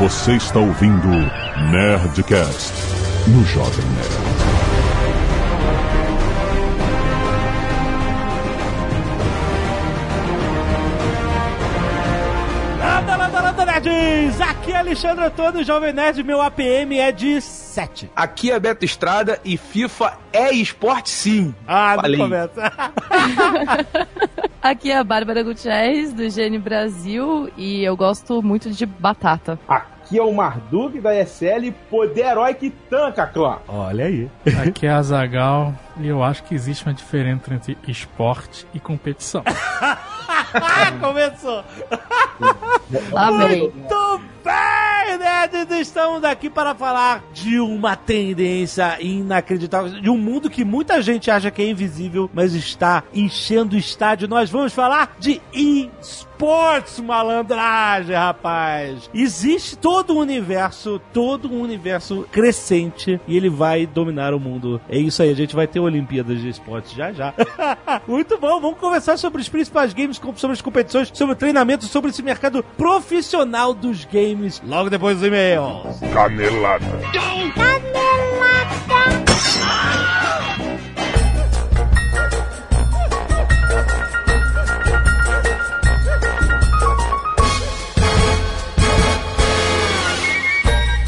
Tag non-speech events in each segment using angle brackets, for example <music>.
Você está ouvindo Nerdcast no Jovem Nerd. Landa, landa, landa, nerds! Aqui é Alexandre Antônio, Jovem Nerd, meu APM é de 7. Aqui é Beto Estrada e FIFA é esporte sim. Ah, Falei. não começa. <laughs> Aqui é a Bárbara Gutierrez, do Gene Brasil, e eu gosto muito de batata. Aqui é o Marduk da SL, poder herói que tanca, clã. Olha aí. Aqui é a Zagal e eu acho que existe uma diferença entre esporte e competição. <laughs> Ah, começou. Amei. Muito bem, nerds! Estamos aqui para falar de uma tendência inacreditável, de um mundo que muita gente acha que é invisível, mas está enchendo o estádio. Nós vamos falar de esportes, malandragem, rapaz! Existe todo um universo, todo um universo crescente e ele vai dominar o mundo. É isso aí, a gente vai ter Olimpíadas de esportes já já. <laughs> Muito bom, vamos conversar sobre os principais games, sobre as competições, sobre o treinamento, sobre esse mercado profissional dos games, logo depois dos e-mails. Canelada.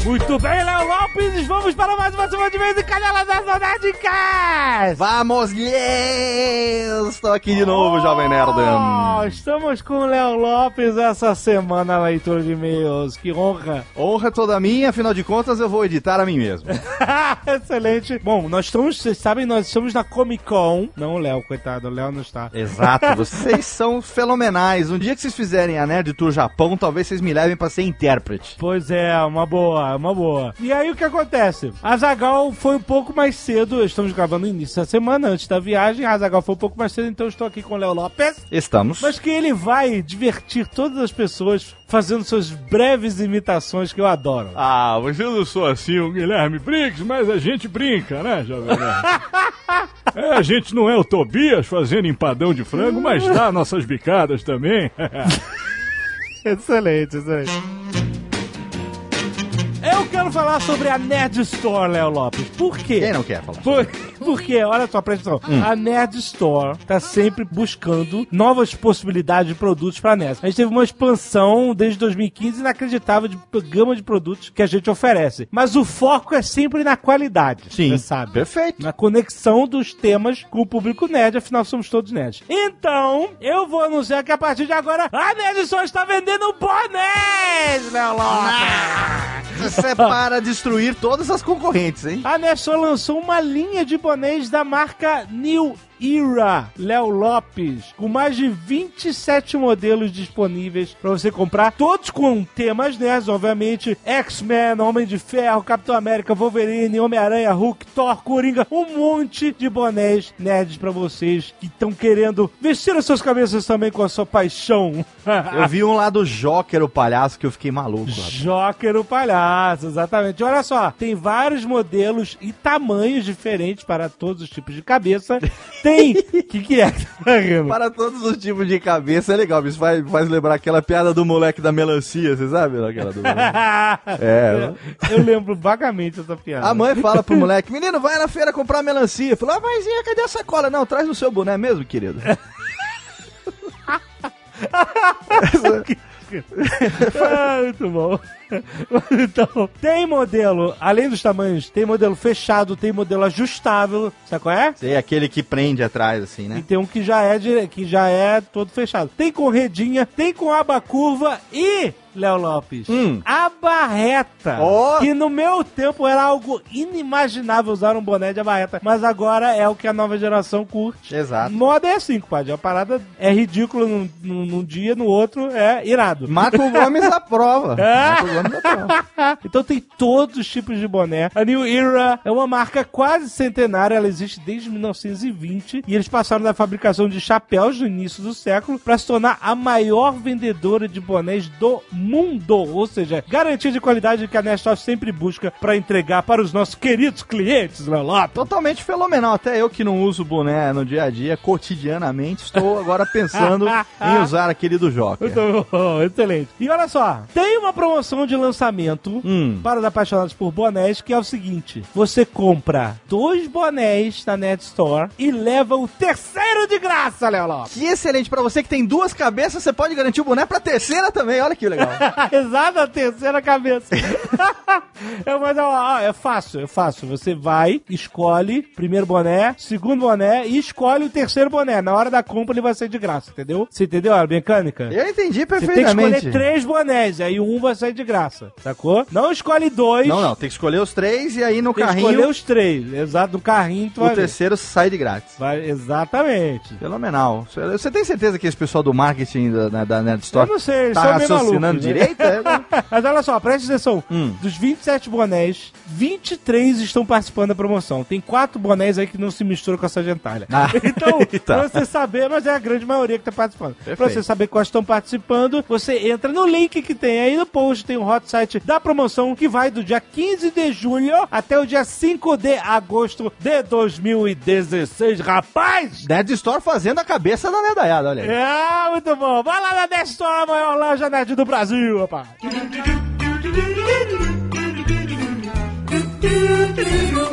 Muito bem, Léo Lopes, vamos para mais uma semana de vez em Canela das Nerdcast! Vamos, yes! Estou aqui de novo, Jovem Nerd. Oh, estamos com o Léo Lopes essa semana na leitura de e-mails. Que honra! Honra toda minha, afinal de contas eu vou editar a mim mesmo. <laughs> Excelente. Bom, nós estamos, vocês sabem, nós estamos na Comic Con. Não o Léo, coitado, o Léo não está. Exato, <laughs> vocês são fenomenais. Um dia que vocês fizerem a Nerd Tour Japão, talvez vocês me levem pra ser intérprete. Pois é, uma boa, uma boa. E aí o que acontece? A Zagal foi um pouco mais cedo, estamos gravando no início da semana, antes da viagem. A Zagal foi um pouco mais cedo, então eu estou aqui com o Léo Lopes. Estamos. Mas que ele vai divertir todas as pessoas fazendo suas breves imitações que eu adoro. Ah, você não sou assim, o Guilherme Briggs, mas a gente brinca, né, Jovem? <laughs> É, a gente não é o Tobias fazendo empadão de frango, mas dá nossas bicadas também. <laughs> excelente, excelente. Eu quero falar sobre a Nerd Store, Léo Lopes. Por quê? Quem não quer falar? Por, porque, olha só, presta atenção. A Nerd Store tá sempre buscando novas possibilidades de produtos pra NES. A gente teve uma expansão desde 2015 inacreditável de gama de produtos que a gente oferece. Mas o foco é sempre na qualidade. Sim. Você sabe. Perfeito. Na conexão dos temas com o público nerd, afinal somos todos nerds. Então, eu vou anunciar que a partir de agora a Nerd Store está vendendo bonés, Léo Lopes! Você é para destruir todas as concorrentes, hein? A Nestor lançou uma linha de bonés da marca New Era Léo Lopes, com mais de 27 modelos disponíveis para você comprar, todos com temas nerds, obviamente, X-Men, Homem de Ferro, Capitão América, Wolverine, Homem-Aranha, Hulk, Thor, Coringa, um monte de bonés nerds para vocês que estão querendo vestir as suas cabeças também com a sua paixão. <laughs> Eu vi um lá do Joker, o palhaço, que eu fiquei maluco. rapaz. Joker o palhaço, exatamente. Olha só, tem vários modelos e tamanhos diferentes para todos os tipos de cabeça. Tem. <laughs> O que, que é que tá rindo? Para todos os tipos de cabeça é legal. Isso faz, faz lembrar aquela piada do moleque da melancia, você sabe? Aquela do <laughs> É. Eu lembro vagamente essa piada. A mãe fala pro moleque, menino, vai na feira comprar melancia. Falou, ah, mãezinha, cadê a sacola? Não, traz no seu boné mesmo, querido. <laughs> <laughs> Ah, muito bom. <laughs> Então, tem modelo, além dos tamanhos, tem modelo fechado, tem modelo ajustável, sabe qual é? Sei, aquele que prende atrás, assim, E né? tem um que já é dire- que já é todo fechado. Tem com redinha, tem com aba curva e Léo Lopes, Hum. aba reta. Ó. Que no meu tempo era algo inimaginável usar um boné de aba reta, mas agora é o que a nova geração curte. Exato. Moda é assim, compadre. A parada é ridícula num, num- num dia, no outro é irado. Marco Gomes <laughs> aprova. É. Marco Gomes <laughs> então tem todos os tipos de boné. A New Era é uma marca quase centenária, ela existe desde 1920 e eles passaram da fabricação de chapéus no início do século para se tornar a maior vendedora de bonés do mundo. Ou seja, garantia de qualidade que a Nestor sempre busca para entregar para os nossos queridos clientes, Léo Lopes. Totalmente fenomenal. Até eu que não uso boné no dia a dia, cotidianamente, estou agora pensando <laughs> em usar aquele do Joker. Muito bom, <laughs> excelente. E olha só, tem uma promoção de lançamento Hum. para os apaixonados por bonés que é o seguinte: você compra dois bonés na Net Store e leva o terceiro de graça, Léo Lopes. Que excelente. Pra você que tem duas cabeças, você pode garantir o boné pra terceira também. Olha que legal. <laughs> Exato, a terceira cabeça. <laughs> é, mas, ó, ó, é fácil, é fácil. Você vai, escolhe primeiro boné, segundo boné e escolhe o terceiro boné. Na hora da compra ele vai ser de graça, entendeu? Você entendeu a mecânica? Eu entendi Você tem que perfeitamente. escolher três bonés, aí um vai sair de graça, sacou? Não escolhe dois. Não, não. Tem que escolher os três e aí no Tem carrinho escolher os três. Exato, no carrinho tu o vai ver. terceiro sai de grátis. Vai, exatamente. Fenomenal. Você tem certeza que esse pessoal do marketing da, da Nerd Store Eu não sei, eles tá são raciocinando né? direito? É, né? <laughs> Mas olha só, preste atenção. Hum. Dos 27 bonés, 23 estão participando da promoção. Tem quatro bonés aí que não se misturam com essa gentalha. Ah, <laughs> Então, <laughs> tá. pra você saber, mas é a grande maioria que tá participando. Pra Perfeito. você saber quais estão participando, você entra no link que tem aí no post, tem o hot site da promoção que vai do dia 15 de julho até o dia 5 de agosto de 2016. Rapaz! Nerd Store fazendo a cabeça da nerdaiada, olha aí. É, muito bom. Vai lá na Nestor, a maior loja nerd do Brasil, rapaz.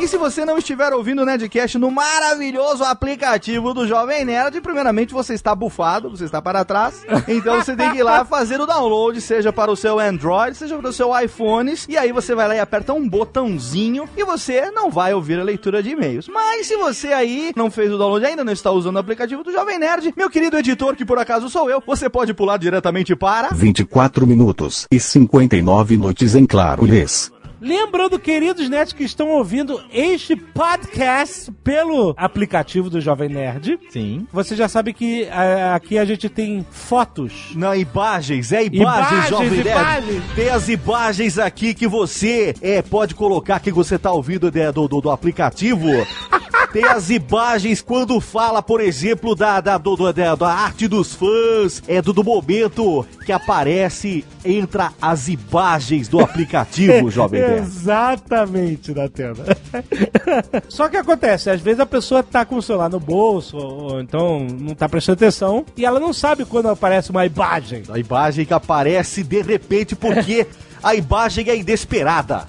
E se você não estiver ouvindo o Nerdcast no maravilhoso aplicativo do Jovem Nerd, primeiramente você está bufado, você está para trás. Então você tem que ir lá fazer o download, seja para o seu Android, seja para o seu iPhone. E aí você vai lá e aperta um botãozinho e você não vai ouvir a leitura de e-mails. Mas se você aí não fez o download ainda, não está usando o aplicativo do Jovem Nerd, meu querido editor, que por acaso sou eu, você pode pular diretamente para. 24 minutos e 59 noites em claro. Lês. Lembrando, queridos nerds que estão ouvindo este podcast pelo aplicativo do Jovem Nerd, Sim. você já sabe que ah, aqui a gente tem fotos. Não, imagens, é imagens, Imagens, Jovem Nerd. imagens. Tem as imagens aqui que você é, pode colocar que você tá ouvindo né, do, do, do aplicativo. <laughs> Tem as imagens quando fala, por exemplo, da, da, do- da, da arte dos fãs, é do, do momento que aparece, entra as imagens do aplicativo, <laughs> Jovem Nerd. Exatamente na tela. <laughs> Só que acontece, às vezes a pessoa tá com o celular no bolso, ou, ou então não tá prestando atenção, e ela não sabe quando aparece uma imagem. A imagem que aparece de repente porque <laughs> a imagem é inesperada.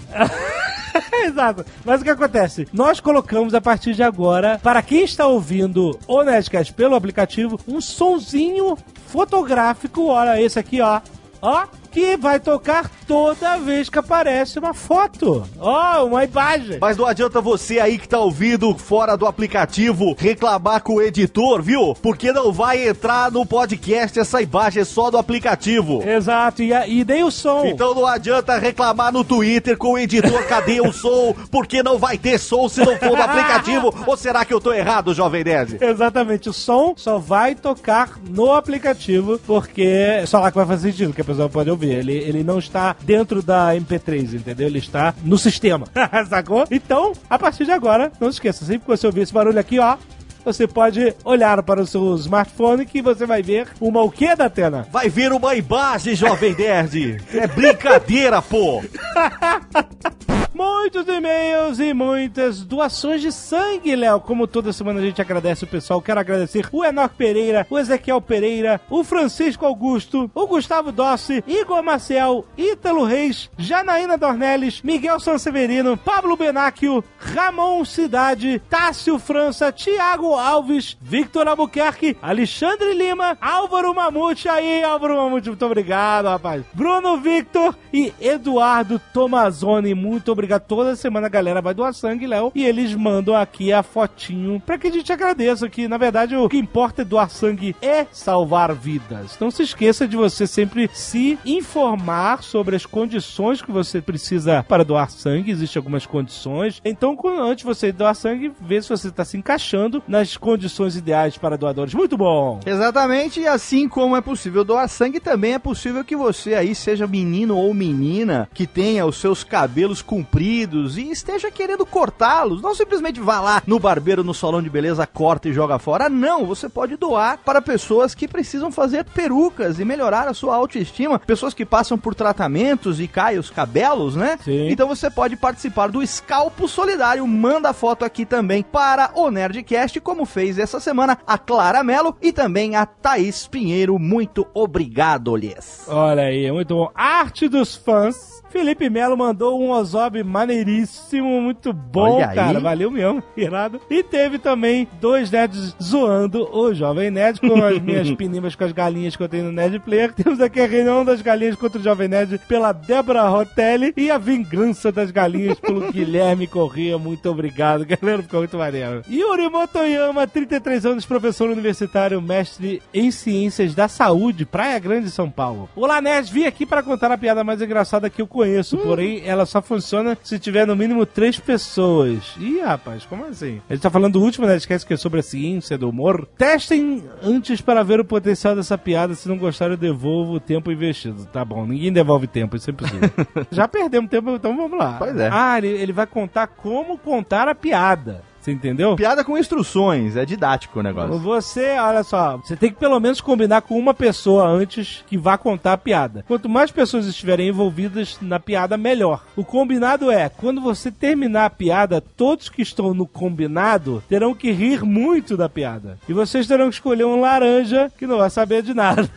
<laughs> Exato. Mas o que acontece? Nós colocamos a partir de agora, para quem está ouvindo o Nerdcast pelo aplicativo, um sonzinho fotográfico. Olha esse aqui, ó. Ó. Que vai tocar toda vez que aparece uma foto. Ó, uma imagem. Mas não adianta você aí que tá ouvindo fora do aplicativo reclamar com o editor, viu? Porque não vai entrar no podcast essa imagem é só do aplicativo. Exato, e, a- e nem o som. Então não adianta reclamar no Twitter com o editor, cadê o som? Porque não vai ter som se não for do aplicativo. <laughs> Ou será que eu tô errado, Jovem Nerd? Exatamente, o som só vai tocar no aplicativo, porque é só lá que vai fazer sentido, que a pessoa pode ouvir. Ele, ele não está dentro da MP3, entendeu? Ele está no sistema, <laughs> sacou? Então, a partir de agora, não se esqueça, sempre que você ouvir esse barulho aqui, ó, você pode olhar para o seu smartphone que você vai ver uma o quê, Datena? Vai ver uma imagem, Jovem Nerd. É brincadeira, pô. <laughs> Muitos e-mails e muitas doações de sangue, Léo. Como toda semana a gente agradece o pessoal. Quero agradecer o Enoch Pereira, o Ezequiel Pereira, o Francisco Augusto, o Gustavo Dossi, Igor Maciel, Ítalo Reis, Janaína Dornelles, Miguel Sanseverino, Pablo Benáquio, Ramon Cidade, Tássio França, Tiago Alves, Victor Albuquerque, Alexandre Lima, Álvaro Mamute. Aí, Álvaro Mamute, muito obrigado, rapaz. Bruno Victor e Eduardo Tomazoni. Muito obrigado. Toda semana a galera vai doar sangue, Léo, e eles mandam aqui a fotinho pra que a gente agradeça. Que na verdade o que importa é doar sangue é salvar vidas. Não se esqueça de você sempre se informar sobre as condições que você precisa para doar sangue. Existem algumas condições. Então, antes de você doar sangue, vê se você está se encaixando nas condições ideais para doadores. Muito bom! Exatamente, e assim como é possível doar sangue, também é possível que você aí seja menino ou menina que tenha os seus cabelos compridos compridos e esteja querendo cortá-los, não simplesmente vá lá no barbeiro, no salão de beleza, corta e joga fora. Não, você pode doar para pessoas que precisam fazer perucas e melhorar a sua autoestima, pessoas que passam por tratamentos e caem os cabelos, né? Sim. Então você pode participar do Scalpo Solidário. Manda a foto aqui também para o Nerdcast, como fez essa semana a Clara Mello e também a Thaís Pinheiro. Muito obrigado, lhes. Olha aí, muito bom. Arte dos fãs. Felipe Melo mandou um Ozob maneiríssimo, muito bom, cara. Valeu mesmo, <laughs> irado. E teve também dois nerds zoando o Jovem Nerd com as <laughs> minhas pinimas com as galinhas que eu tenho no Nerd Player. <laughs> Temos aqui a reunião das galinhas contra o Jovem Nerd pela Débora Rotelli e a vingança das galinhas pelo Guilherme Corrêa. Muito obrigado, galera. Ficou muito maneiro. Yuri Motoyama, 33 anos, professor universitário, mestre em ciências da saúde, Praia Grande, São Paulo. Olá, Nerd. Vim aqui para contar a piada mais engraçada que eu conheço, porém ela só funciona se tiver no mínimo três pessoas. Ih, rapaz, como assim? A gente tá falando do último Nerdcast que é sobre a ciência do humor. Testem antes para ver o potencial dessa piada. Se não gostarem, eu devolvo o tempo investido. Tá bom, ninguém devolve tempo, isso é impossível. <laughs> Já perdemos tempo, então vamos lá. Pois é. Ah, ele, ele vai contar como contar a piada. Você entendeu? Piada com instruções, é didático o negócio. Você, olha só, você tem que pelo menos combinar com uma pessoa antes que vá contar a piada. Quanto mais pessoas estiverem envolvidas na piada, melhor. O combinado é, quando você terminar a piada, todos que estão no combinado terão que rir muito da piada. E vocês terão que escolher um laranja que não vai saber de nada.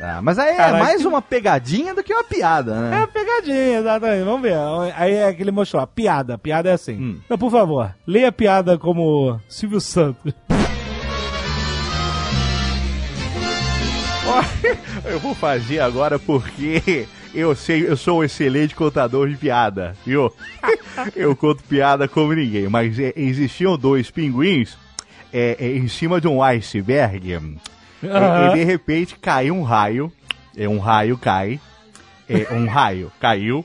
Ah, mas aí Caraca. é mais uma pegadinha do que uma piada, É né? uma pegadinha, exatamente. Vamos ver. Aí é que ele mostrou. A piada. A piada é assim. Hum. Então, por favor, leia a piada como Silvio Santos. Eu vou fazer agora porque eu sei, eu sou um excelente contador de piada, viu? <laughs> Eu conto piada como ninguém, mas é, existiam dois pinguins é, é, em cima de um iceberg Aham. e de repente caiu um raio, é, um raio cai, é, um raio caiu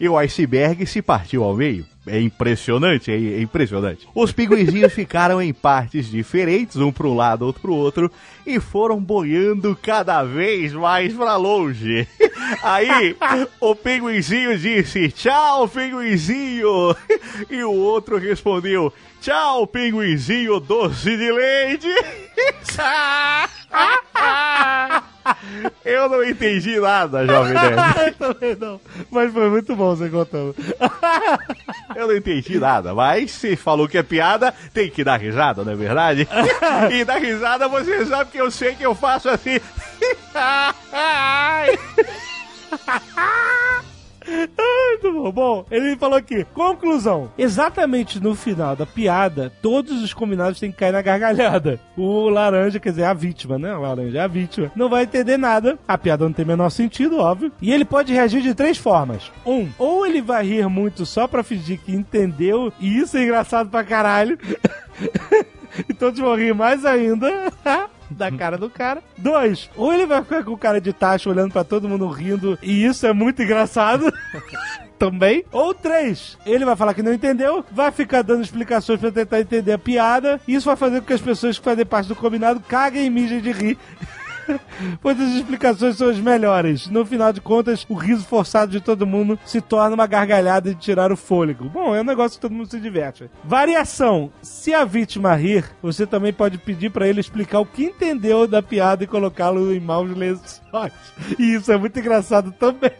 e o iceberg se partiu ao meio. É impressionante, é, é impressionante. Os pinguinzinhos ficaram em partes diferentes, um para um lado, outro para o outro, e foram boiando cada vez mais para longe. <laughs> Aí, o pinguinzinho disse: Tchau, pinguinzinho! E o outro respondeu: Tchau, pinguinzinho doce de leite! <laughs> Eu não entendi nada, jovem nerd. <laughs> Também não. Mas foi muito bom você contando. Eu não entendi nada, mas se falou que é piada, tem que dar risada, não é verdade? E dar risada você sabe que eu sei que eu faço assim. Muito bom. Ele falou aqui, conclusão. Exatamente no final da piada, todos os combinados têm que cair na gargalhada. O laranja, quer dizer, a vítima, né? O laranja é a vítima. Não vai entender nada. A piada não tem o menor sentido, óbvio. E ele pode reagir de três formas. Um, ou ele vai rir muito só pra fingir que entendeu, e isso é engraçado pra caralho. <laughs> e todos vão rir mais ainda. <laughs> Da cara do cara. Dois, ou ele vai ficar com cara de taxa olhando pra todo mundo rindo, e isso é muito engraçado. <laughs> Também. Ou três, ele vai falar que não entendeu, vai ficar dando explicações pra tentar entender a piada, e isso vai fazer com que as pessoas que fazem parte do combinado caguem e mijem de rir. <laughs> pois as explicações são as melhores. No final de contas, o riso forçado de todo mundo se torna uma gargalhada de tirar o fôlego. Bom, é um negócio que todo mundo se diverte. Variação. Se a vítima rir, você também pode pedir pra ele explicar o que entendeu da piada e colocá-lo em maus lençóis. E isso é muito engraçado também.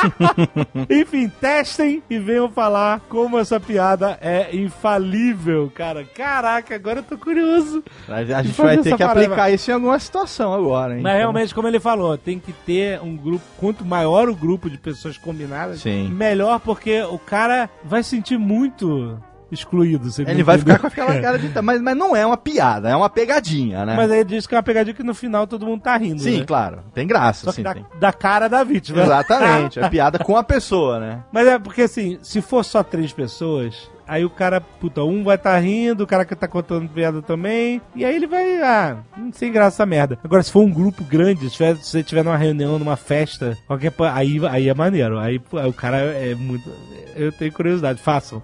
<laughs> Enfim, testem e venham falar como essa piada é infalível, cara. Caraca, agora eu tô curioso. A gente vai ter que parada. aplicar isso em alguma situação agora, hein? Mas realmente, como ele falou, tem que ter um grupo. Quanto maior o grupo de pessoas combinadas, Sim. melhor, porque o cara vai sentir muito excluído. você Ele vai ficar com aquela cara de. Mas, mas não é uma piada, é uma pegadinha, né? Mas aí diz que é uma pegadinha que no final todo mundo tá rindo. Sim, né? claro. Tem graça, Só sim. da, tem. da cara da vítima. Exatamente. É <laughs> piada com a pessoa, né? Mas é porque assim, se for só três pessoas, aí o cara, puta, um vai estar rindo, o cara que tá contando piada também, e aí ele vai, ah, não sei graça essa merda. Agora, se for um grupo grande, se, tiver, se você tiver numa reunião, numa festa, qualquer aí, aí é maneiro. Aí, o cara é muito. Eu tenho curiosidade, façam.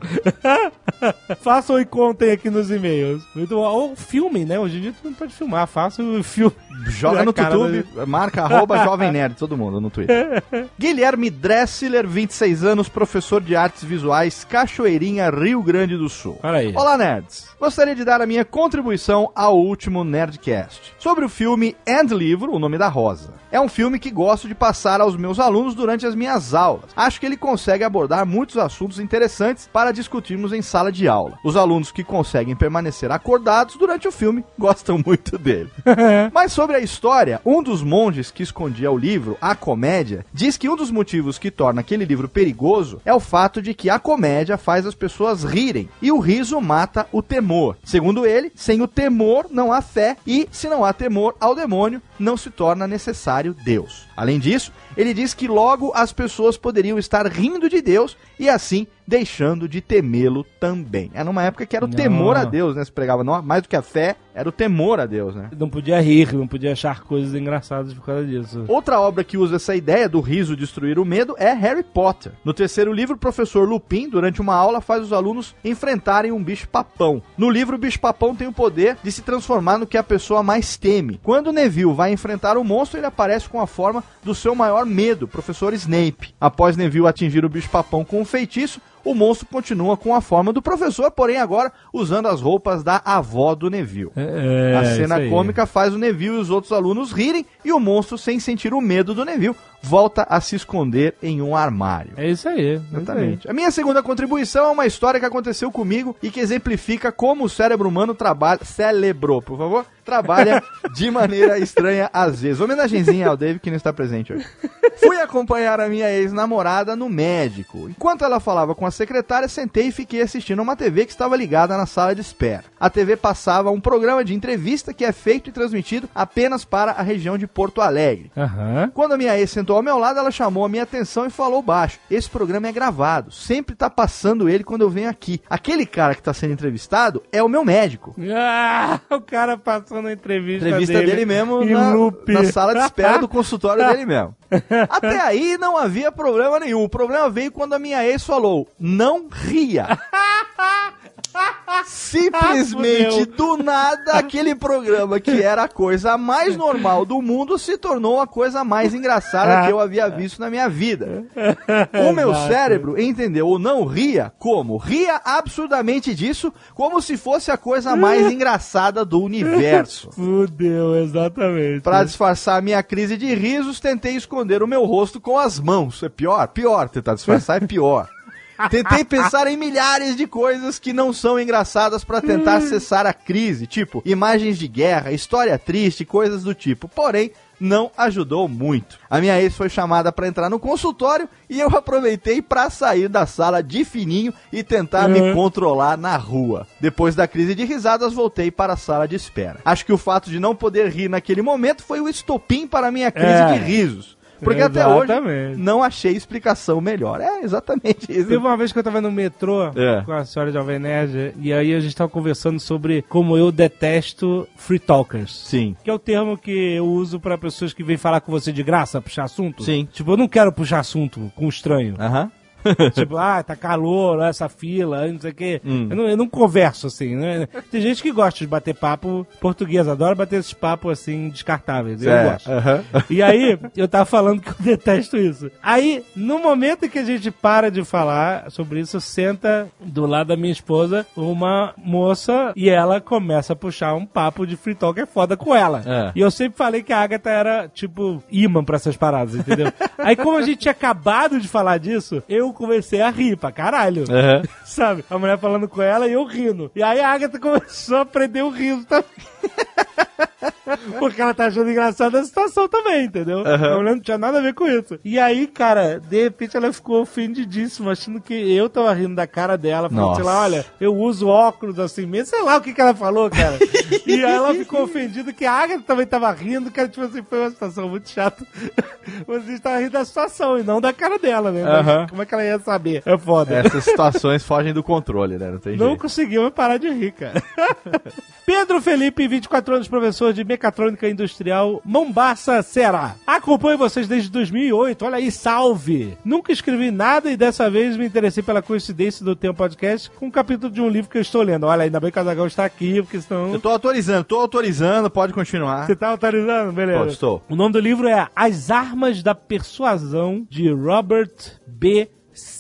<laughs> façam e contem aqui nos e-mails. Muito bom. Ou filmem, né? Hoje em dia tu não pode filmar, façam o filme. Joga <laughs> no YouTube, marca arroba Jovem Nerd, todo mundo no Twitter. <laughs> Guilherme Dressler, 26 anos, professor de artes visuais, Cachoeirinha, Rio Grande do Sul. Olha aí. Olá, nerds! Gostaria de dar a minha contribuição ao último Nerdcast sobre o filme And Livro, O Nome da Rosa. É um filme que gosto de passar aos meus alunos durante as minhas aulas. Acho que ele consegue abordar muitos assuntos interessantes para discutirmos em sala de aula. Os alunos que conseguem permanecer acordados durante o filme gostam <laughs> muito dele. <laughs> Mas sobre a história, um dos monges que escondia o livro, A Comédia, diz que um dos motivos que torna aquele livro perigoso é o fato de que a comédia faz as pessoas rirem e o riso mata o temor. Segundo ele, sem o temor não há fé e, se não há temor ao demônio, não se torna necessário Deus. Além disso, ele diz que logo as pessoas poderiam estar rindo de Deus e assim deixando de temê-lo também. É numa época que era o Não. temor a Deus, né? Se pregava não, mais do que a fé, era o temor a Deus, né? Não podia rir, não podia achar coisas engraçadas por causa disso. Outra obra que usa essa ideia do riso destruir o medo é Harry Potter. No terceiro livro, o professor Lupin, durante uma aula, faz os alunos enfrentarem um bicho-papão. No livro, o bicho-papão tem o poder de se transformar no que a pessoa mais teme. Quando Neville vai enfrentar o monstro, ele aparece com a forma do seu maior medo, professor Snape. Após Neville atingir o bicho-papão com um feitiço, o monstro continua com a forma do professor, porém agora usando as roupas da avó do Neville. É, A isso cena cômica faz o Neville e os outros alunos rirem e o monstro, sem sentir o medo do Neville, volta a se esconder em um armário. É isso aí. Exatamente. A minha segunda contribuição é uma história que aconteceu comigo e que exemplifica como o cérebro humano trabalha. Cérebro, por favor. Trabalha <laughs> de maneira estranha às vezes. Homenagenzinha ao Dave que não está presente hoje. Fui acompanhar a minha ex-namorada no médico. Enquanto ela falava com a secretária, sentei e fiquei assistindo uma TV que estava ligada na sala de espera. A TV passava um programa de entrevista que é feito e transmitido apenas para a região de Porto Alegre. Aham. Quando a minha ex sentou ao meu lado, ela chamou a minha atenção e falou baixo: Esse programa é gravado, sempre tá passando ele quando eu venho aqui. Aquele cara que tá sendo entrevistado é o meu médico. Ah, o cara passou na entrevista, Entrevista dele, dele, mesmo na, na sala de espera do <laughs> consultório dele mesmo. <laughs> Até aí não havia problema nenhum. O problema veio quando a minha ex falou: Não ria. <laughs> Simplesmente do nada, aquele programa que era a coisa mais normal do mundo se tornou a coisa mais engraçada que eu havia visto na minha vida. O meu cérebro entendeu o não ria como? Ria absurdamente disso, como se fosse a coisa mais engraçada do universo. <laughs> Fudeu, exatamente. Pra disfarçar a minha crise de risos, tentei esconder o meu rosto com as mãos. É pior? Pior. Tentar disfarçar é pior. Tentei pensar em milhares de coisas que não são engraçadas pra tentar cessar a crise, tipo imagens de guerra, história triste, coisas do tipo. Porém, não ajudou muito. A minha ex foi chamada pra entrar no consultório e eu aproveitei pra sair da sala de fininho e tentar me controlar na rua. Depois da crise de risadas, voltei para a sala de espera. Acho que o fato de não poder rir naquele momento foi o estopim para a minha crise É. de risos. Porque até hoje não achei explicação melhor. É exatamente isso. Teve uma vez que eu tava no metrô É. com a senhora Jovem Nerd e aí a gente tava conversando sobre como eu detesto free talkers. Sim. Que é o termo que eu uso pra pessoas que vêm falar com você de graça, puxar assunto. Sim. Tipo, eu não quero puxar assunto com um estranho. Aham. <laughs> tipo, ah, tá calor, essa fila, não sei o quê. Hum. Eu, não, eu não converso assim, né? Tem gente que gosta de bater papo português, adora bater esses papos assim descartáveis. Eu É, gosto. aham. E aí, eu tava falando que eu detesto isso. Aí, no momento em que a gente para de falar sobre isso, senta do lado da minha esposa uma moça e ela começa a puxar um papo de free talk é foda com ela. É. E eu sempre falei que a Agatha era, tipo, imã pra essas paradas, entendeu? <laughs> aí, como a gente tinha acabado de falar disso, eu comecei a rir pra caralho. Aham. <laughs> Sabe? A mulher falando com ela e eu rindo. E aí a Agatha <laughs> começou a aprender o riso também. <laughs> <laughs> Porque ela tá achando engraçada a situação também, entendeu? A mulher não tinha nada a ver com isso. E aí, cara, de repente ela ficou ofendidíssima, achando que eu tava rindo da cara dela. Falando, sei lá, olha, eu uso óculos assim mesmo, sei lá o que que ela falou, cara. e aí ela ficou ofendida que a Agatha também tava rindo, cara, tipo assim, foi uma situação muito chata. <laughs> Você estava rindo da situação e não da cara dela, né? Mas Aham. Como é que ela ia saber? É foda. Essas situações fogem do controle, né? Não tem Não jeito. conseguiu parar de rir, cara. <laughs> Pedro Felipe, 24 anos, professor de mecatrônica industrial, Mombasa, Ceará. Acompanho vocês desde 2008, olha aí, salve! Nunca escrevi nada e dessa vez me interessei pela coincidência do Tempo Podcast com um capítulo de um livro que eu estou lendo. Olha, ainda bem que o Azagão está aqui, porque senão... Eu tô autorizando, tô autorizando, pode continuar. Você tá autorizando? Beleza. Pô, estou. O nome do livro é As Armas da Persuasão, de Robert B.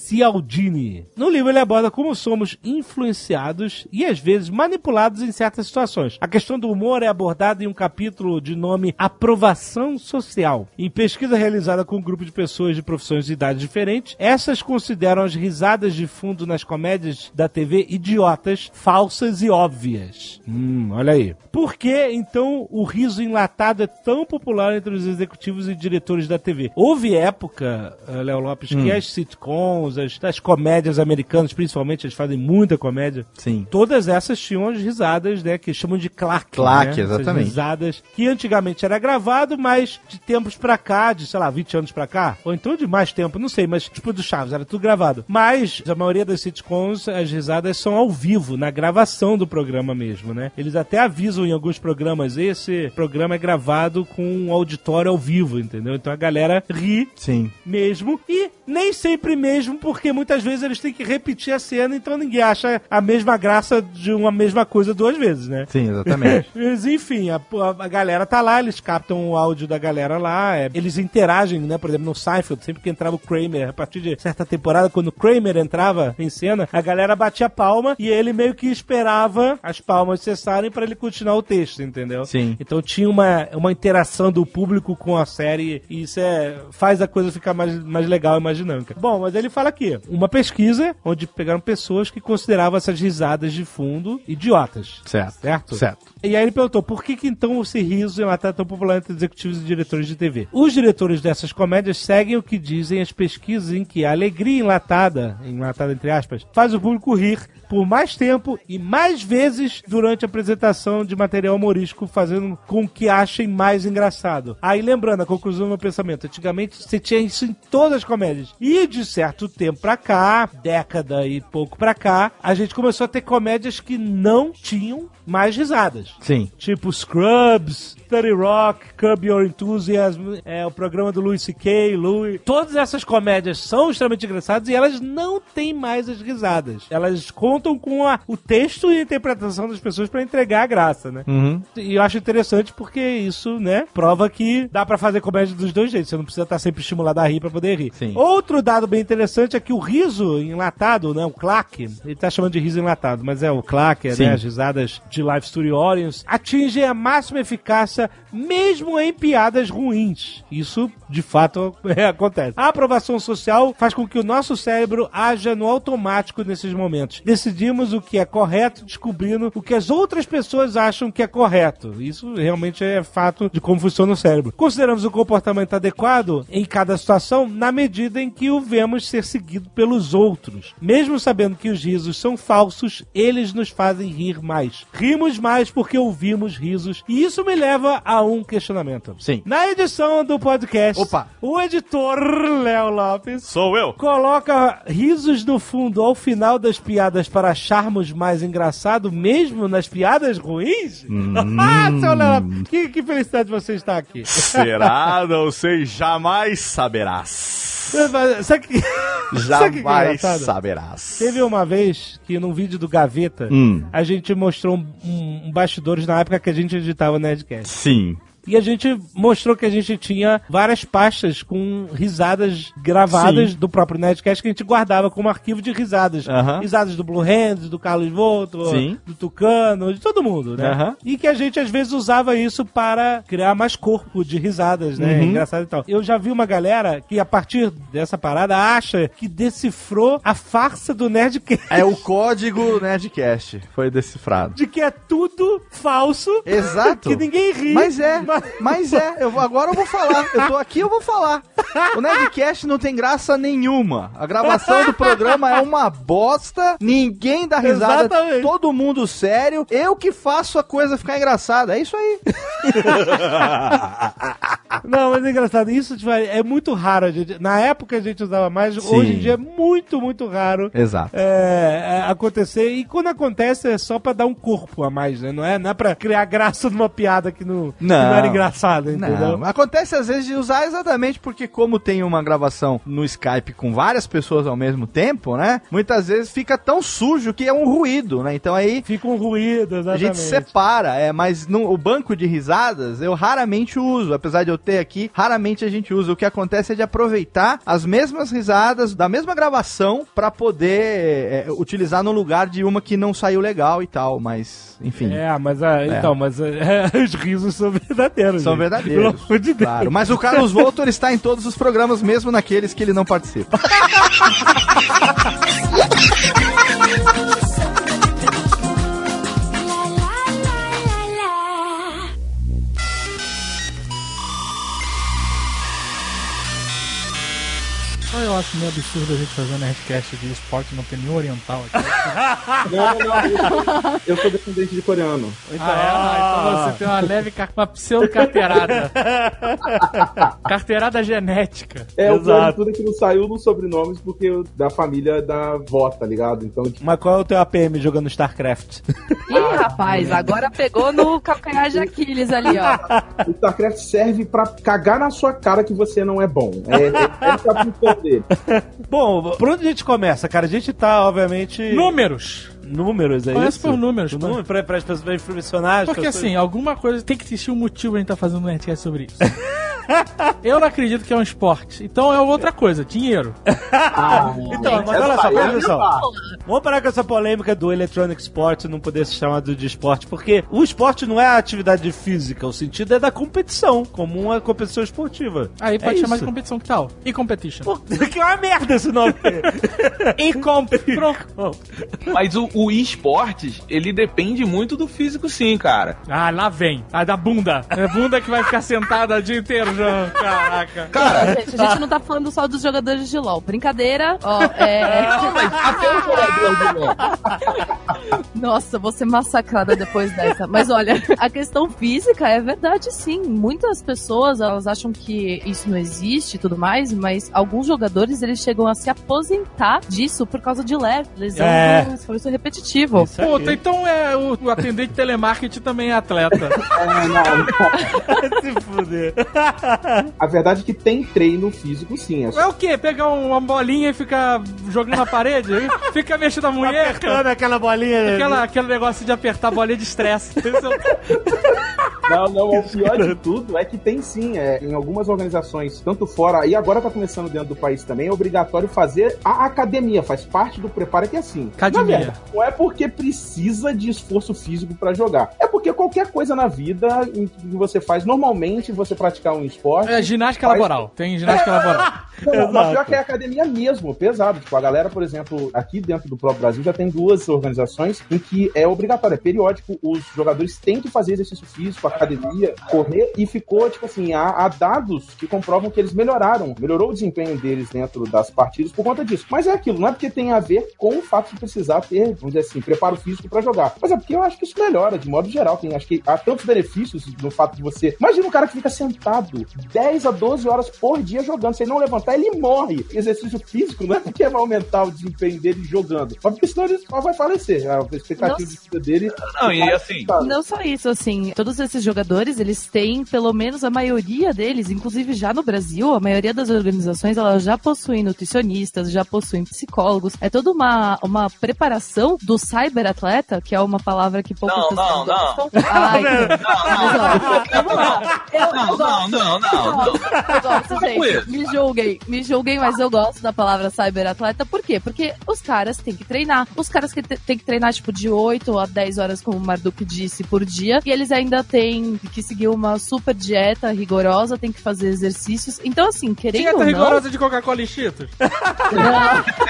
Cialdini. No livro ele aborda como somos influenciados e às vezes manipulados em certas situações. A questão do humor é abordada em um capítulo de nome Aprovação Social. Em pesquisa realizada com um grupo de pessoas de profissões e idades diferentes, essas consideram as risadas de fundo nas comédias da TV idiotas, falsas e óbvias. Hum, olha aí. Por que então o riso enlatado é tão popular entre os executivos e diretores da TV? Houve época, eh, Léo Lopes, que as sitcoms, as, as comédias americanas, principalmente, eles fazem muita comédia. Sim. Todas essas tinham as risadas, né? Que chamam de claque. Claque, né? Essas exatamente. risadas que antigamente era gravado, mas de tempos pra cá, de sei lá, 20 anos pra cá, ou então de mais tempo, não sei, mas tipo do Chaves, era tudo gravado. Mas a maioria das sitcoms, as risadas são ao vivo, na gravação do programa mesmo, né? Eles até avisam em alguns programas, esse programa é gravado com um auditório ao vivo, entendeu? Então a galera ri Sim. mesmo e nem sempre mesmo, porque muitas vezes eles têm que repetir a cena, então ninguém acha a mesma graça de uma mesma coisa duas vezes, né? Sim, exatamente. <laughs> Mas enfim, a, a galera tá lá, eles captam o áudio da galera lá, é, eles interagem, né? Por exemplo, no Seinfeld, sempre que entrava o Kramer, a partir de certa temporada, quando o Kramer entrava em cena, a galera batia palma e ele meio que esperava as palmas cessarem pra ele continuar o texto, entendeu? Sim. Então tinha uma, uma interação do público com a série e isso é, faz a coisa ficar mais, mais legal e mais dinâmica. Bom, mas ele fala uma pesquisa onde pegaram pessoas que consideravam essas risadas de fundo idiotas. Certo. Certo? Certo. E aí ele perguntou, por que, que então esse riso é tão popular entre executivos e diretores de TV? Os diretores dessas comédias seguem o que dizem as pesquisas em que a alegria enlatada, enlatada entre aspas, faz o público rir por mais tempo e mais vezes durante a apresentação de material humorístico, fazendo com que achem mais engraçado. Aí lembrando, a conclusão do meu pensamento, antigamente você tinha isso em todas as comédias. E de certo tempo pra cá, década e pouco pra cá, a gente começou a ter comédias que não tinham mais risadas. Sim. Tipo Scrubs, 30 Rock, Curb Your Enthusiasm, é, o programa do Louis C.K., Louis. Todas essas comédias são extremamente engraçadas e elas não têm mais as risadas. Elas contam com a- o texto e a interpretação das pessoas pra entregar a graça, né? Uhum. E eu acho interessante porque isso, né, prova que dá pra fazer comédia dos dois jeitos. Você não precisa estar sempre estimulado a rir pra poder rir. Sim. Outro dado bem interessante é que o riso enlatado, né, o claque, ele tá chamando de riso enlatado, mas é o claque, Sim. né, as risadas de Live Studio Audience, atinge a máxima eficácia mesmo em piadas ruins. Isso, de fato, <laughs> é, acontece. A aprovação social faz com que o nosso cérebro haja no automático nesses momentos. Decidimos o que é correto, descobrindo o que as outras pessoas acham que é correto. Isso realmente é fato de como funciona o cérebro. Consideramos o comportamento adequado em cada situação na medida em que o vemos ser seguido pelos outros. Mesmo sabendo que os risos são falsos, eles nos fazem rir mais. Rimos mais porque ouvimos risos. E isso me leva a um questionamento. Sim. Na edição do podcast, Opa. o editor Léo Lopes Sou eu. coloca risos no fundo ao final das piadas para acharmos mais engraçado, mesmo nas piadas ruins? <laughs> Ah, seu Léo Lopes, que, que felicidade você está aqui. Será? <laughs> Não sei, jamais saberás. Sabe que, <laughs> sabe que Jamais saberás. Teve uma vez que num vídeo do Gaveta, Hum. a gente mostrou um, um, um bastidores na época que a gente editava Nerdcast. Sim. E a gente mostrou que a gente tinha várias pastas com risadas gravadas do próprio Nerdcast que a gente guardava como arquivo de risadas. Risadas do Blue Hands, do Carlos Volto, Sim. do Tucano, de todo mundo, né? E que a gente às vezes usava isso para criar mais corpo de risadas, né? Uhum. Engraçado e tal. Eu já vi uma galera que a partir dessa parada acha que decifrou a farsa do Nerdcast. É o código Nerdcast. Foi decifrado. De que é tudo falso. Exato. <laughs> Que ninguém ri. Mas é, mas é, eu, vou- agora eu vou falar. Eu tô aqui, eu vou falar. O Nerdcast não tem graça nenhuma. A gravação do programa é uma bosta, ninguém dá risada, Exatamente. todo mundo sério. Eu que faço a coisa ficar engraçada. É isso aí. <laughs> Não, mas é engraçado. Isso tipo, é muito raro. gente- na época a gente usava mais. Hoje em dia é muito, muito raro. Exato. é, é, acontecer e quando acontece é só pra dar um corpo a mais, né? Não é, não é pra criar graça numa piada que não, que não era engraçada, entendeu? Não, acontece às vezes de usar exatamente porque como tem uma gravação no Skype com várias pessoas ao mesmo tempo, né? Muitas vezes fica tão sujo que é um ruído, né? Então aí Fica um ruído, a exatamente. gente separa, é, mas no, o banco de risadas eu raramente uso, apesar de eu ter aqui, raramente a gente usa. O que acontece é de aproveitar as mesmas risadas da mesma gravação pra poder é, utilizar no lugar de uma que não saiu legal e tal, mas enfim. É, mas ah, então, mas <laughs> é, os risos são <laughs> verdadeiros. São gente. verdadeiros. Pelo amor de Deus. Claro, mas o Carlos Voltor está em todos os programas, mesmo naqueles que ele não participa. <laughs> Só eu acho meio absurdo a gente fazer um Nerdcast de esporte não tem nenhum oriental aqui. <laughs> Não, não, eu, eu sou descendente de coreano. Ah, é? Ah, então você tem uma leve, car- uma pseudo-carteirada. <laughs> carteirada genética. É, o Exato. pior de tudo é que não saiu nos sobrenomes porque eu- da família da avó, tá ligado? Então, tipo, Mas qual é o teu APM jogando StarCraft? Ih, rapaz, agora pegou no calcanhar de Aquiles ali, ó. o StarCraft serve pra cagar na sua cara que você não é bom. É, é, é a função dele. <laughs> Bom, por onde a gente começa, cara? A gente tá, obviamente. Números. Números aí. Começa por números, Por número, pra, pra, pra impressionar as Porque pessoas. assim, alguma coisa tem que existir um motivo a gente tá fazendo um Nerdcast sobre isso. <laughs> Eu não acredito que é um esporte. Então é outra coisa, dinheiro. <laughs> Então, mas essa olha só, presta é atenção. Vamos parar com essa polêmica do Electronic Sport não poder ser chamado de esporte, porque o esporte não é a atividade física, o sentido é da competição, como uma competição esportiva. Aí pode É chamar isso. de competição, que tal? E competition. Pô, <laughs> que é uma merda esse nome. E comp. Pronto. Mas o, o esportes, ele depende muito do físico, sim, cara. Ah, lá vem. A da bunda. É bunda que vai ficar sentada o dia inteiro, João. Caraca. Cara, Gente, a gente não tá falando só dos jogadores de LoL. Brincadeira. Ó, é... até o jogador de LOL. Nossa, vou ser massacrada depois dessa. Mas olha, a questão física é verdade sim. Muitas pessoas, elas acham que isso não existe e tudo mais, mas alguns jogadores, eles chegam a se aposentar disso por causa de leve, lesão É. esforço repetitivo. Isso aí. Puta, então é, o, o atendente de telemarketing também é atleta. <laughs> É, não, <laughs> Se fuder. a verdade é que tem treino físico, sim. É só É o quê? Pegar um- uma bolinha e ficar jogando na parede? <laughs> Fica mexendo a mulher? Apertando aquela bolinha. Aquela, aquele negócio de apertar a bolinha de estresse. Não, não, o pior de tudo é que tem sim, é, em algumas organizações, tanto fora, e agora tá começando dentro do país também, é obrigatório fazer a academia, faz parte do preparo que é assim. Academia. Não é porque precisa de esforço físico pra jogar, é porque qualquer coisa na vida que você faz, normalmente você praticar um esporte, É ginástica Faz- laboral. Tem ginástica laboral. <laughs> Não, mas pior que é academia mesmo, pesado. Tipo, a galera, por exemplo, aqui dentro do próprio Brasil já tem duas organizações em que é obrigatório, é periódico, os jogadores têm que fazer exercício físico, academia, correr, e ficou, tipo assim, há, há dados que comprovam que eles melhoraram, melhorou o desempenho deles dentro das partidas por conta disso. Mas é aquilo, não é porque tem a ver com o fato de precisar ter, vamos dizer assim, preparo físico pra jogar. Mas é porque eu acho que isso melhora, de modo geral. Tem, acho que há tantos benefícios no fato de você. Imagina um cara que fica sentado 10 a 12 horas por dia jogando, sem não levantar, ele morre. Exercício físico não é porque vai aumentar o desempenho dele jogando, mas porque senão ele só vai falecer. A expectativa Nossa. de vida dele. Não, e assim, Não só isso, assim, todos esses jogadores, eles têm, pelo menos a maioria deles, inclusive já no Brasil, a maioria das organizações, elas já possuem nutricionistas, já possuem psicólogos. É toda uma, uma preparação do cyberatleta, que é uma palavra que poucas Não, pessoas não, não. gostam. Ai. Eu, eu Não, não, gosto. não, não, Eu gosto, gente. Me julguem, me julguem, mas eu gosto da palavra cyberatleta. Por quê? Porque os caras têm que treinar. Os caras que têm que treinar, tipo, de 8 a 10 horas, como o Marduk disse, por dia. E eles ainda têm que seguir uma super dieta rigorosa, tem que fazer exercícios. Então, assim, querendo Dieta ou não... rigorosa de Coca-Cola e Cheetos. <laughs>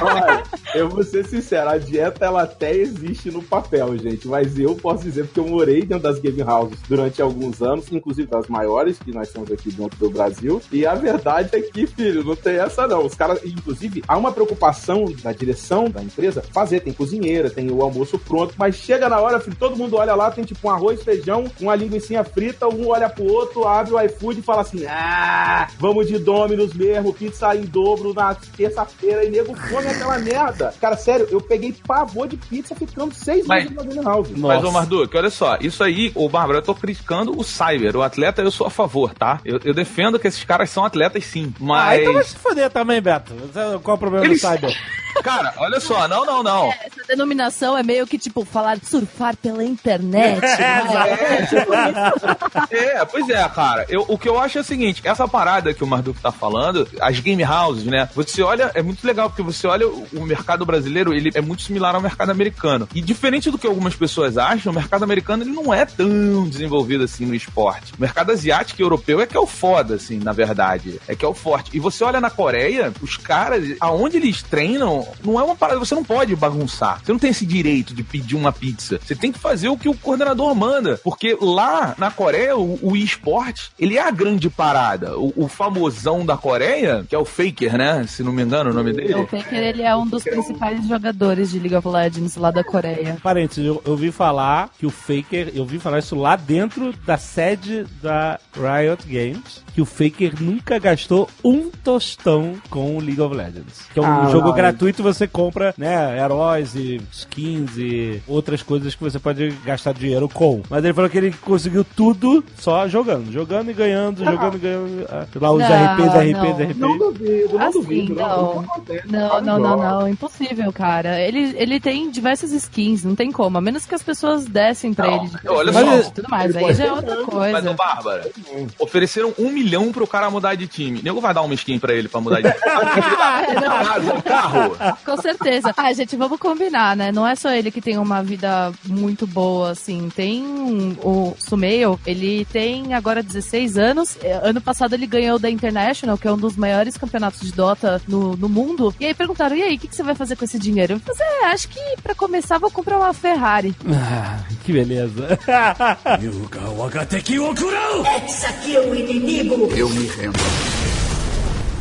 Olha, eu vou ser sincero, a dieta ela até existe no papel, gente, mas eu posso dizer porque eu morei dentro das game houses durante alguns anos, inclusive das maiores que nós temos aqui dentro do Brasil, e a verdade é que, filho, não tem essa não. Os caras, inclusive, há uma preocupação da direção da empresa fazer, tem cozinheira, tem o almoço pronto, mas chega na hora, filho, todo mundo olha lá, tem tipo um arroz, feijão, uma linguiça frita, um olha pro outro, abre o iFood e fala assim: "Ah, vamos de Domino's mesmo, pizza em dobro na terça-feira e nego come aquela merda". Cara, sério, eu peguei pavor de pizza ficando seis Mas- meses Game House. Mas, ô Marduk, olha só, isso aí, ô Bárbara, eu tô criticando o Cyber. O atleta, eu sou a favor, tá? Eu, eu defendo que esses caras são atletas sim. Ah, Mas. então vai se foder também, Beto. Qual o problema Eles- do Cyber? <laughs> Cara, olha só, não, não, não. Essa denominação é meio que, tipo, falar de surfar pela internet. não é? Tipo. <laughs> É, pois é, cara. Eu, o que eu acho é o seguinte: essa parada que o Marduk tá falando, as game houses, né? Você olha, é muito legal, porque você olha o, o mercado brasileiro, ele é muito similar ao mercado americano. E diferente do que algumas pessoas acham, o mercado americano ele não é tão desenvolvido assim no esporte. O mercado asiático e europeu é que é o foda, assim, na verdade. É que é o forte. E você olha na Coreia, os caras, aonde eles treinam, não é uma parada, você não pode bagunçar. Você não tem esse direito de pedir uma pizza. Você tem que fazer o que o coordenador manda. Porque lá na Coreia, o, o esporte, ele é a grande parada. O, o famosão da Coreia, que é o Faker, né? Se não me engano o nome dele. O Faker, ele é um dos principais jogadores de League of Legends lá da Coreia. Parênteses, eu, eu ouvi falar que o Faker, eu ouvi falar isso lá dentro da sede da Riot Games, que o Faker nunca gastou um tostão com o League of Legends. Que é um Ah, jogo não. Gratuito, você compra, né, heróis e skins e outras coisas que você pode gastar dinheiro com. Mas ele falou que ele conseguiu tudo só jogando, jogando e ganhando, jogando e ganhando. ah, Lá os Não, RPs, RPs, não. RPs. Não duvido, não Assim, duvido. não. Não, não, não, não. Impossível, cara. Ele, ele tem diversas skins, não tem como. A menos que as pessoas dessem pra Não, ele de olha presente só. tudo mais. Aí já é outra Mas, ô coisa. Bárbara, ofereceram um milhão pro cara mudar de time. Nego vai dar uma skin pra ele pra mudar de time. <laughs> Casa, um carro. Com certeza. Ah, gente, vamos combinar, né? Não é só ele que tem uma vida muito boa, assim. Tem o Sumeio, ele tem agora 16 anos. É, Ano passado ele ganhou da International, que é um dos maiores campeonatos de Dota no, no mundo. E aí perguntaram, e aí, o que, que você vai fazer com esse dinheiro? Eu falei, é, acho que pra começar vou comprar uma Ferrari. Ah, que beleza.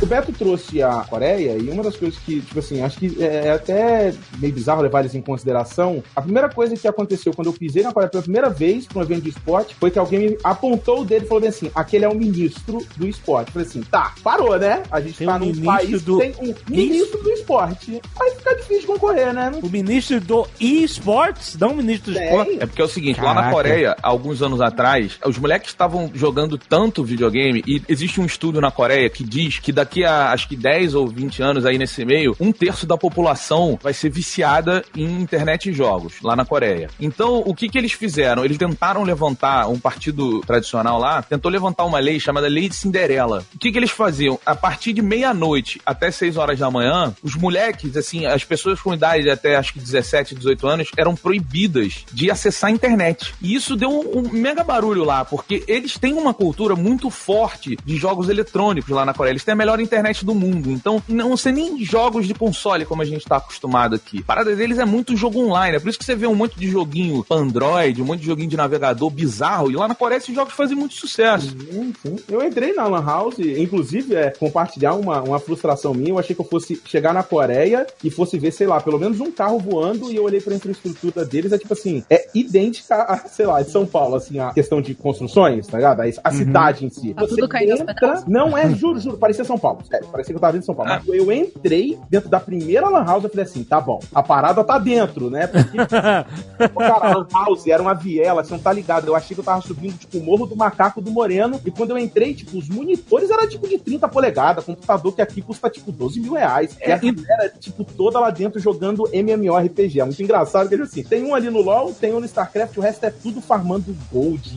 O Beto trouxe a Coreia e uma das coisas que, tipo assim, acho que é, é até meio bizarro levar eles em consideração. A primeira coisa que aconteceu quando eu pisei na Coreia pela primeira vez para um evento de esporte foi que alguém me apontou o dedo e falou bem assim: aquele é o ministro do esporte. Eu falei assim: tá, parou, né? A gente Tem tá um num país do- que tem um ministro do esporte. Aí fica difícil de concorrer, né? Não o ministro do eSports, não o ministro do esporte. É porque é o seguinte, lá na Caraca. Coreia, alguns anos atrás, os moleques estavam jogando tanto videogame e existe um estudo na Coreia que diz que daqui a acho que 10 ou 20 anos aí nesse meio, um terço da população vai ser viciada em internet e jogos lá na Coreia. Então, o que que eles fizeram? Eles tentaram levantar um partido tradicional lá, tentou levantar uma lei chamada Lei de Cinderela. O que que eles faziam? A partir de meia-noite até 6 horas da manhã, os moleques, assim, as pessoas com idade até acho que 17, 18 anos, eram proibidas de acessar a internet. E isso deu um, um mega barulho lá, porque eles têm uma cultura muito forte de jogos eletrônicos lá na Coreia. Eles têm a melhor internet do mundo. Então, não sei nem jogos de console como a gente tá acostumado aqui. A parada deles é muito jogo online. É por isso que você vê um monte de joguinho pra Android, um monte de joguinho de navegador bizarro. E lá na Coreia esses jogos fazem muito sucesso. Sim, sim. Eu entrei na Lan House, inclusive, é, compartilhar uma, uma frustração minha. Eu achei que eu fosse chegar na Coreia e fosse ver, sei lá, pelo menos um carro voando e eu olhei pra infraestrutura deles, é tipo assim, é idêntica a, sei lá, de São Paulo, assim, a questão de construções, tá ligado? A, a cidade em si. Tá tudo caindo pedaços. Não é, juro, juro, parecia São Paulo. Paulo. Sério, parecia que eu tava dentro de São Paulo. Mas eu entrei dentro da primeira Lan House, eu falei assim: tá bom, a parada tá dentro, né? Porque, <laughs> cara, a Lan House era uma viela, você não tá ligado. Eu achei que eu tava subindo, tipo, o Morro do Macaco do Moreno. E quando eu entrei, tipo, os monitores eram tipo de 30 polegadas, computador que aqui custa, tipo, 12 mil reais. E a galera, tipo, toda lá dentro jogando MMORPG. É muito engraçado que ele assim: tem um ali no LoL, tem um no StarCraft, o resto é tudo farmando gold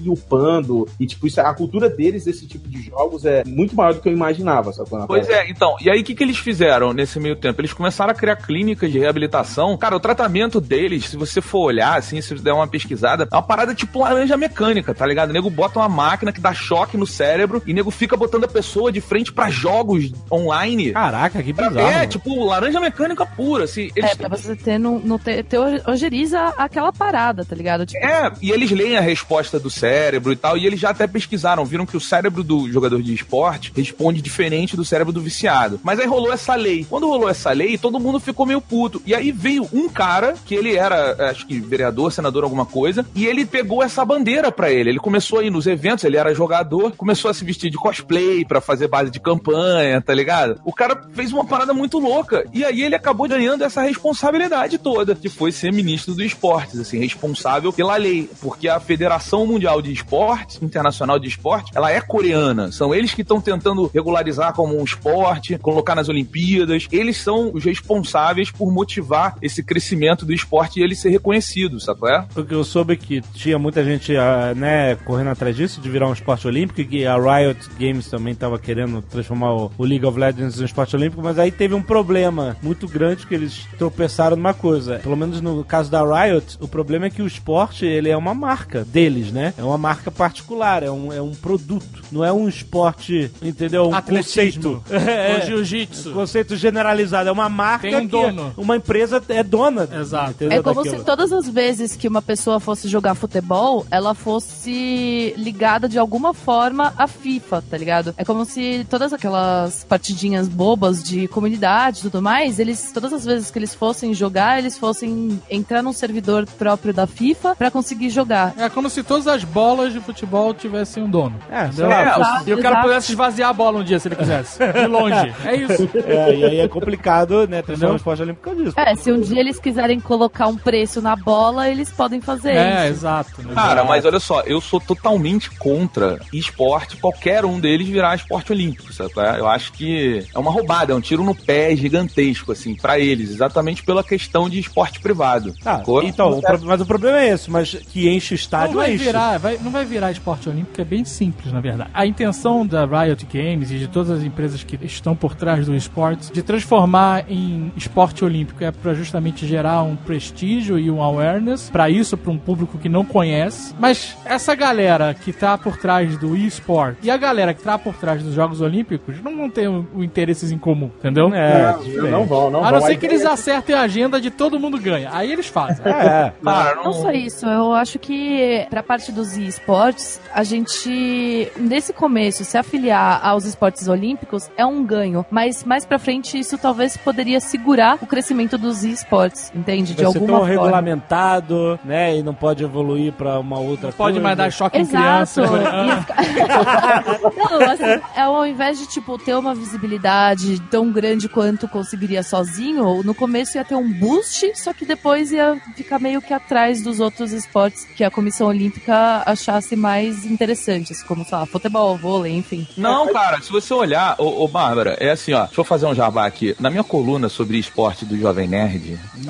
e, e upando. E, tipo, isso, a cultura deles, desse tipo de jogos, é muito maior do que eu imaginava, sacou? Pois é, então, e aí o que, que eles fizeram nesse meio tempo? Eles começaram a criar clínicas de reabilitação. Cara, o tratamento deles, se você for olhar, assim, se você der uma pesquisada, é uma parada tipo laranja mecânica, tá ligado? O nego bota uma máquina que dá choque no cérebro e o nego fica botando a pessoa de frente pra jogos online. Caraca, que bizarro. É, mano. tipo, laranja mecânica pura, assim. Eles É, pra você ter, no, no te, teoriza aquela parada, tá ligado? Tipo, É, e eles leem a resposta do cérebro e tal, e eles já até pesquisaram, viram que o cérebro do jogador de esporte responde diferente do cérebro do viciado. Mas aí rolou essa lei. Quando rolou essa lei, todo mundo ficou meio puto. E aí veio um cara, que ele era, acho que vereador, senador, alguma coisa, e ele pegou essa bandeira pra ele. Ele começou a ir nos eventos, ele era jogador, começou a se vestir de cosplay pra fazer base de campanha, tá ligado? O cara fez uma parada muito louca. E aí ele acabou ganhando essa responsabilidade toda, que foi ser ministro do esportes, assim, responsável pela lei. Porque a Federação Mundial de Esportes, Internacional de Esporte, ela é coreana. São eles que estão tentando regularizar como um esporte, colocar nas Olimpíadas. Eles são os responsáveis por motivar esse crescimento do esporte e ele ser reconhecido, sabe qual é? Porque eu soube que tinha muita gente, ah, né, correndo atrás disso, de virar um esporte olímpico, e que a Riot Games também estava querendo transformar o, o League of Legends em um esporte olímpico, mas aí teve um problema muito grande que eles tropeçaram numa coisa. Pelo menos no caso da Riot, o problema é que o esporte, ele é uma marca deles, né? É uma marca particular, é um, é um produto. Não é um esporte, entendeu? Um Atletismo. conceito. <laughs> É, Ou jiu-jitsu. conceito generalizado. É uma marca Tem um que dono. uma empresa é dona. Exato. É como daquilo. se todas as vezes que uma pessoa fosse jogar futebol, ela fosse ligada de alguma forma à FIFA, tá ligado? É como se todas aquelas partidinhas bobas de comunidade e tudo mais, eles, todas as vezes que eles fossem jogar, eles fossem entrar num servidor próprio da FIFA pra conseguir jogar. É como se todas as bolas de futebol tivessem um dono. É, sei lá, Exato, e o cara exato. pudesse esvaziar a bola um dia se ele quisesse. De longe. É isso. É, e aí é complicado, né, transformar o esporte olímpico disso. É, se um dia eles quiserem colocar um preço na bola, eles podem fazer É, isso. exato. né? Cara, mas olha só, eu sou totalmente contra esporte, qualquer um deles virar esporte olímpico, sabe? é? Eu acho que é uma roubada, é um tiro no pé gigantesco, assim, pra eles, exatamente pela questão de esporte privado. Ah, então, o pro- mas o problema é esse, mas que enche o Não estádio vai, enche. virar, vai- não vai virar esporte olímpico, é bem simples, na verdade. A intenção da Riot Games e de todas as empresas que estão por trás do esporte de transformar em esporte olímpico é para justamente gerar um prestígio e um awareness para isso, para um público que não conhece. Mas essa galera que tá por trás do eSport e a galera que tá por trás dos Jogos Olímpicos não vão ter o, o interesses em comum, entendeu? É, Não, diferente. não vão, não a vão. não ser que eles acertem a agenda de todo mundo ganha. Aí eles fazem. É, Cara, Não só isso, eu acho que pra parte dos esportes, a gente, nesse começo, se afiliar aos esportes olímpicos é um ganho, mas mais pra frente isso talvez poderia segurar o crescimento dos esportes, entende? De vai ser alguma tão forma. regulamentado, né, e não pode evoluir pra uma outra Pode coisa. mais dar choque em Exato. criança. <laughs> Ia ficar- <laughs> Não, assim, é ao invés de, tipo, ter uma visibilidade tão grande quanto conseguiria sozinho, no começo ia ter um boost, só que depois ia ficar meio que atrás dos outros esportes que a Comissão Olímpica achasse mais interessantes, como, sei lá, futebol, vôlei, enfim. Não, cara, se você olhar, ô, ô Bárbara, é assim, ó, deixa eu fazer um jabá aqui. Na minha coluna sobre esporte do Jovem Nerd, <laughs>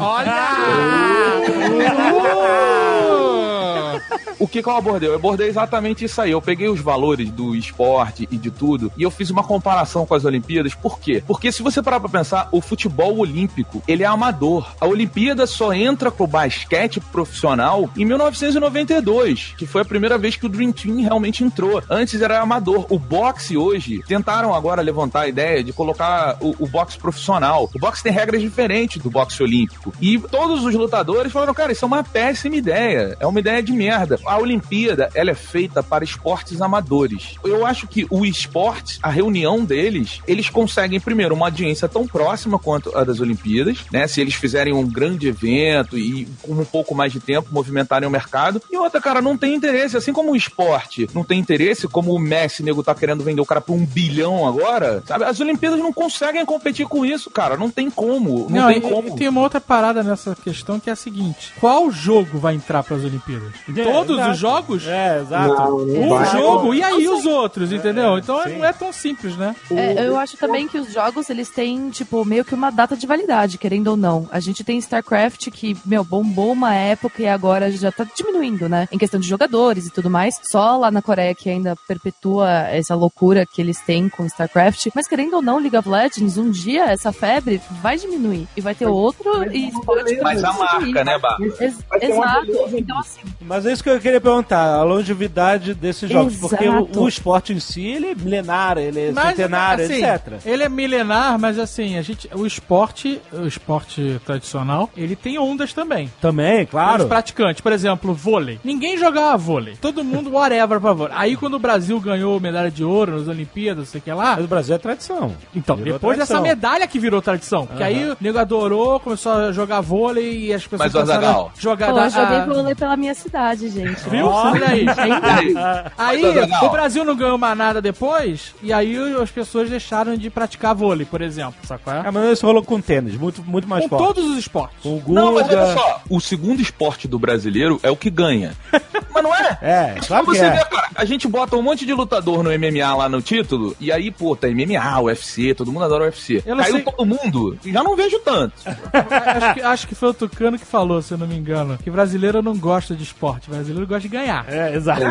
o que, que eu abordei? Eu abordei exatamente isso aí. Eu peguei os valores do esporte e de tudo e eu fiz uma comparação com as Olimpíadas. Por quê? Porque se você parar pra pensar, o futebol olímpico, ele é amador. A Olimpíada só entra pro basquete profissional em 1992, que foi a primeira vez que o Dream Team realmente entrou. Antes era amador. O boxe hoje, tentaram agora levantar a ideia de colocar o, o boxe profissional. O boxe tem regras diferentes do boxe olímpico. E todos os lutadores falaram, cara, isso é uma péssima ideia. É uma ideia de merda. a Olimpíada, ela é feita para esportes amadores. Eu acho que o esporte, a reunião deles, eles conseguem, primeiro, uma audiência tão próxima quanto a das Olimpíadas, né? Se eles fizerem um grande evento e com um pouco mais de tempo movimentarem o mercado. E outra, cara, não tem interesse. Assim como o esporte não tem interesse, como o Messi, nego, tá querendo vender o cara por um bilhão agora, sabe? As Olimpíadas não conseguem competir com isso, cara. Não tem como. Não, Não, tem e- como. tem uma outra parada nessa questão que é a seguinte: qual jogo vai entrar para as Olimpíadas? É, Todos exato. os jogos? É, exato. Não, não Um vai. jogo, e aí os outros, entendeu? Então não é tão simples, né? É, eu acho também que os jogos, eles têm, tipo, meio que uma data de validade, querendo ou não. A gente tem StarCraft que, meu, bombou uma época e agora já tá diminuindo, né? Em questão de jogadores e tudo mais. Só lá na Coreia que ainda perpetua essa loucura que eles têm com StarCraft. Mas querendo ou não, League of Legends, um dia essa febre vai diminuir. E vai ter outro e esporte que Mas a marca, né, Bar? Ex- Exato. Então, assim, Mas é isso que eu queria perguntar, a longevidade desses jogos. Porque o, Exato. o esporte em si, ele é milenário, ele é Mas, centenário, assim, etc. Ele é milenar, mas assim, a gente, o esporte, o esporte tradicional, ele tem ondas também. Também, Os claro. praticantes, por exemplo, vôlei. Ninguém jogava vôlei. Todo mundo, whatever, pra vôlei. Aí quando o Brasil ganhou medalha de ouro nas Olimpíadas, não sei o que lá. Mas o Brasil é tradição. Então, Virou depois tradição. dessa medalha que virou tradição. Porque aí o nego adorou, começou a jogar vôlei e as pessoas Mas, ô, começaram Azaghal, a jogar. pô, joguei a- vôlei pela minha cidade, gente. Viu? Olha aí. Ainda. Aí o Brasil não ganhou mais nada depois, e aí as pessoas deixaram de praticar vôlei, por exemplo, sacou? Ah, mas isso rolou com tênis, muito, muito mais Com forte. todos os esportes. Com o Guga. Não, mas olha só, o segundo esporte do brasileiro é o que ganha. <laughs> mas não é? É, claro Pra que você é. ver, cara, a gente bota um monte de lutador no MMA lá no título, e aí, pô, tá MMA, UFC, todo mundo adora UFC. Eu Caiu sei- todo mundo, e já não vejo tanto. <laughs> acho, que, acho que foi o Tucano que falou, se eu não me engano, que brasileiro não gosta de esporte, brasileiro gosta de ganhar. É, exato.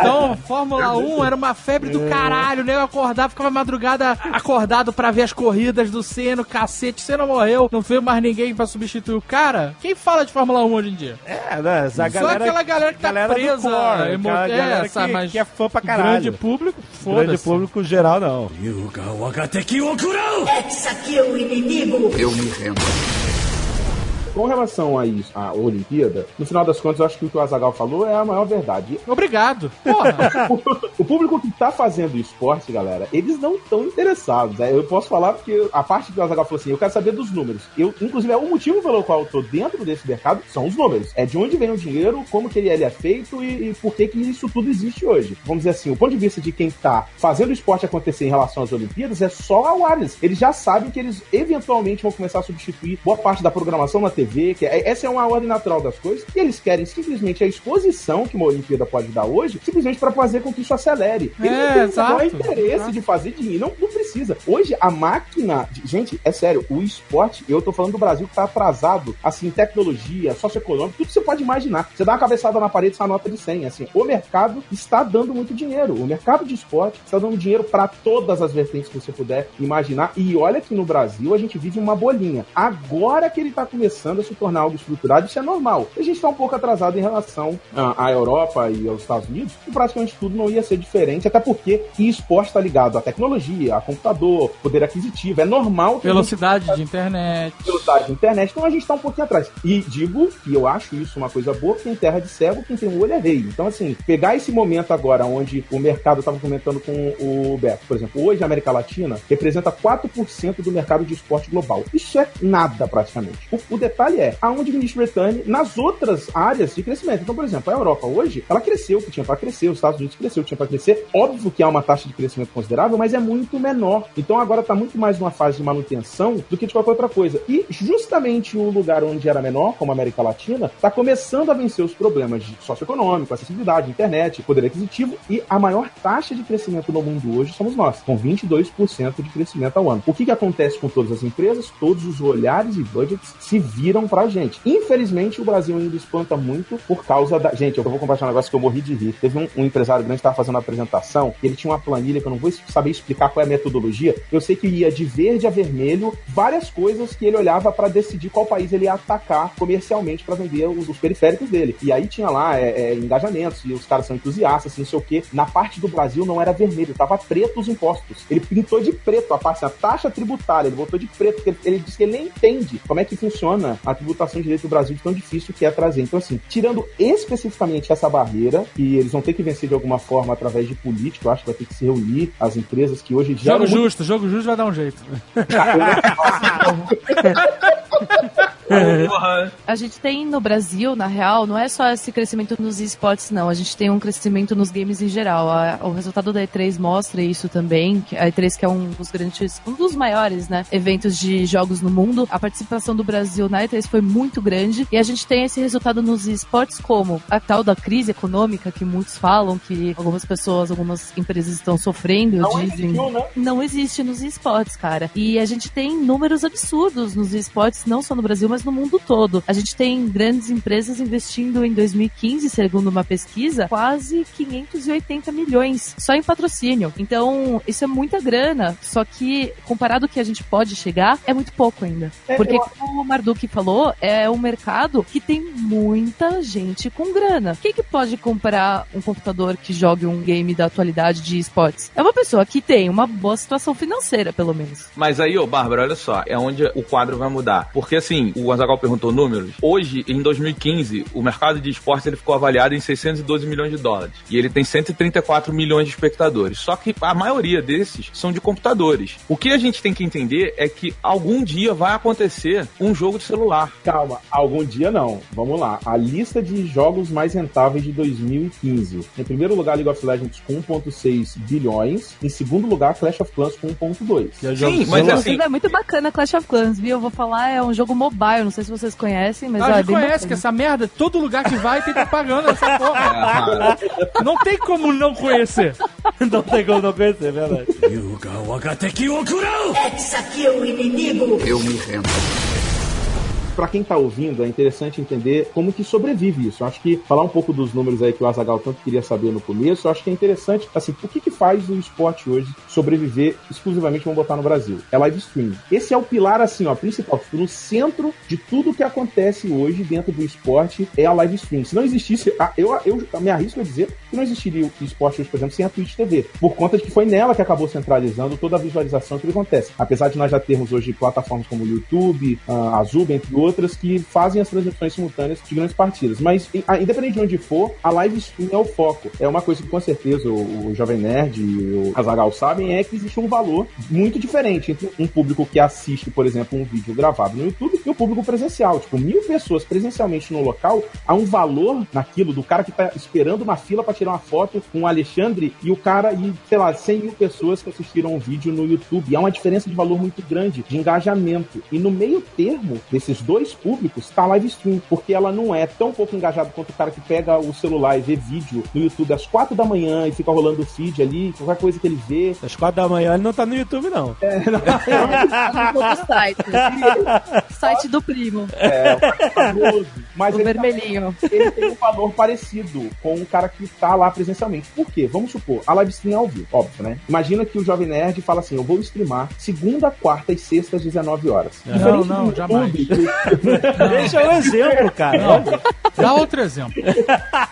Então, Fórmula 1 era uma febre do caralho, o nego acordava, ficava madrugada acordado pra ver as corridas do Senna, cacete, Senna morreu, não veio mais ninguém pra substituir o cara. Quem fala de Fórmula 1 hoje em dia? É, né, essa Só galera, aquela galera que tá galera presa, core, emo- é, galera sabe, que, mas que é fã pra o caralho. grande público, Grande foda-se. público geral, não. Eu me rendo. Com relação a isso, a Olimpíada, no final das contas, eu acho que o que o Azagal falou é a maior verdade. Obrigado. <laughs> O público que tá fazendo esporte, galera, eles não estão interessados. né? Eu posso falar porque a parte que o Azagal falou assim, eu quero saber dos números. Eu, inclusive, é o motivo pelo qual eu tô dentro desse mercado são os números. É de onde vem o dinheiro, como que ele, ele é feito e, e por que que isso tudo existe hoje. Vamos dizer assim, o ponto de vista de quem tá fazendo o esporte acontecer em relação às Olimpíadas é só a Warriors. Eles já sabem que eles eventualmente vão começar a substituir boa parte da programação na TV, que é, essa é uma ordem natural das coisas, e eles querem simplesmente a exposição que uma Olimpíada pode dar hoje, simplesmente para fazer com que isso acelere. Eles É, não têm o exato, interesse exato. de fazer dinheiro, não, não precisa. Hoje, a máquina. de- Gente, é sério, o esporte, eu tô falando do Brasil que tá atrasado, assim, tecnologia, socioeconômico, tudo que você pode imaginar. Você dá uma cabeçada na parede, essa nota de 100. Assim, o mercado está dando muito dinheiro. O mercado de esporte está dando dinheiro para todas as vertentes que você puder imaginar. E olha que no Brasil a gente vive uma bolinha. Agora que ele tá começando a se tornar algo estruturado, isso é normal. A gente tá um pouco atrasado em relação à, à Europa e aos Estados Unidos, e praticamente tudo não ia ser diferente, até porque e esporte está ligado à tecnologia, a computador, poder aquisitivo. É normal que a gente Velocidade de internet. velocidade de internet, então a gente tá um pouquinho atrás. E digo que eu acho isso uma coisa boa, porque em terra de cego, quem tem um olho é rei. Então, assim, pegar esse momento agora onde o mercado, eu tava comentando com o Beto, por exemplo, hoje a América Latina representa 4% do mercado de esporte global. Isso é nada, praticamente. O, o detalhe é, há um diminishing return nas outras áreas de crescimento. Então, por exemplo, a Europa hoje, ela cresceu o que tinha para crescer, os Estados Unidos cresceu o que tinha para crescer. Óbvio que há uma taxa de crescimento considerável, mas é muito menor. Então agora está muito mais numa fase de manutenção do que de qualquer outra coisa. E justamente o lugar onde era menor, como a América Latina, está começando a vencer os problemas de socioeconômico, acessibilidade, internet, poder aquisitivo e a maior taxa de crescimento no mundo hoje somos nós, com 22% de crescimento ao ano. O que, que acontece com todas as empresas? Todos os olhares e budgets se viram pra gente. Infelizmente, o Brasil ainda espanta muito por causa da. Gente, eu vou compartilhar um negócio que eu morri de rir. Teve um, um empresário grande que estava fazendo uma apresentação ele tinha uma planilha que eu não vou saber explicar qual é a metodologia. Eu sei que ia de verde a vermelho várias coisas que ele olhava para decidir qual país ele ia atacar comercialmente para vender os, os periféricos dele. E aí tinha lá é, é, engajamentos e os caras são entusiastas, assim, não sei o quê. Na parte do Brasil não era vermelho, tava preto os impostos. Ele pintou de preto a parte, a taxa tributária, ele botou de preto, porque ele, ele disse que ele nem entende como é que funciona imagina a tributação de direito do Brasil de tão difícil que é trazer. Então, assim, tirando especificamente essa barreira, que eles vão ter que vencer de alguma forma através de política, eu acho que vai ter que se reunir as empresas que hoje já. Jogo justo, jogo justo vai dar um jeito. <laughs> A gente tem no Brasil, na real, não é só esse crescimento nos esportes, não. A gente tem um crescimento nos games em geral. A- o resultado da E3 mostra isso também. A E3 que é um dos grandes, um dos maiores, né, eventos de jogos no mundo. A participação do Brasil na E3 foi muito grande e a gente tem esse resultado nos esportes como a tal da crise econômica que muitos falam que algumas pessoas, algumas empresas estão sofrendo, Não dizem existiu, né? não existe nos esportes, cara. E a gente tem números absurdos nos esportes, não só no Brasil, mas no mundo todo. A gente tem grandes empresas investindo em 2015, segundo uma pesquisa, quase 580 milhões só em patrocínio. Então, isso é muita grana, só que comparado ao que a gente pode chegar, é muito pouco ainda. É, Porque, como o Marduk falou, é um mercado que tem muita gente com grana. Quem que pode comprar um computador que jogue um game da atualidade de esportes? É uma pessoa que tem uma boa situação financeira, pelo menos. Mas aí, ô Bárbara, olha só, é onde o quadro vai mudar. Porque assim, o Azagal perguntou números. Hoje, em 2015, o mercado de esportes ele ficou avaliado em 612 milhões de dólares. E ele tem 134 milhões de espectadores. Só que a maioria desses são de computadores. O que a gente tem que entender é que algum dia vai acontecer um jogo de celular. Calma, algum dia não. Vamos lá. A lista de jogos mais rentáveis de 2015. Em primeiro lugar, League of Legends com 1.6 bilhões. Em segundo lugar, Clash of Clans com 1.2. Sim, mas assim, é muito bacana Clash of Clans, viu? Eu vou falar, é um jogo mobile, não sei se vocês conhecem, mas Ah, ó, a é gente bem conhece que bacana. essa merda, todo lugar que vai tem propaganda dessa <laughs> porra. Não tem como não conhecer. <laughs> Não tem como não conhecer, é verdade. Eis aqui o inimigo. Eu me rendo. Pra quem tá ouvindo, é interessante entender como que sobrevive isso. Eu acho que falar um pouco dos números aí que o Azagal tanto queria saber no começo, eu acho que é interessante, assim, o que que faz o esporte hoje sobreviver exclusivamente, vamos botar no Brasil? É live stream. Esse é o pilar, assim, ó, principal. Tipo, no centro de tudo que acontece hoje dentro do esporte é a live stream. Se não existisse, ah, eu, eu me arrisco a dizer que não existiria o esporte hoje, por exemplo, sem a Twitch TV. Por conta de que foi nela que acabou centralizando toda a visualização que acontece. Apesar de nós já termos hoje plataformas como o YouTube, a Azul, entre outras, que fazem as transmissões simultâneas de grandes partidas. Mas, in- independente de onde for, a live stream é o foco. É uma coisa que com certeza o, o Jovem Nerd e o Azagal sabem, é que existe um valor muito diferente entre um público que assiste, por exemplo, um vídeo gravado no YouTube e o público presencial. Tipo, mil pessoas presencialmente no local, há um valor naquilo do cara que tá esperando uma fila para tirar uma foto com o Alexandre e o cara e, sei lá, 100 mil pessoas que assistiram um vídeo no YouTube. E há uma diferença de valor muito grande, de engajamento. E no meio termo desses dois públicos tá a live stream, porque ela não é tão pouco engajada quanto o cara que pega o celular e vê vídeo no YouTube às quatro da manhã e fica rolando o feed ali, qualquer coisa que ele vê. Às quatro da manhã ele não tá no YouTube, não. No outro <laughs> site. site do primo. É, famoso, mas O ele tá- vermelhinho. ele tem um valor parecido com o cara que tá lá presencialmente. Por quê? Vamos supor, a live stream é ao vivo, óbvio, né? Imagina que o Jovem Nerd fala assim: eu vou streamar segunda, quarta e sexta às 19 horas. Não, Diferente não, do jamais. YouTube, <laughs> Deixa um exemplo, cara. Não. Dá outro exemplo.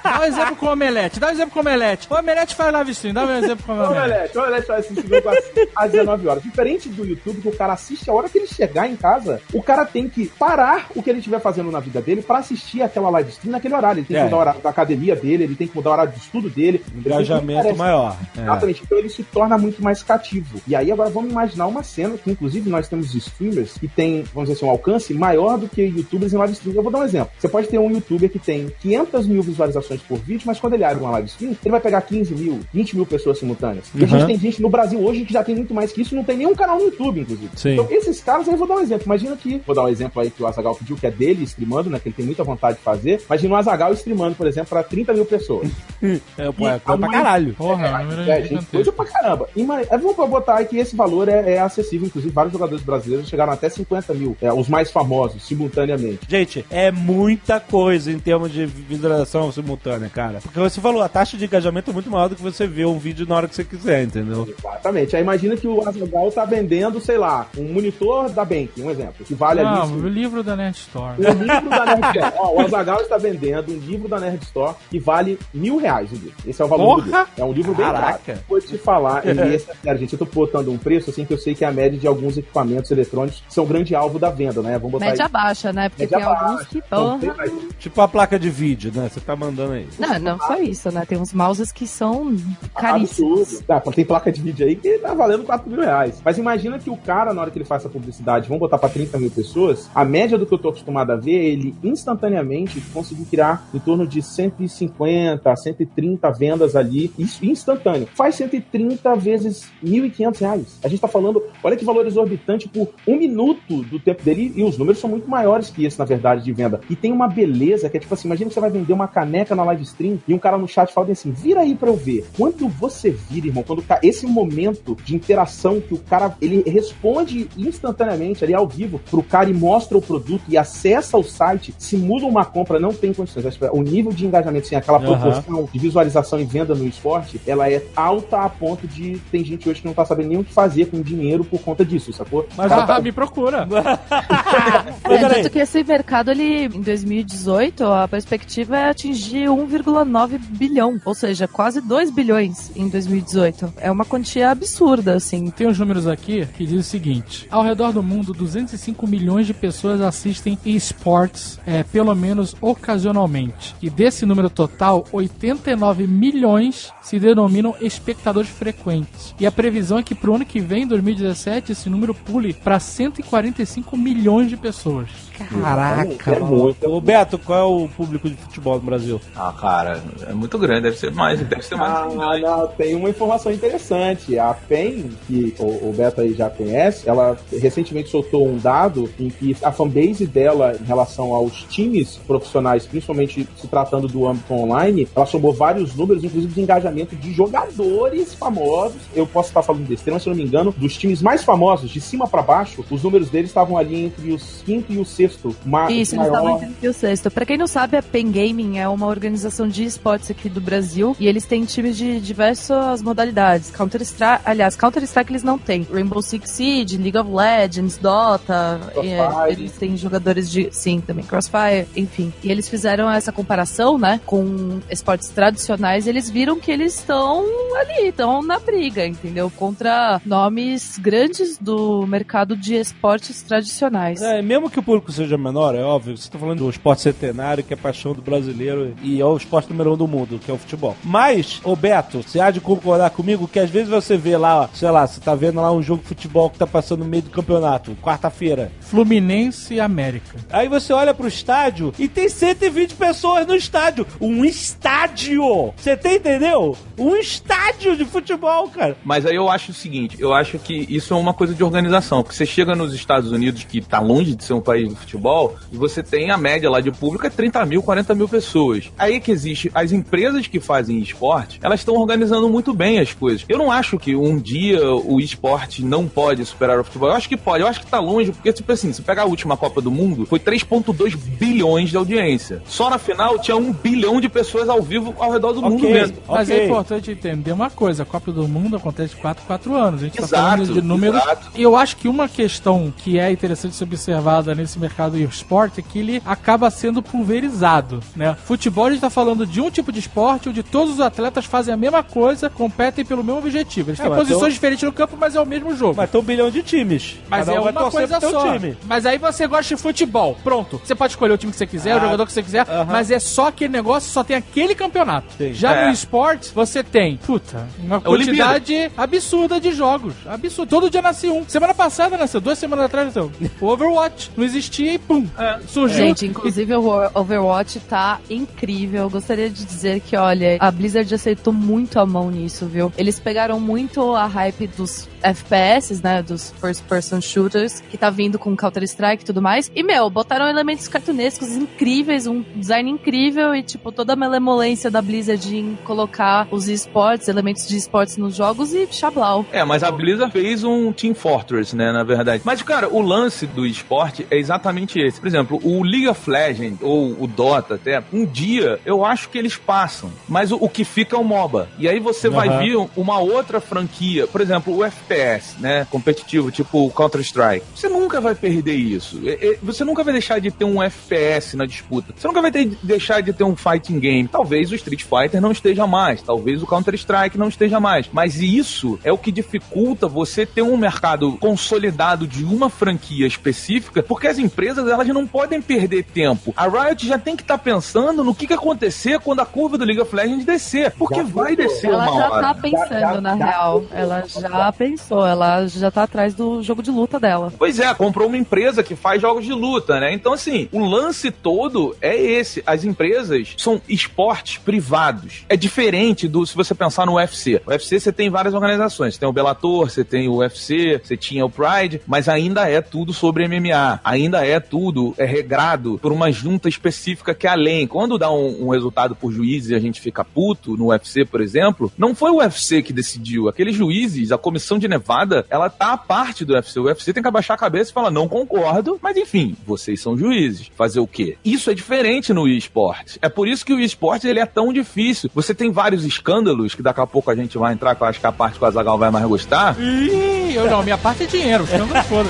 Dá um exemplo com o Omelete. Dá um exemplo com o Omelete. O Omelete faz live stream. Dá um exemplo com o Omelete. Omelete, o Omelete vai assistir jogo às- às 19 horas. Diferente do YouTube, que o cara assiste a hora que ele chegar em casa, o cara tem que parar o que ele estiver fazendo na vida dele pra assistir aquela live stream naquele horário. Ele tem que É. mudar o horário da academia dele, ele tem que mudar o horário de estudo dele. Que- Engajamento maior. É. Exatamente. Então ele se torna muito mais cativo. E aí agora vamos imaginar uma cena que, inclusive, nós temos streamers que tem, vamos dizer assim, um alcance maior do que youtubers em live stream. Eu vou dar um exemplo. Você pode ter um youtuber que tem 500 mil visualizações por vídeo, mas quando ele abre uma live stream, ele vai pegar 15 mil, 20 mil pessoas simultâneas. E a gente Uhum. tem gente no Brasil hoje que já tem muito mais que isso, não tem nenhum canal no YouTube, inclusive. Sim. Então esses caras, aí eu vou dar um exemplo. Imagina que, vou dar um exemplo aí que o Azagal pediu, que é dele streamando, né, que ele tem muita vontade de fazer. Imagina o Azagal streamando, por exemplo, para 30 mil pessoas. <laughs> É, pô, é coisa a pra caralho. Porra, É, o número é, é gente, coisa pra caramba. E, mas, é, vamos botar aí que esse valor é, é acessível, inclusive vários jogadores brasileiros chegaram até 50 mil, é, os mais famosos, simultaneamente. Gente, é muita coisa em termos de visualização simultânea, cara. Porque você falou, a taxa de engajamento é muito maior do que você ver um vídeo na hora que você quiser, entendeu? Exatamente. Aí imagina que o Azaghal tá vendendo, sei lá, um monitor da Bank, um exemplo, que vale Não, ali. o livro da Net Store. Um livro da Nerdcast. Ó, o Azagal está vendendo um livro da Nerd Store que vale mil reais o livro. Esse é o valor do Porra! livro. É um livro bem Caraca. caro. Vou te falar, e <laughs> esse é sério, gente. Eu tô botando um preço assim que eu sei que é a média de alguns equipamentos eletrônicos que são grande alvo da venda, né? Vamos botar Média aí. Baixa, né? Porque Média tem alguns baixa. que Não tem porra. Tipo a placa de vídeo, né? Você tá mandando aí. Não, não só isso, né? Tem uns mouses que são caríssimos. Tá, tem placa de vídeo aí que tá valendo 4 mil reais. Mas imagina que o cara, na hora que ele faz essa publicidade, vamos botar pra 30 mil pessoas, a média do que eu tô acostumado a ver, ele instantaneamente conseguiu criar em torno de 150, 130 vendas ali, isso instantâneo. Faz 130 vezes 1.500 reais. A gente tá falando, olha que valor exorbitante por um minuto do tempo dele, e os números são muito maiores que esse, na verdade, de venda. E tem uma beleza que é tipo assim, imagina que você vai vender uma caneca na live stream e um cara no chat fala assim, vira aí pra eu ver. Quando você vira, irmão, quando tá esse momento de interação que o cara, ele responde instantaneamente ali ao vivo pro cara e mostra o produto e acessa o site, se muda uma compra, não tem condições. O nível de engajamento, assim, aquela Aham. proporção de visualização e venda no esporte, ela é alta a ponto de tem gente hoje que não tá sabendo nem o que fazer com dinheiro por conta disso, sacou? Mas Cara, ah, tá- me procura. <laughs> É, tanto que esse mercado, ele, em 2018, a perspectiva é atingir 1,9 bilhão, ou seja, quase 2 bilhões em 2018. É uma quantia absurda, assim. Tem uns números aqui que diz o seguinte: ao redor do mundo, 205 milhões de pessoas assistem esportes, é, pelo menos ocasionalmente. E desse número total, 89 milhões se denominam espectadores frequentes. E a previsão é que pro ano que vem, 2017, esse número pule para 145 milhões de pessoas. Caraca, É muito. Ô, Beto, qual é o público de futebol no Brasil? Ah, cara, é muito grande, deve ser mais, deve ser mais. Ah, não, tem uma informação interessante. A PEN, que o, o Beto aí já conhece, ela recentemente soltou um dado em que a fanbase dela em relação aos times profissionais, principalmente se tratando do âmbito online, ela somou vários números, inclusive de engajamento de jogadores famosos. Eu posso estar falando besteira, mas se eu não me engano, dos times mais famosos, de cima pra baixo, os números deles estavam ali entre os quinto e o sexto. Ma Isso, eles maior- estavam entre o quinto e o sexto. Pra quem não sabe, a Pen Gaming é uma organização de esportes aqui do Brasil e eles têm times de diversas modalidades. Counter-Strike, aliás, Counter-Strike eles não têm. Rainbow Six Siege, League of Legends, Dota, é, eles têm jogadores de, sim, também Crossfire, enfim. E eles fizeram essa comparação, né, com esportes tradicionais e eles viram que eles estão ali, estão na briga, entendeu? Contra nomes grandes do mercado de esportes tradicionais. É, mesmo que o público seja menor, é óbvio, você tá falando do esporte centenário, que é paixão do brasileiro e é o esporte número um do mundo, que é o futebol. Mas, ô Beto, você há de concordar comigo que às vezes você vê lá, sei lá, você tá vendo lá um jogo de futebol que tá passando no meio do campeonato, quarta-feira. Fluminense e América. Aí você olha pro estádio e tem 120 pessoas no estádio. Um estádio! Você tem, entendeu? Um estádio de futebol, cara. Mas aí eu acho o seguinte, eu acho que isso é uma coisa de organização, porque você chega nos Estados Unidos, que tá longe de ser um país de futebol, e você tem a média lá de público é 30 mil, 40 mil pessoas. Aí é que existe, as empresas que fazem esporte, elas estão organizando muito bem as coisas. Eu não acho que um dia o esporte não pode superar o futebol, eu acho que pode, eu acho que tá longe, porque tipo assim, se pegar a última Copa do Mundo, foi 3.2 bilhões de audiência. Só na final tinha um bilhão de pessoas ao vivo ao redor do mundo Ok. mesmo. Mas Ok. é importante entender uma coisa: a Copa do Mundo acontece de 4 4 anos. A gente está Exato, falando de números. exato. E eu acho que uma questão que é interessante ser observada nesse mercado de esporte é que ele acaba sendo pulverizado. Né? Futebol, a gente está falando de um tipo de esporte onde todos os atletas fazem a mesma coisa, competem pelo mesmo objetivo. Eles É, têm posições eu- diferentes no campo, mas é o mesmo jogo. Mas tem um bilhão de times. Mas Cada um é vai uma coisa só. time. Mas aí você gosta de futebol. Pronto. Você pode escolher o time que você quiser, o Ah, jogador que você quiser, aham. mas é só aquele negócio, só tem aquele campeonato. Sim. Já É. no esporte, você tem, puta, uma quantidade absurda de jogos. Absurdo. Todo dia nasce um. Semana passada nasceu, duas semanas atrás nasceu. O Overwatch não existia e pum. Surgiu. Gente, inclusive o Overwatch tá incrível. Eu gostaria de dizer que, olha, a Blizzard aceitou muito a mão nisso, viu? Eles pegaram muito a hype dos FPS, né? Dos first person shooters, que tá vindo com Counter-Strike e tudo mais. E, meu, botaram elementos cartunescos incríveis, um design incrível e, tipo, toda a malemolência da Blizzard em colocar os esportes, elementos de esportes nos jogos e chablau. É, mas a Blizzard fez um Team Fortress, né, na verdade. Mas, cara, o lance do esporte é exatamente esse. Por exemplo, o League of Legends, ou o Dota até, um dia eu acho que eles passam. Mas o, o que fica é o MOBA. E aí você vai Aham. vir uma outra franquia, por exemplo, o FPS, né, competitivo, tipo o Counter-Strike. Você nunca vai perder isso. É- é- Você nunca vai deixar de ter um FPS na disputa. Você nunca vai ter, deixar de ter um fighting game. Talvez o Street Fighter não esteja mais. Talvez o Counter-Strike não esteja mais. Mas isso é o que dificulta você ter um mercado consolidado de uma franquia específica, porque as empresas elas não podem perder tempo. A Riot já tem que estar pensando no que, que acontecer quando a curva do League of Legends descer. Porque vai descer Ela uma já hora. tá pensando, na real. Ela já pensou, ela já tá atrás do jogo de luta dela. Pois é, comprou uma empresa que faz jogos de luta, né? Então, assim, o lance todo é esse. As empresas são esportes privados. É diferente do se você pensar no UFC. O UFC você tem várias organizações. Você tem o Bellator, você tem o UFC, você tinha o Pride, mas ainda é tudo sobre MMA. Ainda é tudo é regrado por uma junta específica que é além. Quando dá um, um resultado por juízes e a gente fica puto no UFC, por exemplo, não foi o UFC que decidiu. Aqueles juízes, a comissão de Nevada, ela tá à parte do UFC. O UFC tem que abaixar a cabeça e falar, não concordo, mas enfim, vocês são juízes. Fazer o quê? Isso é diferente no eSport. É por isso que o eSport ele é tão difícil. Você tem vários escândalos, que daqui a pouco a gente vai entrar, que eu acho que a parte que o Azagal vai mais gostar. Ih, eu não, minha parte é dinheiro, senão não foda.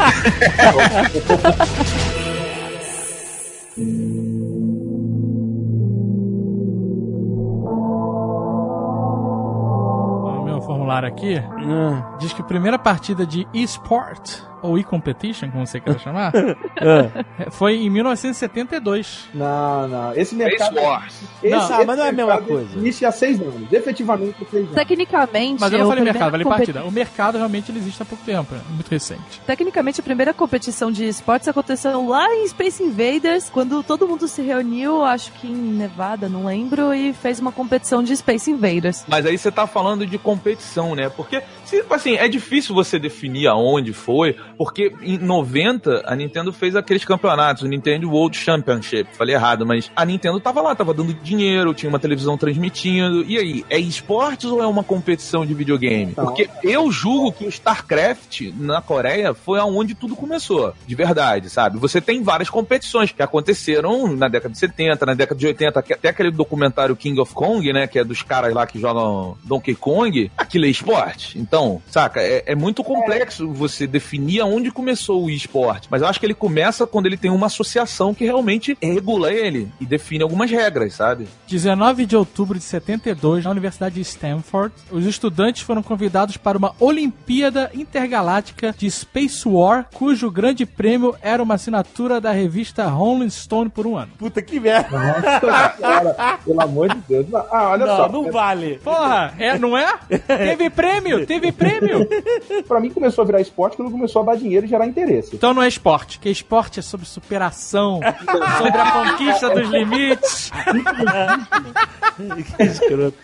Formulário aqui Ah, diz que a primeira partida de eSport, ou e-competition, como você quer chamar, ah. <laughs> foi em 1972. Não, não. Esse Space mercado. Wars. Esse, Não, esse mas não é a mesma mercado coisa. Existe há seis anos. Efetivamente há seis anos. Tecnicamente, Mas eu não falei mercado, falei competi- partida. O mercado realmente ele existe há pouco tempo, é muito recente. Tecnicamente, a primeira competição de esportes aconteceu lá em Space Invaders, quando todo mundo se reuniu, acho que em Nevada, não lembro, e fez uma competição de Space Invaders. Mas aí você tá falando de competição, né? Porque, assim, é difícil você definir aonde foi, porque em 90 a Nintendo fez aqueles campeonatos, o Nintendo World Championship. Falei errado, mas a Nintendo tava lá, tava dando dinheiro, tinha uma televisão transmitindo. E aí, é esportes ou é uma competição de videogame? Não. Porque eu julgo que o StarCraft na Coreia foi aonde tudo começou, de verdade, sabe? Você tem várias competições que aconteceram na década de 70, na década de 80, que- até aquele documentário King of Kong, né, que é dos caras lá que jogam Donkey Kong, aquilo é esporte. Então, saca, é, é muito complexo você definir aonde começou o esporte, mas eu acho que ele começa quando ele tem uma associação que realmente regula ele e define algumas regras, sabe? 19 de outubro de 72, na Universidade de Stanford, os estudantes foram convidados para uma Olimpíada Intergaláctica de Space War, cujo grande prêmio era uma assinatura da revista Rolling Stone por um ano. Puta que merda. Nossa senhora, pelo amor de Deus. Ah, olha Não, só. não vale. Porra, é, não é? Teve prêmio, teve prêmio. <laughs> Pra mim começou a virar esporte quando começou a dar dinheiro e gerar interesse. Então não é esporte, que esporte é sobre superação, <laughs> sobre a conquista dos limites. <laughs> que escroto.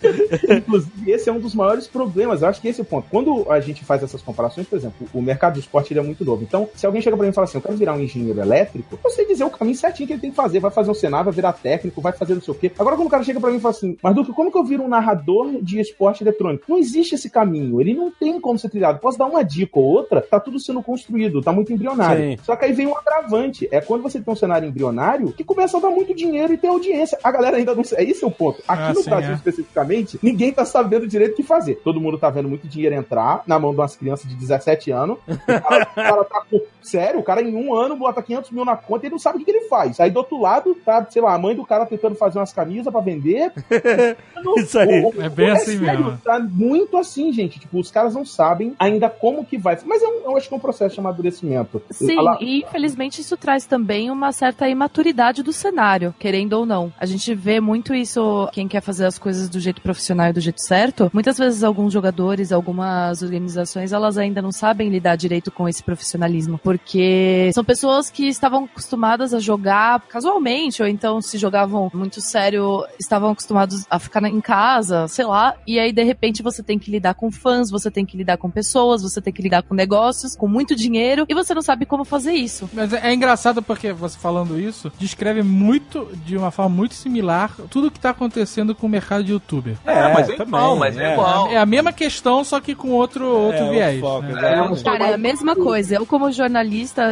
Inclusive, esse é um dos maiores problemas. Eu acho que esse é o ponto. Quando a gente faz essas comparações, por exemplo, o mercado do esporte ele é muito novo. Então, se alguém chega pra mim e fala assim, eu quero virar um engenheiro elétrico, eu sei dizer o caminho certinho que ele tem que fazer. Vai fazer um cenário, vai virar técnico, vai fazer não sei o quê. Agora, quando o cara chega pra mim e fala assim, mas Duque, como que eu viro um narrador de esporte eletrônico? Não existe esse caminho. Ele não tem como ser trilhado. Posso dar uma dica ou outra, tá tudo sendo construído, tá muito embrionário. Sim. Só que aí vem um agravante. É quando você tem um cenário embrionário que começa a dar muito dinheiro e tem audiência. A galera ainda não sabe. Esse é o ponto. Aqui Ah, no sim, Brasil, é. especificamente, ninguém tá sabendo direito o que fazer. Todo mundo tá vendo muito dinheiro entrar na mão de umas crianças de 17 anos. <laughs> O cara, o cara tá com... Sério, o cara em um ano bota 500 mil na conta e ele não sabe o que, que ele faz. Aí do outro lado, tá, sei lá, a mãe do cara tentando fazer umas camisas pra vender. <laughs> Isso aí. O- o- É bem assim sério, mesmo. Tá muito assim, gente. Tipo, os caras não sabem ainda como que vai. Mas é um- eu acho que é um processo de amadurecimento. Sim, e infelizmente isso traz também uma certa imaturidade do cenário, querendo ou não. A gente vê muito isso, quem quer fazer as coisas do jeito profissional e do jeito certo. Muitas vezes alguns jogadores, algumas organizações, elas ainda não sabem lidar direito com esse profissionalismo, porque são pessoas que estavam acostumadas a jogar casualmente, ou então se jogavam muito sério, estavam acostumados a ficar em casa, sei lá, e aí de repente você tem que lidar com fãs, você tem que lidar com pessoas, você tem que lidar com negócios, com muito dinheiro, e você não sabe como fazer isso. Mas é é engraçado porque você falando isso descreve muito, de uma forma muito similar, tudo o que tá acontecendo com o mercado de youtuber. É, mas é também, igual, mas é, é. igual. É a mesma questão, só que com outro, outro É, viés. foco, né? exatamente. Cara, é a mesma coisa. Eu, como jornalista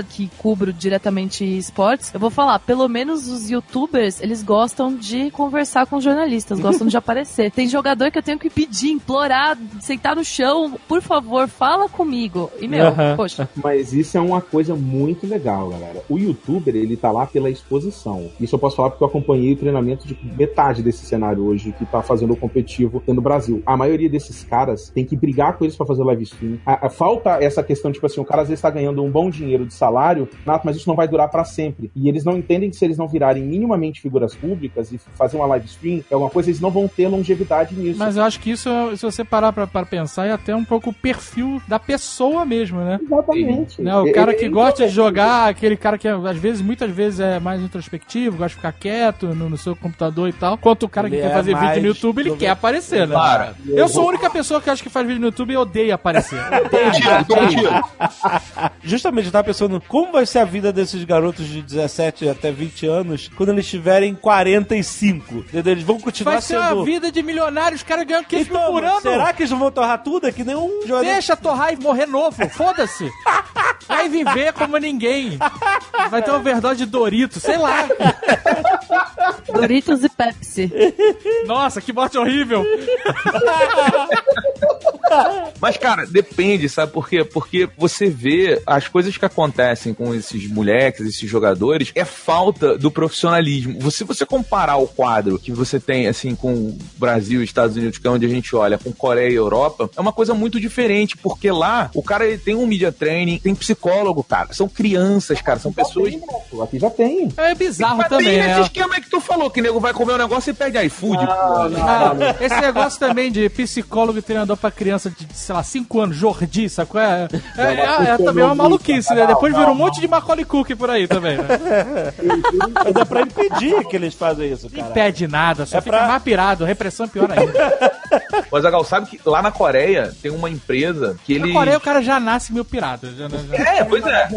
que cubro diretamente esportes, eu vou falar, pelo menos os youtubers, eles gostam de conversar com jornalistas, gostam de <laughs> aparecer. Tem jogador que eu tenho que pedir, implorar, sentar no chão, por favor, fala comigo. E meu, poxa, <laughs> Mas isso é uma coisa muito legal, galera. O youtuber, ele tá lá pela exposição. Isso eu posso falar porque eu acompanhei o treinamento de metade desse cenário hoje que tá fazendo o competitivo no Brasil. A maioria desses caras tem que brigar com eles pra fazer live stream. A- a- falta essa questão, tipo assim, o cara às vezes tá ganhando um bom dinheiro de salário, Nato, mas isso não vai durar pra sempre. E eles não entendem que se eles não virarem minimamente figuras públicas e fazer uma live stream, é alguma coisa, eles não vão ter longevidade nisso. Mas eu acho que isso, se você parar pra, pra pensar, é até um pouco o perfil da pessoa mesmo, né? Exatamente. Né, O É- cara é- que é gosta de jogar, aquele cara que às vezes, muitas vezes é mais introspectivo, gosta de ficar quieto no, no seu computador e tal. Quanto o cara que Ele quer é fazer vídeo no YouTube, ele do- quer aparecer, né? Para. Eu sou a única pessoa que acha que faz vídeo no YouTube e odeia aparecer. Mentira, mentira. <laughs> Justamente, eu tava pensando, como vai ser a vida desses garotos de 17 até 20 anos quando eles tiverem 45? Entendeu? Eles vão continuar Vai ser sendo... uma vida de milionários, os caras ganham 15 mil Então, por ano. será que eles não vão torrar tudo? É que nem um. Deixa torrar e morrer novo, foda-se. Vai viver como ninguém. Vai ter uma overdose de Dorito, sei lá. Doritos e Pepsi. Nossa, que morte horrível. Mas, cara, depende, sabe por quê? Porque você vê as coisas que acontecem com esses moleques, esses jogadores, é falta do profissionalismo. Se você comparar o quadro que você tem, assim, com Brasil e Estados Unidos, que é onde a gente olha, com Coreia e Europa, é uma coisa muito diferente, porque lá o cara ele tem um media training, tem psicólogo, cara. São crianças, cara, são pessoas. Tem, Neto. Aqui já tem. É bizarro Mas também, tem né? esse esquema aí que tu falou, que o nego vai comer um negócio e pede iFood. pô. Ah, esse negócio também de psicólogo e treinador pra criança de, sei lá, 5 anos, Jordi, sacou? É, é, é- é também uma maluquice, né? Depois virou um monte de Macaulay Culkin por aí também, né? Mas é pra impedir que eles façam isso, cara. Impede nada, só É fica pra- mais pirado, repressão é pior ainda. <laughs> Mas, Agal, sabe que lá na Coreia tem uma empresa que ele. Na Coreia o cara já nasce meio pirado. Já, já- É, pois é.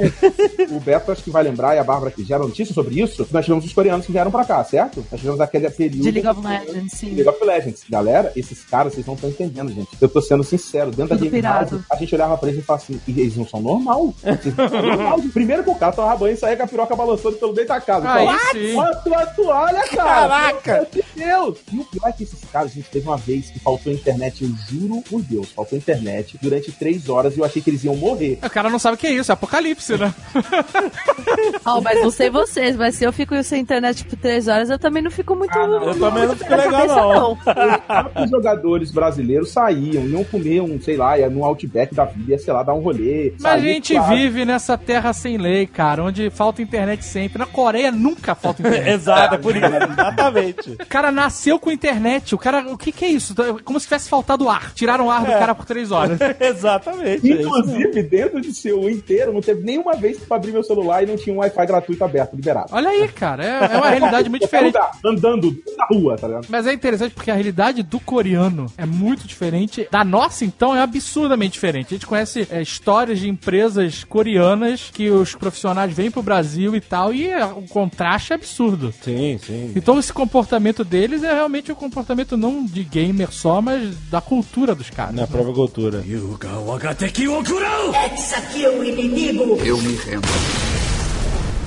O Beto acho que vai lembrar, e a Bárbara que gera notícia sobre isso, nós tivemos os coreanos que vieram pra cá, certo? Nós tivemos aquele período... De League of Legends, sim. League of Legends. Galera, esses caras, vocês não estão entendendo, gente. Eu tô sendo sincero, dentro Tudo da Game House, pirado. a gente olhava pra eles e falava assim, "E eles não são normal. Eles não. Primeiro que o cara tava banho e saía com a piroca balançando pelo meio da casa. Aí. Olha a tua toalha, cara. Caraca. Meu Deus. E o pior é que esses caras, a gente teve uma vez que faltou internet, eu juro por Deus, faltou internet durante três horas e eu achei que eles iam morrer. O cara não sabe o que é isso, é apocalipse, né? <laughs> Ah, mas não sei vocês, mas se eu fico sem internet por três horas, eu também não fico muito. Eu também não fico legal, cabeça, não. <laughs> Os jogadores brasileiros saíam, iam comer um, sei lá, ia no Outback da vida, ia, sei lá, dar um rolê. Mas a gente claro. vive nessa terra sem lei, cara, onde falta internet sempre. Na Coreia nunca falta internet. <laughs> Exato, é por isso. <laughs> Exatamente. O cara nasceu com internet. O cara, o que que é isso? É Como se tivesse faltado ar. Tiraram o ar do cara por três horas. <laughs> Exatamente. é. Inclusive, dentro de seu inteiro, não teve nenhuma vez pra abrir meu celular e não tinha um Wi-Fi gratuito aberto, liberado. Olha aí, cara, é, é uma realidade muito diferente. andando na rua, tá ligado? Mas é interessante porque a realidade do coreano é muito diferente. Da nossa, então, é absurdamente diferente. A gente conhece é, histórias de empresas coreanas que os profissionais vêm pro Brasil e tal, e é, o contraste é absurdo. Sim, sim. Então esse comportamento deles é realmente um comportamento não de gamer só, mas da cultura dos caras. Na própria cultura. Eis aqui o inimigo.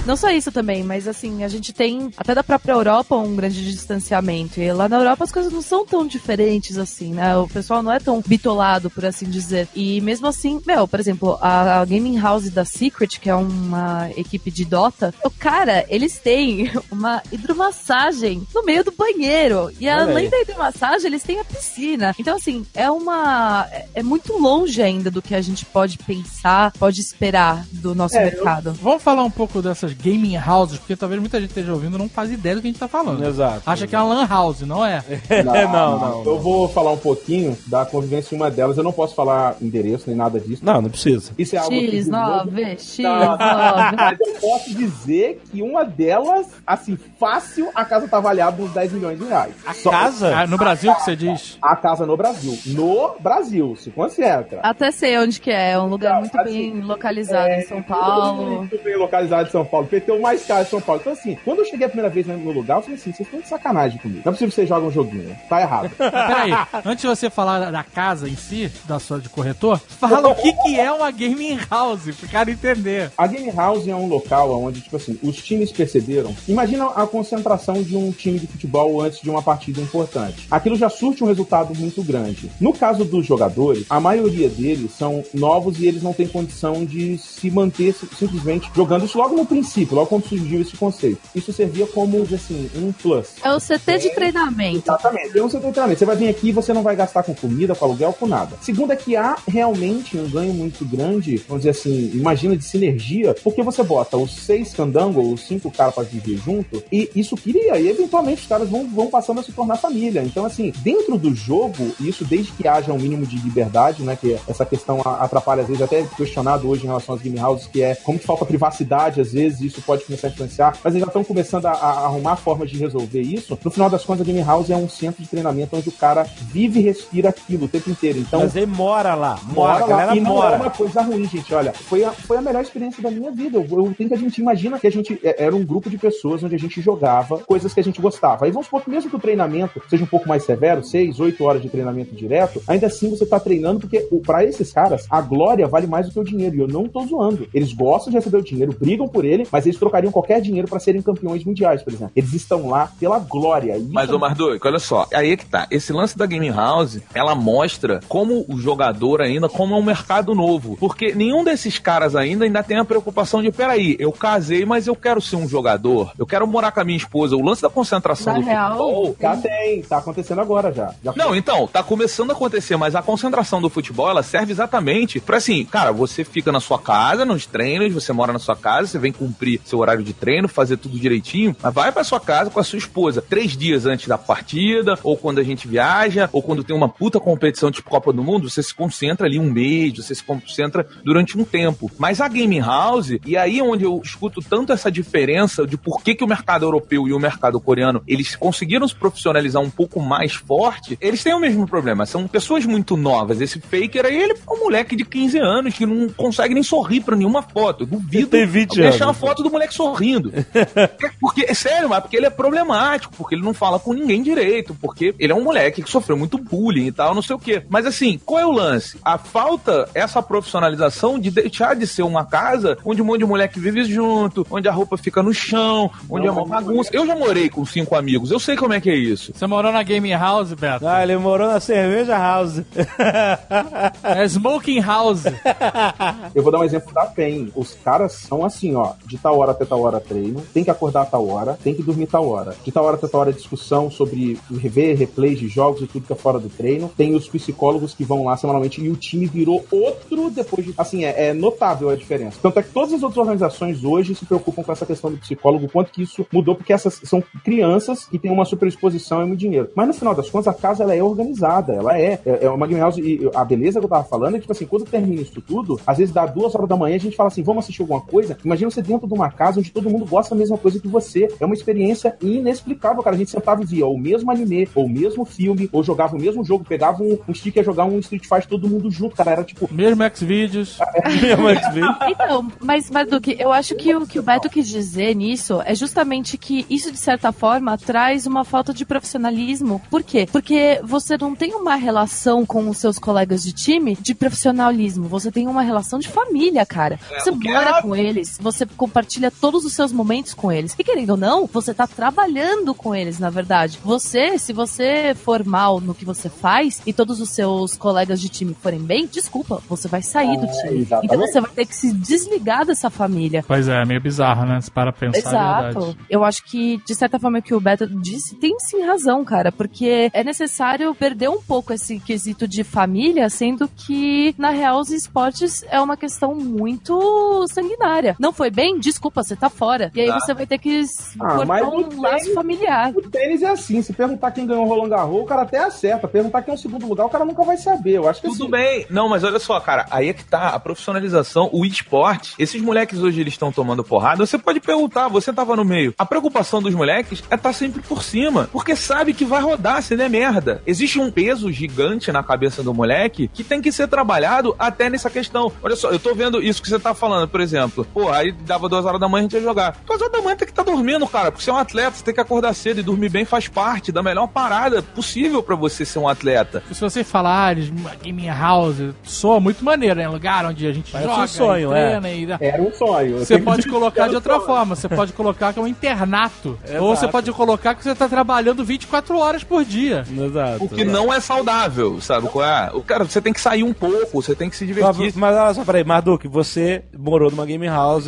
Não só isso também, mas assim, a gente tem até da própria Europa um grande distanciamento. E lá na Europa as coisas não são tão diferentes assim, né? O pessoal não é tão bitolado, por assim dizer. E mesmo assim, meu, por exemplo, a, a Gaming House da Secret, que é uma equipe de Dota, o cara, eles têm <laughs> uma hidromassagem no meio do banheiro. E Olha além aí. da hidromassagem, eles têm a piscina. Então, assim, é uma. é- É muito longe ainda do que a gente pode pensar, pode esperar do nosso É, eu- mercado. Vamos falar um pouco dessas gaming houses, porque talvez muita gente esteja ouvindo e não faz ideia do que a gente tá falando. Exato. Acha que é uma lan house, não é? <laughs> não, não. Eu vou falar um pouquinho da convivência em uma delas. Eu não posso falar endereço nem nada disso. Não, não precisa. Isso é algo que X9, X9. Mas eu posso dizer que uma delas, assim, fácil, a casa tá avaliada uns 10 milhões de reais. A Só- casa? Ah, no Brasil que você diz. A casa no Brasil. No Brasil, se concentra. Até sei onde que é, é um lugar Não, muito assim, bem localizado em São Paulo. Muito bem localizado em São Paulo. Paulo. PT mais caro de São Paulo. Então, assim, quando eu cheguei a primeira vez no lugar, eu falei assim: vocês estão de sacanagem comigo. Não é possível que vocês jogam um joguinho. Tá errado. <laughs> Peraí, antes de você falar da casa em si, da sua de corretor, fala o que, que é uma gaming house, pro cara entender. A Game House é um local onde, tipo assim, os times perceberam. Imagina a concentração de um time de futebol antes de uma partida importante. Aquilo já surte um resultado muito grande. No caso dos jogadores, a maioria deles são novos e eles não têm condição de se manter si- simplesmente jogando isso logo no princípio, logo quando surgiu esse conceito. Isso servia como, assim, um plus. É o CT de treinamento. Exatamente. Eu não sei treinamento. Você vai vir aqui e você não vai gastar com comida, com aluguel, com nada. Segundo é que há realmente um ganho muito grande, vamos dizer assim, imagina de sinergia, porque você bota os seis candangos, ou os cinco caras pra viver junto, e isso cria, e eventualmente os caras vão, vão passando a se tornar família. Então, assim, dentro do jogo, isso desde que haja um mínimo de liberdade, né, que essa questão atrapalha, às vezes, até questionado hoje em relação às game houses, que é como que falta privacidade, às vezes, isso pode começar a influenciar, mas eles já estão começando a, a arrumar formas de resolver isso. No final das contas, a game house é um centro de treinamento onde o cara vive e respira aquilo o tempo inteiro. Então, Mas ele mora lá. Mora, Mora a lá, e não mora. é uma coisa ruim, gente. Olha, foi a, foi a melhor experiência da minha vida. Eu, eu tenho que admitir, imagina que a gente é, era um grupo de pessoas onde a gente jogava coisas que a gente gostava. Aí vamos supor que mesmo que o treinamento seja um pouco mais severo, seis, oito horas de treinamento direto, ainda assim você tá treinando, porque pra esses caras, a glória vale mais do que o dinheiro. E eu não tô zoando. Eles gostam de receber o dinheiro, brigam por ele, mas eles trocariam qualquer dinheiro pra serem campeões mundiais, por exemplo. Eles estão lá pela glória. Mas, isso ô Mardoik, olha só, aí é que tá. Esse lance da Game House, ela mostra como o jogador ainda, como é um mercado novo. Porque nenhum desses caras ainda ainda tem a preocupação de, peraí, eu casei, mas eu quero ser um jogador. Eu quero morar com a minha esposa. O lance da concentração Na do real, futebol... Já tem, tá acontecendo agora já. já Não, então, tá começando a acontecer, mas a concentração do futebol, ela serve exatamente pra assim, cara, você fica na sua casa, nos treinos, você mora na sua casa, você vem cumprir seu horário de treino, fazer tudo direitinho, mas vai pra sua casa com a sua esposa, três dias antes da partida, ou quando a gente viaja, ou quando tem uma puta competição tipo Copa do Mundo, você se concentra ali um mês, você se concentra durante um tempo. Mas a Game House, e aí é onde eu escuto tanto essa diferença de por que, que o mercado europeu e o mercado coreano, eles conseguiram se profissionalizar um pouco mais forte, eles têm o mesmo problema, são pessoas muito novas. Esse Faker aí, ele é um moleque de 15 anos que não consegue nem sorrir pra nenhuma foto. Eu Duvido Ele tem 20 alguém achar uma anos. Foto do moleque sorrindo. <laughs> porque, é sério, mas porque ele é problemático, porque ele não fala com ninguém direito, porque ele é um moleque que sofreu muito bullying e tal, não sei o quê. Mas assim, qual é o lance? A falta, essa profissionalização de deixar de ser uma casa onde um monte de moleque vive junto, onde a roupa fica no chão, onde é uma bagunça. Eu já morei com cinco amigos, eu sei como é que é isso. Você morou na gaming house, Beto? Ah, ele morou na cerveja house. É smoking house. <laughs> Eu vou dar um exemplo da PEN. Os caras são assim, ó, de tal hora até tal hora treino, tem que acordar a tal hora, tem que dormir tal hora. De tal hora até tal hora discussão sobre rever replays de jogos e tudo que é fora do treino. Tem os psicólogos que vão lá semanalmente e o time virou outro depois de. Assim, é, é notável a diferença. Tanto é que todas as outras organizações hoje se preocupam com essa questão do psicólogo, quanto que isso mudou, porque essas são crianças que têm uma superexposição e muito dinheiro. Mas no final das contas, a casa ela é organizada, ela é. É, é uma game e a beleza que eu tava falando é que, tipo assim, quando termina isso tudo, às vezes dá duas horas da manhã a gente fala assim, vamos assistir alguma coisa. Imagina você dentro de uma casa onde todo mundo gosta da mesma coisa que você. É uma experiência inexplicável, cara. A gente sentava e via o mesmo anime, ou o mesmo filme, ou jogava o mesmo jogo, pegava um, um stick e ia jogar um Street Fighter todo mundo junto, cara. Era tipo. Mesmo Xvideos. <laughs> <laughs> Então, mas, mas Duque, eu acho que o que o Beto quis dizer nisso é justamente que isso, de certa forma, traz uma falta de profissionalismo. Por quê? Porque você não tem uma relação com os seus colegas de time de profissionalismo. Você tem uma relação de família, cara. Você o que mora é- com eles, você compartilha todos os seus momentos com eles. E querendo ou não, você tá trabalhando com eles, na verdade. Você, se você for mal no que você faz e todos os seus colegas de time forem bem, desculpa, você vai sair do É, time. exatamente. Então você vai ter que se desligar dessa família. Pois é, meio bizarro, né? Para pensar a Exato. Eu acho que, de certa forma, o que o Beto disse tem sim razão, cara, porque é necessário perder um pouco esse quesito de família, sendo que, na real, os esportes é uma questão muito sanguinária. Não foi bem? Desculpa, você tá fora. E aí Tá. você vai ter que Ah, cortar um o laço tênis- familiar. O tênis é assim, se perguntar quem ganhou o Roland Garros, o cara até acerta. Perguntar quem é o segundo lugar, o cara nunca vai saber. Eu acho que Tudo assim, bem. Não, mas olha só, cara, aí é que tá a profissionalização, o esporte. Esses moleques hoje eles estão tomando porrada. Você pode perguntar, você tava no meio. A preocupação dos moleques é estar sempre por cima, porque sabe que vai rodar, se der merda. Existe um peso gigante na cabeça do moleque que tem que ser trabalhado até nessa questão. Olha só, eu tô vendo isso que você tá falando, por exemplo. Pô, aí dava duas horas da manhã a gente ia jogar. Duas horas da manhã tem que estar dormindo, cara, porque você é um atleta, você tem que acordar cedo e dormir bem faz parte da melhor parada possível pra você ser um atleta. Se você falar uma gaming house, soa muito maneiro, né? Lugar onde a gente Parece joga, um sonho, e treina e dá- Era um sonho. Você pode colocar <laughs> de outra sonho. forma. Você pode colocar que é um internato. Exato. Ou você pode colocar que você tá trabalhando 24 horas por dia. Exato. O que não é saudável, sabe qual é? O cara, você tem que sair um pouco, você tem que se Mas, divertir. mas olha só, peraí, Marduk, você morou numa game house,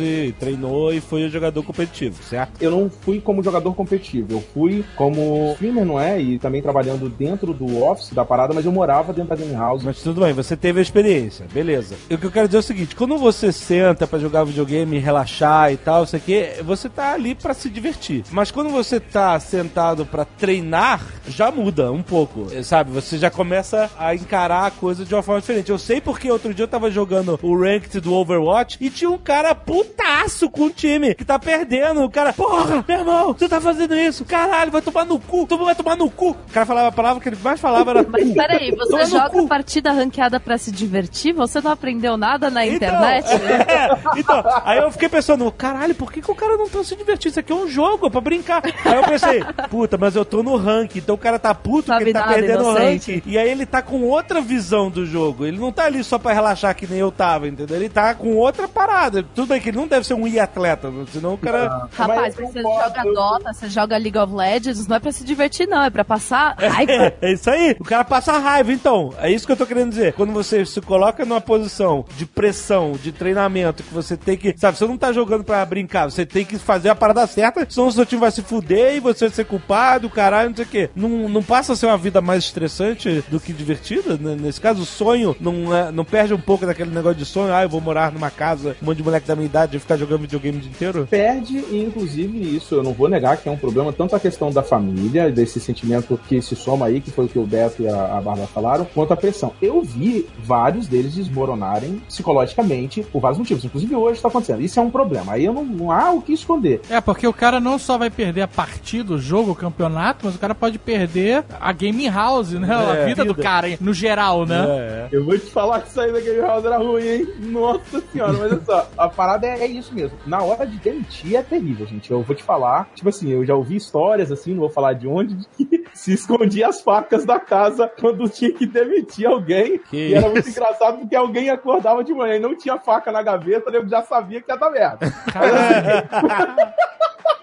e foi um jogador competitivo, certo? Eu não fui como jogador competitivo, eu fui como streamer, não é? E também trabalhando dentro do office da parada, mas eu morava dentro da game house. Mas tudo bem, você teve a experiência, beleza. E o que eu quero dizer é o seguinte: quando você senta pra jogar videogame, relaxar e tal, isso aqui, você tá ali pra se divertir. Mas quando você tá sentado pra treinar, já muda um pouco, sabe? Você já começa a encarar a coisa de uma forma diferente. Eu sei porque outro dia eu tava jogando o Ranked do Overwatch e tinha um cara putaço com o time que tá perdendo. O cara, porra, meu irmão, você tá fazendo isso? Caralho, vai tomar no cu, tu vai tomar no cu. O cara falava a palavra que ele mais falava era Mas peraí, Toma você no joga partida ranqueada pra se divertir? Você não aprendeu nada na Então, internet? <laughs> é, então, aí eu fiquei pensando, caralho, por que, que o cara não tá se divertindo? Isso aqui é um jogo, é pra brincar. Aí eu pensei, puta, mas eu tô no ranking, então o cara tá puto Sabe que ele tá perdendo o ranking. E aí ele tá com outra visão do jogo. Ele não tá ali só pra relaxar que nem eu tava, entendeu? Ele tá com outra parada. Tudo bem que ele não deve ser um e-atleta, senão o cara. Rapaz, Mas você concordo, joga Dota, você joga League of Legends, não é pra se divertir, não, é pra passar <laughs> raiva. É isso aí. O cara passa raiva, então. É isso que eu tô querendo dizer. Quando você se coloca numa posição de pressão, de treinamento, que você tem que. Sabe, você não tá jogando pra brincar, você tem que fazer a parada certa, senão o seu time vai se fuder e você vai ser culpado, caralho, não sei o quê. Não, não passa a ser uma vida mais estressante do que divertida? né? Nesse caso, o sonho não, é- não perde um pouco daquele negócio de sonho, ah, eu vou morar numa casa, um monte de moleque da minha idade e ficar jogando videogame o dia inteiro? perde, e inclusive isso eu não vou negar que é um problema, tanto a questão da família, desse sentimento que se soma aí, que foi o que o Beto e a, a Bárbara falaram, quanto a pressão. Eu vi vários deles desmoronarem psicologicamente por vários motivos, inclusive hoje está acontecendo. Isso é um problema. Aí eu não, não há o que esconder. É, porque o cara não só vai perder a partida, o jogo, o campeonato, mas o cara pode perder a gaming house, né? a É, vida do vida. cara, no geral, né? É. Eu vou te falar que isso aí da Game House era ruim, hein? Nossa senhora, mas olha só, a parada é, é isso mesmo. Na hora de demitir é terrível, gente. Eu vou te falar, tipo assim, eu já ouvi histórias assim, não vou falar de onde, de que <laughs> se escondia as facas da casa quando tinha que demitir alguém. Que e era muito engraçado porque alguém acordava de manhã e não tinha faca na gaveta, eu já sabia que ia dar merda. <laughs>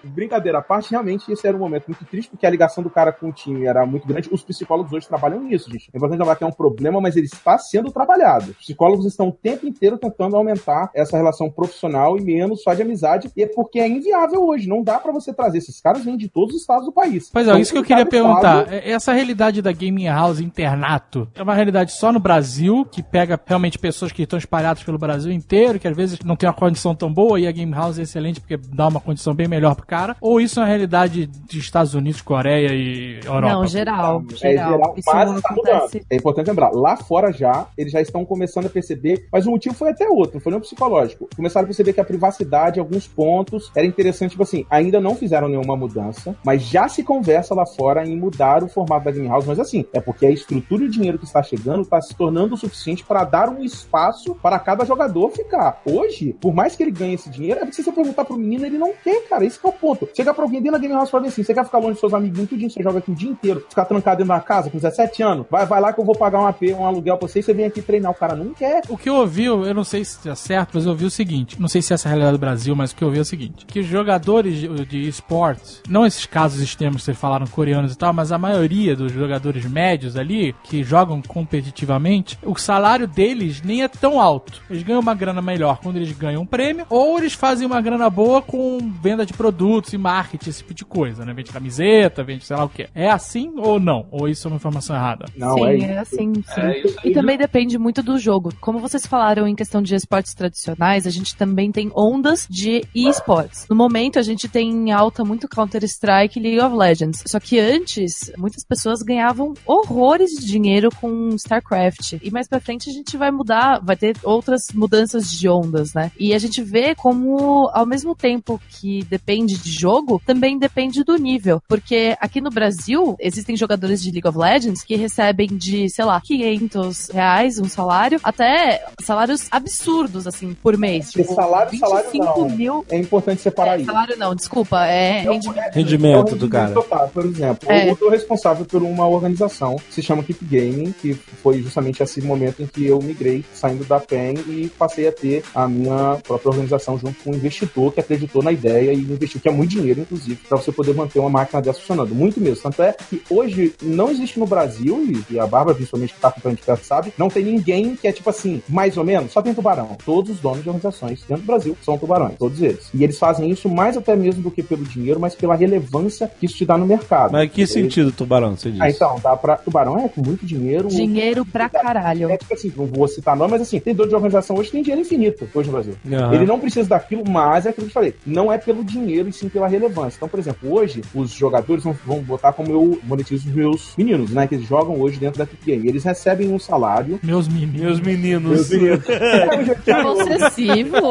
Brincadeira à parte, realmente esse era um momento muito triste, porque a ligação do cara com o time era muito grande. Os psicólogos hoje trabalham nisso, gente. É importante lembrar que é um problema, mas ele está sendo trabalhado. Os psicólogos estão o tempo inteiro tentando aumentar essa relação profissional e menos só de amizade, e é porque é inviável hoje. Não dá pra você trazer. Esses caras vêm de todos os estados do país. Pois é, Então, isso que eu queria cada estado- perguntar. É- Essa realidade da gaming house internato é uma realidade só no Brasil, que pega realmente pessoas que estão espalhadas pelo Brasil inteiro, que às vezes não tem uma condição tão boa e a game house é excelente porque dá uma condição bem melhor pro cara? Ou isso é uma realidade de Estados Unidos, Coreia e Europa? Não, geral. É Geral. geral, Isso mas está mudando. É importante lembrar, lá fora já, eles já estão começando a perceber, mas o motivo foi até outro, não foi nem psicológico. Começaram a perceber que a privacidade, em alguns pontos, era interessante, tipo assim, ainda não fizeram nenhuma mudança, mas já se conversa lá fora em mudar o formato da Game House, mas assim, é porque a estrutura e o dinheiro que está chegando está se tornando o suficiente para dar um espaço para cada jogador ficar. Hoje, por mais que ele ganhe esse dinheiro, é porque se você perguntar pro menino, ele não quer, cara, esse que é o ponto. Chega pra alguém dentro da Game House e fala assim, você quer ficar longe dos seus amiguinhos tudinho, você joga aqui o dia inteiro, ficar trancado dentro da casa com 17 anos, vai, vai lá que eu vou pagar um AP, um aluguel pra você e você vem aqui treinar. O cara não quer. O que eu ouvi, eu não sei se é certo, mas eu ouvi o seguinte: não sei se essa é a realidade do Brasil, mas o que eu ouvi é o seguinte: que os jogadores de, esportes, não esses casos extremos que vocês falaram, coreanos e tal, mas a maioria dos jogadores médios ali, que jogam competitivamente, o salário deles nem é tão alto. Eles ganham uma grana melhor quando eles ganham um prêmio, ou eles fazem uma grana boa com venda de produtos e marketing, esse tipo de coisa, né? Vende camiseta, vende sei lá o que. É assim ou não? Ou isso é uma informação errada? Não, sim, é é, assim, sim. É e também depende muito do jogo. Como vocês falaram em questão de esportes tradicionais, a gente também tem ondas de esportes. No momento, a gente tem em alta muito Counter-Strike e League of Legends. Só que antes, muitas pessoas ganhavam horrores de dinheiro com StarCraft. E mais pra frente a gente vai mudar, vai ter outras mudanças de ondas, né? E a gente vê como, ao mesmo tempo que depende de jogo também depende do nível. Porque aqui no Brasil, existem jogadores de League of Legends que recebem de, sei lá, 500 reais um salário, até salários absurdos, assim, por mês. Porque Tipo, salário, salário 25 não. mil. É importante separar É, isso. salário não, desculpa, é rendimento. Rendimento É do cara. total. Por exemplo, É. eu estou responsável por uma organização que se chama Keep Gaming, que foi justamente esse momento em que eu migrei, saindo da PEN e passei a ter a minha própria organização junto com um investidor que acreditou na ideia e investiu, que é muito dinheiro, inclusive, para você poder manter uma máquina dessa funcionando. Muito mesmo. Tanto é que hoje não existe no Brasil, e- a Bárbara, principalmente, que está acompanhando de perto, sabe, não tem ninguém que é tipo assim, mais ou menos, só tem tubarão. Todos os donos de organizações dentro do Brasil são tubarões, todos eles. E eles fazem isso mais até mesmo do que pelo dinheiro, mas pela relevância que isso te dá no mercado. Mas que Eles- sentido, tubarão, você disse? Ah, então, dá pra. Tubarão é com muito dinheiro. Dinheiro pra caralho. É tipo assim, não vou citar nome, mas assim, tem dono de organização hoje que tem dinheiro infinito hoje no Brasil. Aham. Ele não precisa daquilo, mas é aquilo que eu falei. Não é pelo dinheiro e sim pela relevância. Então, por exemplo, hoje os jogadores vão, vão botar como eu monetizo os meus meninos, né? Que eles jogam hoje dentro da Game. Eles recebem um salário. Meus meninos. Meus meninos. Meus meninos. É, <laughs> possessivo. <laughs>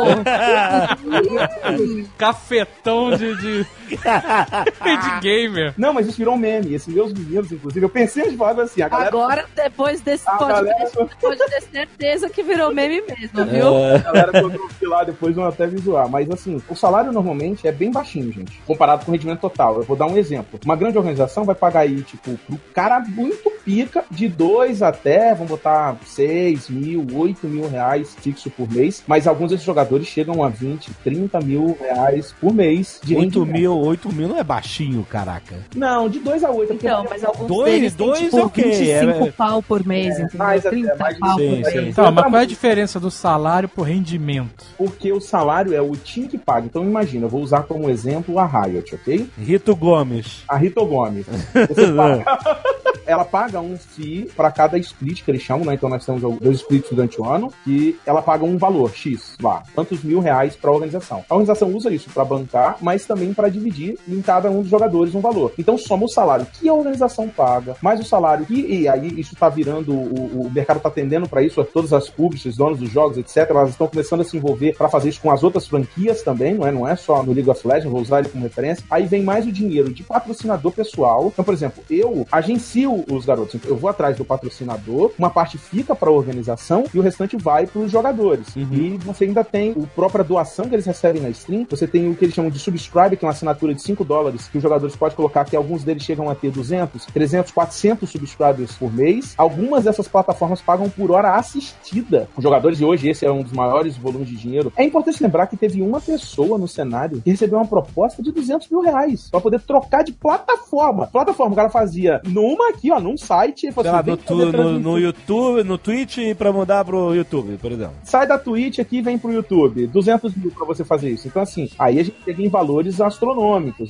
<laughs> Cafetão de, de, de gamer. Não, mas isso virou um meme. Esses meus meninos, inclusive, eu pensei de falar assim, a galera. Agora, depois desse A podcast, galera- pode ter certeza que virou meme mesmo, viu? É. A galera fui lá depois vão até visual. Mas assim, o salário normalmente é bem baixinho, gente. Comparado com o rendimento total. Eu vou dar um exemplo. Uma grande organização vai pagar aí, tipo, pro cara muito pica, de 2 até, vamos botar 6 mil, 8 mil reais fixo por mês. Mas alguns desses jogadores chegam a 20, 30 mil reais por mês de 8 rendimento. mil, 8 mil não é baixinho, caraca. Não, de 2 a 8. Então, mas alguns Dois- deles têm, dois tipo, é ok, 25 é- pau por mês, entendeu? mais até, 30 mais de pau sim, por sim. mês. Então, mas qual é a diferença do salário pro rendimento? Porque o salário é o time que paga. Então imagina, eu vou usar como exemplo a Riot, ok? Rito Gomes. A Rito Gomes. Você <laughs> paga- <laughs> ela paga um FII para cada split que eles chamam, né? Então nós temos dois splits durante o ano, e ela paga um valor X lá, tantos mil reais para a organização. A organização usa isso para bancar, mas também para dividir em cada um dos jogadores um valor. Então soma o salário que a organização paga, mais o salário que, e aí isso tá virando, o, o mercado tá tendendo para isso, todas as publishers, donos dos jogos, etc. Elas estão começando a se envolver para fazer isso com as outras franquias também, não é? Não é só no League of Legends, vou usar ele como referência. Aí vem mais o dinheiro de patrocinador pessoal. Então, por exemplo, eu agencio os garotos. Então, eu vou atrás do patrocinador, uma parte fica para a organização e o restante vai para os jogadores. E você ainda tem o própria doação que eles recebem na stream. Você tem o que eles chamam de subscribe, que é uma assinatura de 5 dólares, que os jogadores podem colocar, que alguns deles chegam a ter 200, 300, 400 subscribers por mês. Algumas dessas plataformas pagam por hora assistida. Os jogadores de hoje, esse é um dos maiores volumes de dinheiro. É importante lembrar que teve uma pessoa no cenário que recebeu uma proposta de 200 mil reais para poder trocar de plataforma. Plataforma, o cara fazia numa aqui, ó, num site. ele falou assim, no, "Vem tu- no, transmissão." no YouTube, no Twitch pra mudar pro YouTube, por exemplo. sai da Twitch aqui e vem pro YouTube. 200 mil pra você fazer isso. Então, assim, aí a gente chega em valores astronômicos.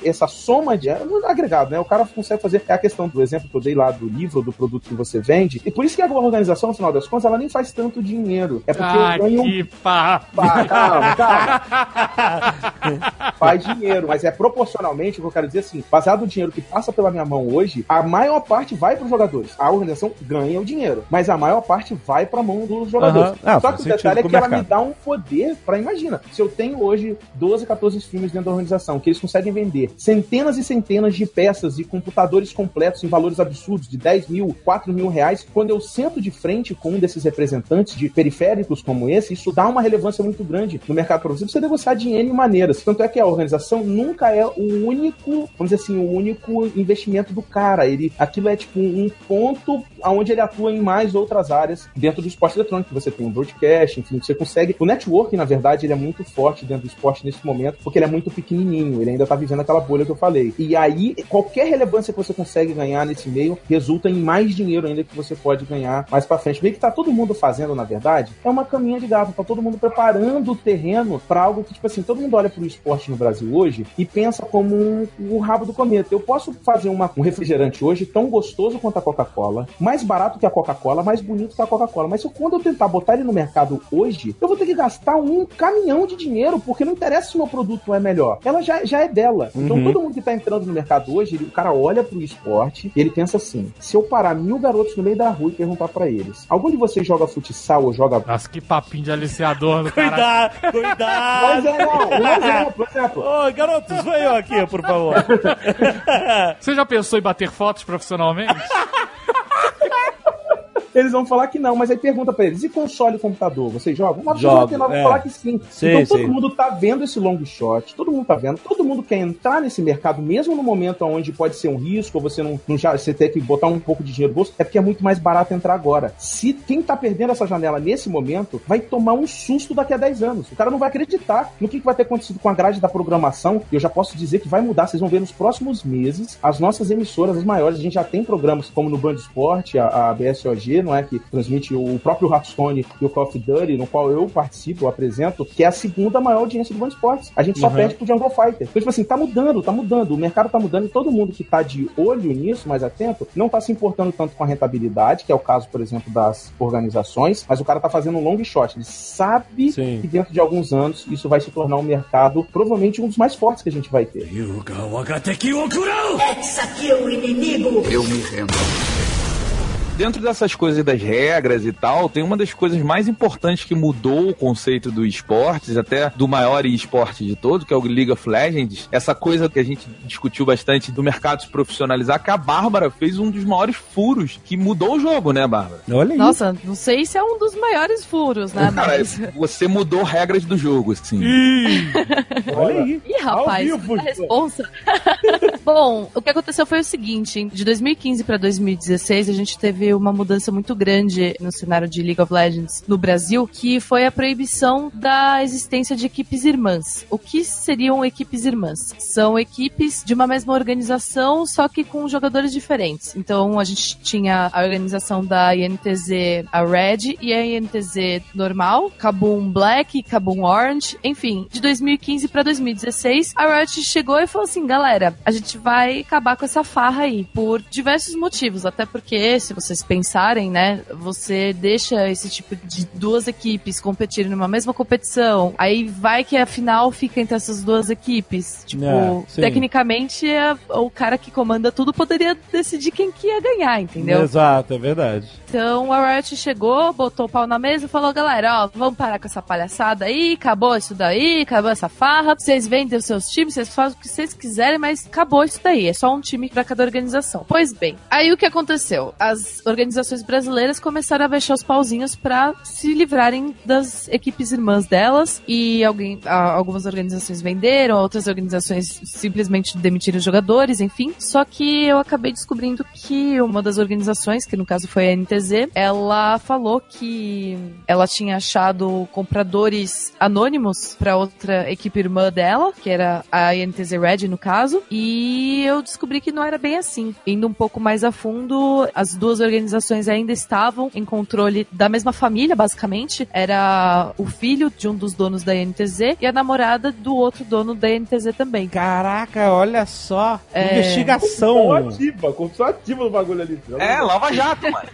Essa soma de. É muito agregado, né? O cara consegue fazer. É a questão do exemplo que eu dei lá do livro, do produto que você vende. E por isso que a organização, no final das contas, ela nem faz tanto dinheiro. É porque Ah, eu ganho. que pá. Pá, calma, <laughs> calma. Faz dinheiro, mas é proporcionalmente, o que eu quero dizer assim, baseado no dinheiro que passa pela minha mão hoje, a maior parte vai para os jogadores. A organização ganha o dinheiro, mas a maior parte vai para a mão dos jogadores. Ah, Só que o detalhe é que ela me dá um poder para imagina. Se eu tenho hoje 12, 14 streamers dentro da organização, que eles conseguem vender centenas e centenas de peças e computadores completos em valores absurdos de 10 mil, 4 mil reais, quando eu sento de frente com um desses representantes de periféricos como esse, isso dá uma relevância muito grande no mercado para você. Você negociar de N maneiras. Tanto é que a organização nunca é o único, vamos dizer assim, o único investimento do cara. Ele, aquilo é tipo um ponto onde ele atua em mais outras áreas dentro do esporte eletrônico. Você tem o broadcast, enfim, você consegue. O network, na verdade, ele é muito forte dentro do esporte nesse momento, porque ele é muito pequenininho. Ele ainda tá vivendo aquela bolha que eu falei. E aí, qualquer relevância que você consegue ganhar nesse meio resulta em mais dinheiro ainda que você pode ganhar mais pra frente. Meio que tá todo mundo fazendo, na verdade, é uma caminha de gato. Tá todo mundo preparando o terreno para algo que, tipo assim, todo mundo olha pro esporte no Brasil hoje e pensa como um, um rabo do cometa. Eu posso fazer uma, um refrigerante hoje tão gostoso quanto a Coca-Cola, mais barato que a Coca-Cola, mais bonito que a Coca-Cola. Mas se eu, quando eu tentar botar ele no mercado hoje, eu vou ter que gastar um caminhão de dinheiro, porque não interessa se o meu produto é melhor. Ela já, já é dela. Então todo mundo que tá entrando no mercado hoje, ele- o cara olha pro esporte e ele pensa assim: se eu parar mil garotos no meio da rua e perguntar pra eles, algum de vocês joga futsal ou joga. Nossa, que papinho de aliciador do cara. Cuidado, cuidado. Mas é, não, um exemplo, um exemplo. Ô, garotos, venham aqui, por favor. Você já pensou em bater fotos profissionalmente? <laughs> Eles vão falar que não, mas aí pergunta pra eles: e console e computador? Vocês jogam? Uma pessoa vai é. falar que sim. Então todo mundo tá vendo esse long shot, todo mundo tá vendo, todo mundo quer entrar nesse mercado, mesmo no momento onde pode ser um risco, ou você não, não já você ter que botar um pouco de dinheiro no bolso, é porque é muito mais barato entrar agora. Se quem tá perdendo essa janela nesse momento vai tomar um susto daqui a 10 anos. O cara não vai acreditar no que, que vai ter acontecido com a grade da programação. E eu já posso dizer que vai mudar. Vocês vão ver nos próximos meses as nossas emissoras, as maiores. A gente já tem programas como no Band Esporte, a, a BSOG, não é? Que transmite o próprio Hearthstone e o Call of Duty, no qual eu participo, eu apresento, que é a segunda maior audiência do Band Esportes. A gente só Uhum. perde pro Jungle Fighter. Então, tipo assim, tá mudando, tá mudando. O mercado tá mudando e todo mundo que tá de olho nisso, mais atento, não tá se importando tanto com a rentabilidade, que é o caso, por exemplo, das organizações, mas o cara tá fazendo um long shot. Ele sabe Sim. que dentro de alguns anos isso vai se tornar um mercado, provavelmente um dos mais fortes que a gente vai ter. Eis aqui o inimigo. Dentro dessas coisas das regras e tal, tem uma das coisas mais importantes que mudou o conceito do esportes, até do maior esporte de todo, que é o League of Legends. Essa coisa que a gente discutiu bastante do mercado se profissionalizar, que a Bárbara fez um dos maiores furos que mudou o jogo, né, Bárbara? Olha aí. Nossa, não sei se é um dos maiores furos, né? Cara, Mas. você mudou regras do jogo, assim. <laughs> Olha aí. Ih, rapaz, vivo, a responsa. <laughs> Bom, o que aconteceu foi o seguinte: de 2015 para 2016, a gente teve uma mudança muito grande no cenário de League of Legends no Brasil, que foi a proibição da existência de equipes irmãs. O que seriam equipes irmãs? São equipes de uma mesma organização, só que com jogadores diferentes. Então, a gente tinha a organização da INTZ, a Red, e a INTZ normal, Kabum Black, Kabum Orange, enfim, de 2015 para 2016, a Riot chegou e falou assim, galera, a gente vai acabar com essa farra aí, por diversos motivos, até porque, se vocês pensarem, né, você deixa esse tipo de duas equipes competirem numa mesma competição, aí vai que a final fica entre essas duas equipes, tipo, É, tecnicamente, é- o cara que comanda tudo poderia decidir quem que ia ganhar, entendeu? Exato, é verdade. Então a Riot chegou, botou o pau na mesa e falou: galera, ó, vamos parar com essa palhaçada aí, acabou isso daí, acabou essa farra. Vocês vendem os seus times, vocês fazem o que vocês quiserem, mas acabou isso daí. É só um time pra cada organização. Pois bem, aí o que aconteceu? As organizações brasileiras começaram a fechar os pauzinhos pra se livrarem das equipes irmãs delas e alguém, algumas organizações venderam, outras organizações simplesmente demitiram os jogadores, enfim. Só que eu acabei descobrindo que uma das organizações, que no caso foi a NTZ, ela falou que ela tinha achado compradores anônimos pra outra equipe irmã dela, que era a NTZ Red no caso, e eu descobri que não era bem assim. Indo um pouco mais a fundo, as duas organizações ainda estavam em controle da mesma família, basicamente. Era o filho de um dos donos da NTZ e a namorada do outro dono da NTZ também. Caraca, olha só. É. Investigação. ativa, corrupção ativa no bagulho ali. É, Lava Jato, mano.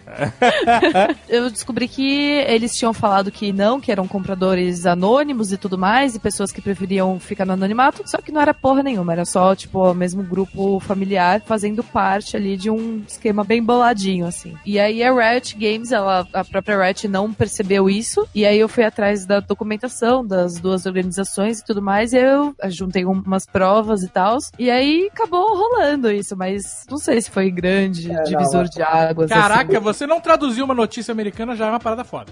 <laughs> eu descobri que eles tinham falado que não, que eram compradores anônimos e tudo mais, e pessoas que preferiam ficar no anonimato, só que não era porra nenhuma, era só, tipo, o mesmo grupo familiar fazendo parte ali de um esquema bem boladinho, assim. E aí a Riot Games, ela, a própria Riot não percebeu isso, e aí eu fui atrás da documentação das duas organizações e tudo mais, e eu juntei umas provas e tal, e aí acabou rolando isso, mas não sei se foi grande divisor de águas. assim. Caraca, você não traduziu uma notícia americana já é uma parada foda.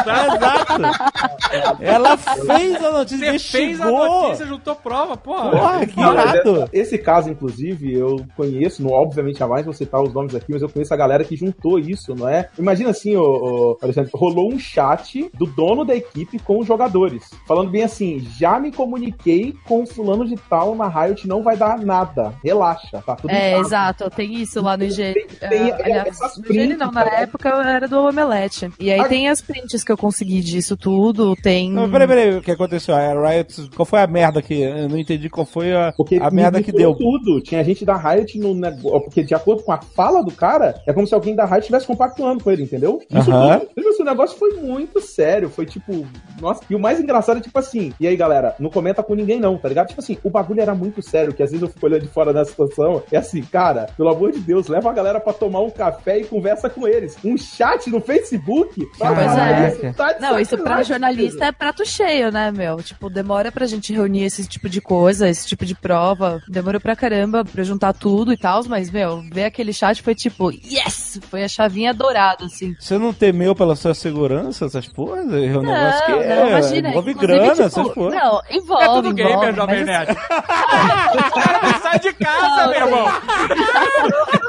Exato. Ela fez a notícia, Você fez a notícia, juntou prova, porra. Porra, que Não, essa- esse caso, inclusive, eu conheço, não, obviamente jamais vou citar os nomes aqui, mas eu conheço a galera que juntou isso, não é? Imagina assim, ô, ô, Alexandre, rolou um chat do dono da equipe com os jogadores, falando bem assim, já me comuniquei com fulano de tal na Riot, não vai dar nada, relaxa, tá tudo É, exato, tem isso lá no IG. Tem- tem É, aliás, essas no IGN não, na prints, época eu era do Omelete. E aí Ah. tem as prints que eu consegui disso tudo, tem... Não, peraí, peraí, o que aconteceu? A Riot, qual foi a merda que eu não entendi qual foi a, Porque a a merda Me que deu. tudo. Tinha gente da Riot no negócio. Porque, de acordo com a fala do cara, é como se alguém da Riot estivesse compactuando com ele, entendeu? Isso tudo- assim, o negócio foi muito sério. Foi tipo. Nossa, e o mais engraçado é tipo assim. E aí, galera, não comenta com ninguém, não, tá ligado? Tipo assim, o bagulho era muito sério, que às vezes eu fico olhando de fora da situação. É assim, cara, pelo amor de Deus, leva a galera pra tomar um café e conversa com eles. Um chat no Facebook. pra Pois falar é. isso, tá Não, isso pra jornalista é prato cheio, né, meu? Tipo, demora pra gente reunir esse tipo de coisa, esse tipo de prova. Demorou pra caramba pra juntar tudo e tal, mas, meu, ver aquele chat foi tipo, yes! Foi a chavinha dourada, assim. Você não temeu pela sua segurança, essas porras? É um negócio que é, imagina. envolve grana, tipo, essas porras. Não, envolve. É tudo envolve, gamer, Jovem mas, Nerd. O cara não sai de casa, meu irmão.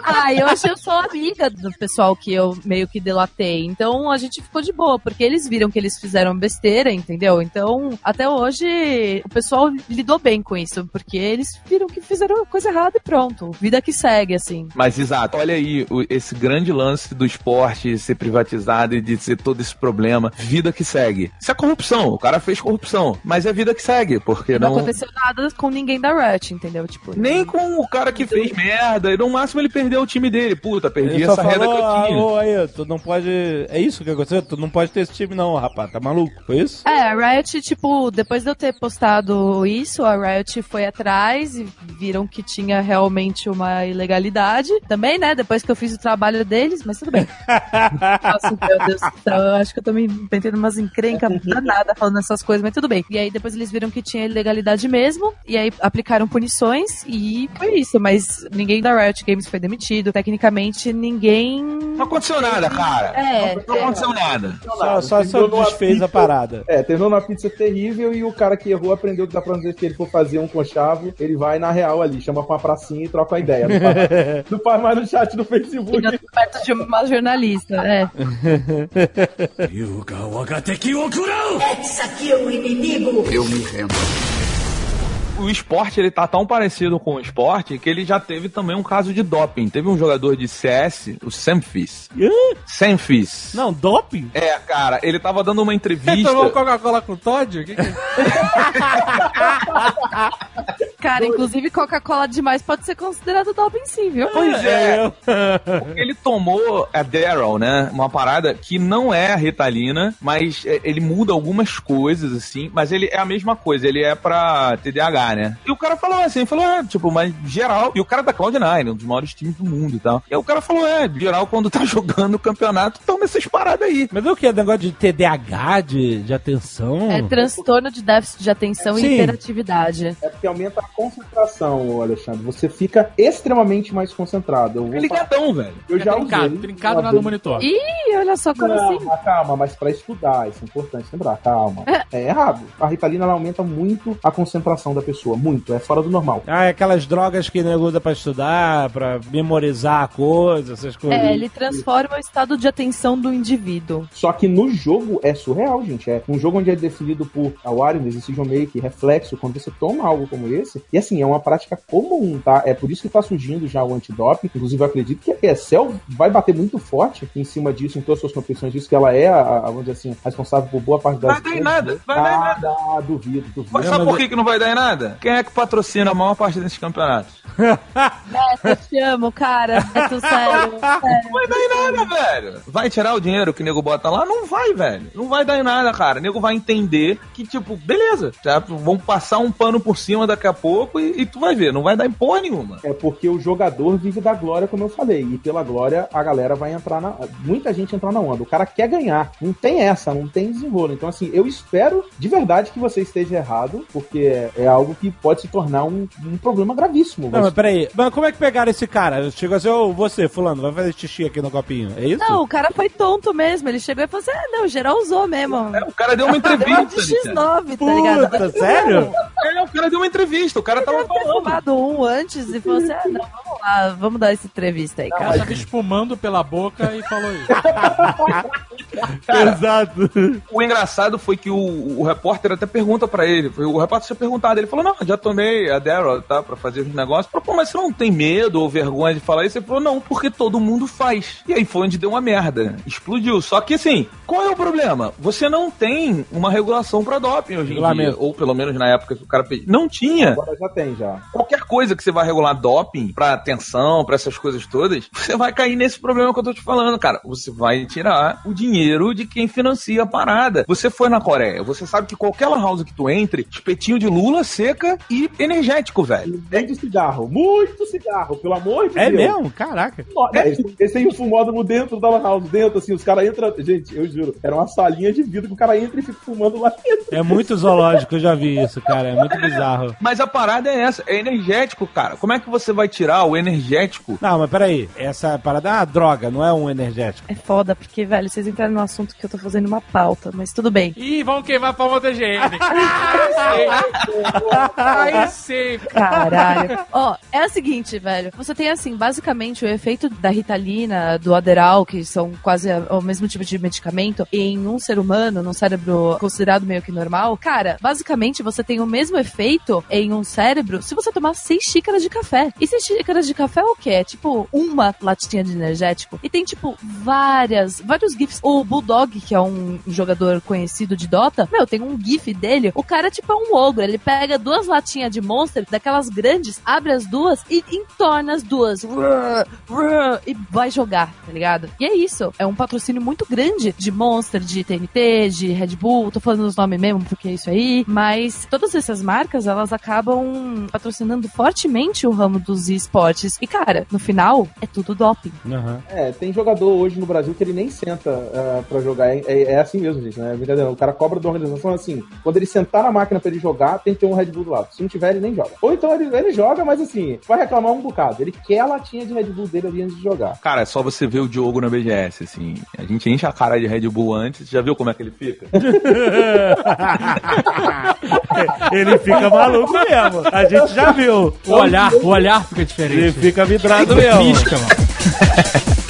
Ah, eu achei eu sou amiga do pessoal que eu meio que delatei. Então a gente ficou de boa, porque eles viram que eles fizeram besteira, entendeu? Então, até hoje, o pessoal lidou bem com isso, porque eles viram que fizeram coisa errada e pronto. Vida que segue, assim. Mas exato, olha aí esse grande lance do esporte ser privatizado e de ser todo esse problema. Vida que segue. Isso é corrupção. O cara fez corrupção. Mas é vida que segue, porque Não, não. aconteceu nada com ninguém da Riot, entendeu? Tipo, Nem com o cara que fez merda. E no máximo ele perdeu o time dele. Puta, perdi Ele essa renda falou, que eu tinha. alô, aí, tu não pode... É isso que aconteceu? Tu não pode ter esse time não, rapaz. Tá maluco? Foi isso? É, a Riot, tipo, depois de eu ter postado isso, a Riot foi atrás e viram que tinha realmente uma ilegalidade. Também, né? Depois que eu fiz o trabalho deles, mas tudo bem. <laughs> Nossa, meu Deus do céu, eu acho que eu tô me metendo umas encrencas danadas falando essas coisas, mas tudo bem. E aí depois eles viram que tinha ilegalidade mesmo, e aí aplicaram punições, e foi isso. Mas ninguém da Riot Games foi demitido. Tecnicamente, ninguém. Não aconteceu nada, cara. É, Não aconteceu nada. Só, só, só desfez a pizza- parada. É, terminou numa pizza terrível e o cara que errou aprendeu que da próxima vez que ele for fazer um conchavo, ele vai na real ali, chama pra uma pracinha e troca uma ideia. Não faz, <laughs> não faz mais no chat do Facebook. Tô perto de uma jornalista, é. Eis aqui o inimigo. O esporte, ele tá tão parecido com o esporte que ele já teve também um caso de doping. Teve um jogador de CS, o Semfis. Semfis. Não, doping? É, cara, ele tava dando uma Você entrevista. tomou Coca-Cola com Todd? O que que <laughs> é? Cara, inclusive Coca-Cola demais pode ser considerado doping sim, viu? Pois é. <laughs> Ele tomou a Daryl, né? Uma parada que não é a Ritalina, mas é, ele muda algumas coisas, assim. Mas ele é a mesma coisa, ele é pra TDAH, né? E o cara falou assim, falou, é, tipo, mas geral. E o cara da Cloud9, um dos maiores times do mundo e tal. E aí o cara falou, é, geral, quando tá <laughs> jogando o campeonato, toma essas paradas aí. Mas é o que? É negócio de TDAH, de, de atenção? É transtorno de déficit de atenção Sim. e hiperatividade. É porque aumenta a concentração, Alexandre. Você fica extremamente mais concentrado. Eu, vou É ligadão, velho. eu já trincado, usei. trincado uma lá no monitor. Ih, olha só como Não, assim. mas calma, mas pra estudar, isso é importante lembrar, calma. <laughs> É errado. A Ritalina ela aumenta muito a concentração da pessoa, muito, é fora do normal. Ah, é aquelas drogas que nego usa pra estudar, pra memorizar a coisa, essas coisas. É, ele transforma o estado de atenção do indivíduo. Só que no jogo é surreal, gente. É um jogo onde é definido por awareness, decision making, reflexo, quando você toma algo como esse. E assim, é uma prática comum, tá? É por isso que tá surgindo já o antidoping. Inclusive, eu acredito que a ESL vai bater muito forte em cima disso, em todas as suas competições disso, que ela é, a, a, vamos dizer assim, responsável por boa parte das. Vai dar em nada, vai dar em ah, nada. dá, duvido, duvido. Mas sabe por que, que não vai dar em nada? Quem é que patrocina a maior parte desses campeonatos? <laughs> Neto, eu te amo, cara. Neto, sério. <laughs> sério. Não vai dar em nada, velho. Vai tirar o dinheiro que o nego bota lá? Não vai, velho. Não vai dar em nada, cara. O nego vai entender que, tipo, beleza, tá? vão passar um pano por cima daqui a pouco e, e tu vai ver, não vai dar em porra nenhuma. É porque o jogador vive da glória, como eu falei. E pela glória, a galera vai entrar na. Muita gente entrar na onda. O cara quer ganhar. Não tem essa, não tem desenrolo. Então, assim, eu espero de verdade que você esteja errado, porque é, algo que pode se tornar um, um problema gravíssimo. Não, mas peraí. Mas como é que pegaram esse cara? Chegou assim, ô, você, fulano, vai fazer xixi aqui no copinho. É isso? Não, o cara foi tonto mesmo. Ele chegou e falou assim: ah, não, geral usou mesmo. É, o cara deu uma <laughs> Deu uma entrevista. de Alexandre. X9, tá ligado? Puta, sério? É, o cara deu uma entrevista, o cara tava falando. fumado um antes e falou assim: ah, não, vamos lá, vamos dar essa entrevista aí, cara tava espumando pela boca e falou isso. <laughs> Cara, Exato. o engraçado foi que o, o repórter até pergunta pra ele. foi- O repórter tinha perguntado. Ele falou: Não, já tomei a Daryl, tá? Pra fazer os negócios. Falou, Pô, mas você não tem medo ou vergonha de falar isso? Ele falou: Não, porque todo mundo faz. E aí foi onde deu uma merda. Explodiu. Só que assim, qual é o problema? Você não tem uma regulação pra doping hoje em dia. Ou pelo menos na época que o cara pediu. Não tinha. Agora já tem, já. Qualquer coisa que você vai regular doping pra atenção, pra essas coisas todas, você vai cair nesse problema que eu tô te falando, cara. Você vai tirar o dinheiro de quem financia a parada. Você foi na Coreia, você sabe que qualquer house que tu entre, espetinho de lula seca e energético, velho. E vende cigarro. Muito cigarro, pelo amor de É Deus. mesmo? Caraca. Nossa, Eles, eles têm um fumódromo dentro da house, dentro, assim, os caras entram. Gente, eu juro, era uma salinha de vidro que o cara entra e fica fumando lá dentro. É muito zoológico, eu já vi isso, cara. É muito bizarro. Mas a parada é essa, é energético, cara. Como é que você vai tirar o energético? Não, mas peraí. Essa parada é uma droga, não é um energético. É foda, porque, velho, vocês entraram no assunto que eu tô fazendo uma pauta, mas tudo bem. Ih, vamos queimar a palma da higiene. <laughs> Aí sim. Caralho. Ó, é o seguinte, velho. Você tem, assim, basicamente o efeito da Ritalina, do Aderal, que são quase o mesmo tipo de medicamento, em um ser humano, num cérebro considerado meio que normal. Cara, basicamente você tem o mesmo efeito em um cérebro se você tomar seis xícaras de café. E seis xícaras de café é o quê? É tipo uma latinha de energético. E tem, tipo, várias, vários GIFs. O Bulldog, que é um jogador conhecido de Dota, meu, tem um GIF dele. O cara, tipo, é um ogro. Ele pega duas latinhas de Monster, daquelas grandes, abre as duas e entorna as duas. E vai jogar, tá ligado? E é isso. É um patrocínio muito grande de Monster, de TNT, de Red Bull. Tô falando os nomes mesmo, porque é isso aí. Mas todas essas marcas, elas acabam patrocinando fortemente o ramo dos esportes. E, cara, no final, é tudo doping. Aham. É, tem jogador hoje no Brasil que ele nem senta ah, pra jogar. É, é- é assim mesmo, gente, né? Brincadeira. não. O cara cobra da organização assim. Quando ele sentar na máquina pra ele jogar, tem que ter um Red Bull do lado. Se não tiver, ele nem joga. Ou então ele, ele joga, mas assim, vai reclamar um bocado. Ele quer a latinha de Red Bull dele ali antes de jogar. Cara, é só você ver o Diogo na BGS, assim. A gente enche a cara de Red Bull antes, já viu como é que ele fica? <laughs> Ele fica maluco mesmo. A gente já viu. O olhar, o olhar fica diferente. Ele fica vidrado mesmo. Pisca, mano. <laughs>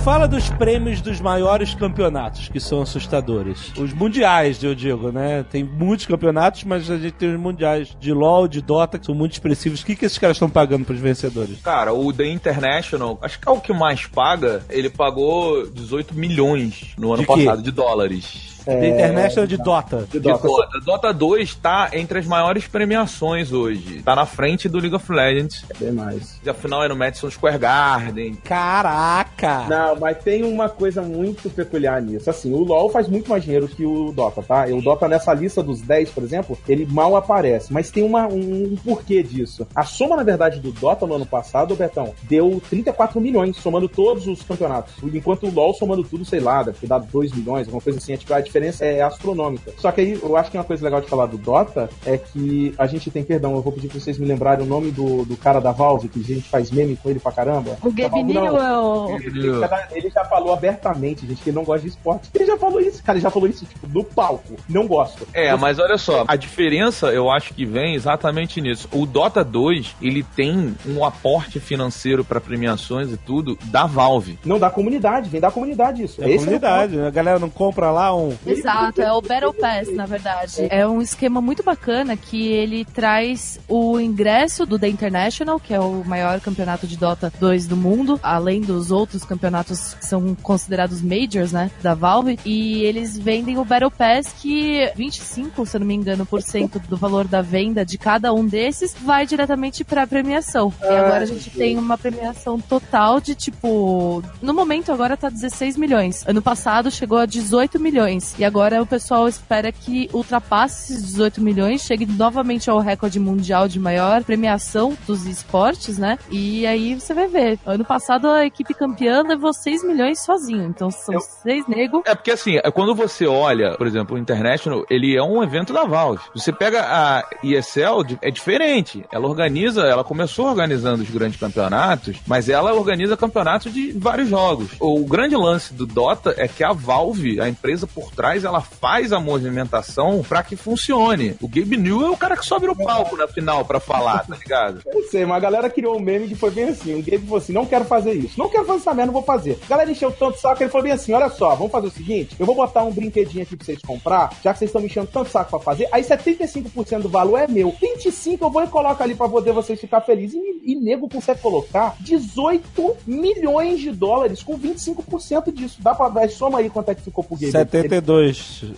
fala dos prêmios dos maiores campeonatos, que são assustadores. Os mundiais, eu digo, né? Tem muitos campeonatos, mas a gente tem os mundiais de LoL, de Dota, que são muito expressivos. O que, que esses caras estão pagando pros vencedores? Cara, o The International, acho que é o que mais paga, ele pagou 18 milhões no ano De passado de dólares. The International de Dota. De De Dota. Dota. Dota 2 tá entre as maiores premiações hoje. Tá na frente do League of Legends. Bem mais. E a final é no Madison Square Garden. Caraca! Não, mas tem uma coisa muito peculiar nisso. Assim, o LoL faz muito mais dinheiro que o Dota, tá? E o Dota nessa lista dos 10, por exemplo, ele mal aparece. Mas tem uma, um, um porquê disso. A soma, na verdade, do Dota no ano passado, Betão, deu 34 milhões, somando todos os campeonatos. Enquanto o LoL, somando tudo, sei lá, deve ter dado 2 milhões, alguma coisa assim. É, tipo, a diferença é astronômica. Só que aí, eu acho que uma coisa legal de falar do Dota é que a gente tem, perdão, eu vou pedir pra vocês me lembrarem o nome do, do cara da Valve, que a gente faz meme com ele pra caramba. O Gabininho Não, é o... ele já, ele já falou abertamente, gente, que ele não gosta de esporte. Ele já falou isso, cara. Ele já falou isso, tipo, no palco. Não gosto. É, mas olha só, a diferença eu acho que vem exatamente nisso. O Dota 2, ele tem um aporte financeiro pra premiações e tudo da Valve. Não da comunidade, vem da comunidade isso. É a Esse comunidade, né? a galera não compra lá um. <laughs> Exato, é o Battle Pass, na verdade. É um esquema muito bacana que ele traz o ingresso do The International, que é o maior campeonato de Dota 2 do mundo, além dos outros campeonatos que são considerados majors, né, da Valve, e eles vendem o Battle Pass que 25, se eu não me engano, por cento do valor da venda de cada um desses vai diretamente pra premiação. E agora a gente tem uma premiação total de tipo, no momento agora tá 16 milhões. Ano passado chegou a 18 milhões. E agora o pessoal espera que ultrapasse esses 18 milhões, chegue novamente ao recorde mundial de maior premiação dos esportes, né? E aí você vai ver. Ano passado a equipe campeã levou 6 milhões sozinho. Então são Eu- seis negros. É porque assim, é quando você olha, por exemplo, o International, ele é um evento da Valve. Você pega a ESL, é diferente. Ela organiza, ela começou organizando os grandes campeonatos, mas ela organiza campeonatos de vários jogos. O grande lance do Dota é que a Valve, a empresa por trás, ela faz a movimentação pra que funcione. O Gabe New é o cara que sobe no palco na final pra falar, tá ligado? <laughs> Eu sei, mas a galera criou um meme que foi bem assim. O Gabe falou assim: não quero fazer isso. Não quero fazer essa merda, não vou fazer. A galera encheu tanto saco que ele falou bem assim: olha só, vamos fazer o seguinte: eu vou botar um brinquedinho aqui pra vocês comprar, já que vocês estão me enchendo tanto saco pra fazer. Aí 75% do valor é meu. 25% eu vou e coloco ali pra poder vocês ficar felizes. E, e nego consegue colocar 18 milhões de dólares com 25% disso. Dá pra dar soma aí quanto é que ficou pro Gabe. 72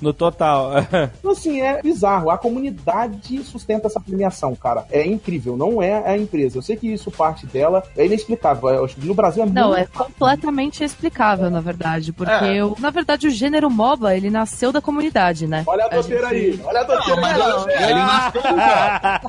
no total. <laughs> Então, assim, é bizarro. A comunidade sustenta essa premiação, cara. É incrível. Não é a empresa. Eu sei que isso parte dela é inexplicável. Eu acho que No Brasil é Não, muito é completamente explicável, na verdade, porque É. o- na verdade o gênero MOBA, ele nasceu da comunidade, né? Olha a doceira aí, olha a doceira Não, mas aí. é, ele nasceu no Dota.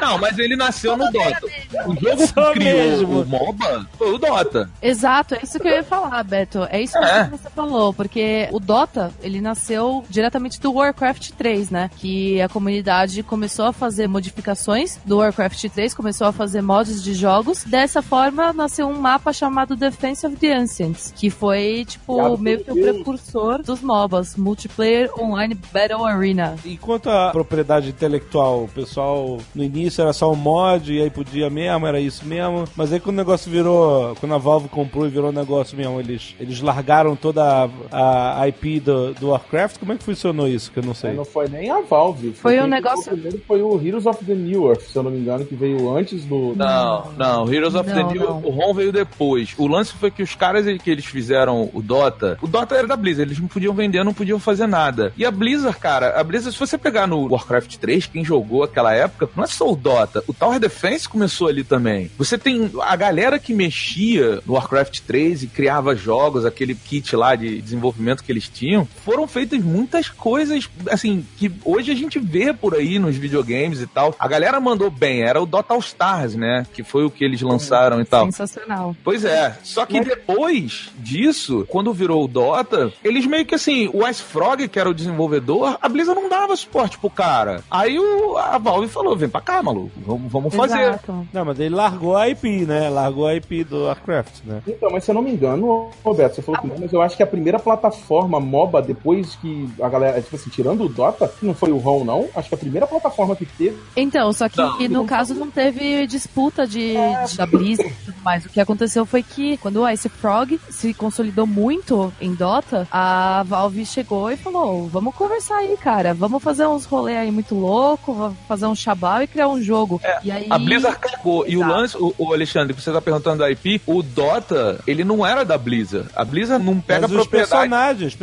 Não, mas ele nasceu no Dota. O jogo que criou mesmo. o MOBA foi o Dota. Exato, é isso que eu ia falar, Beto. É isso É. que você falou, porque o Dota, ele nasceu diretamente do Warcraft 3, né? Que a comunidade começou a fazer modificações do Warcraft 3, começou a fazer mods de jogos. Dessa forma, nasceu um mapa chamado Defense of the Ancients, que foi, tipo, Obrigado, meio que o precursor dos MOBAs, Multiplayer Online Battle Arena. E quanto à propriedade intelectual, o pessoal no início era só um mod e aí podia mesmo, era isso mesmo. Mas aí quando o negócio virou, quando a Valve comprou e virou um negócio mesmo, eles, eles largaram toda a, a IP do, do Warcraft. Como é que funcionou isso? Que eu não sei. Não foi nem a Valve. Foi quem um negócio- ficou Primeiro foi o Heroes of the New Earth, se eu não me engano, que veio antes do. Não, não, Heroes of the Não, New, não. o ROM veio depois. O lance foi que os caras que eles fizeram o Dota, o Dota era da Blizzard, eles não podiam vender, não podiam fazer nada. E a Blizzard, cara, a Blizzard, se você pegar no Warcraft 3, quem jogou aquela época, não é só o Dota, o Tower Defense começou ali também. Você tem a galera que mexia no Warcraft 3 e criava jogos, aquele kit lá de desenvolvimento que eles tinham, foram feitas muitas coisas, assim, que hoje a gente vê por aí nos videogames e tal. A galera mandou bem, era o Dota All Stars, né? Que foi o que eles lançaram e tal. Sensacional. Pois é, só que depois disso, quando virou o Dota, eles meio que assim, o Ice Frog, que era o desenvolvedor, a Blizzard não dava suporte pro cara. Aí o, a Valve falou: vem pra cá, maluco, vamos, vamos fazer. Exato. Não, mas ele largou a IP, né? Largou a IP do Warcraft, né? Então, mas se eu não me engano, Roberto, você falou que não, mas eu acho que a primeira plataforma MOBA, depois que a galera, tipo assim, tirando o Dota, que não foi o ROM, não, acho que a primeira plataforma que teve. Então, só que Não. no caso não teve disputa de, de da Blizzard e tudo mais. O que aconteceu foi que quando o Ice Frog se consolidou muito em Dota, a Valve chegou e falou: vamos conversar aí, cara. Vamos fazer uns rolê aí muito louco, vamos fazer um chabal e criar um jogo. e aí, A Blizzard cagou. E o lance, o, o Alexandre, que você tá perguntando da IP, o Dota, ele não era da Blizzard. A Blizzard não pega mas os propriedade. personagens,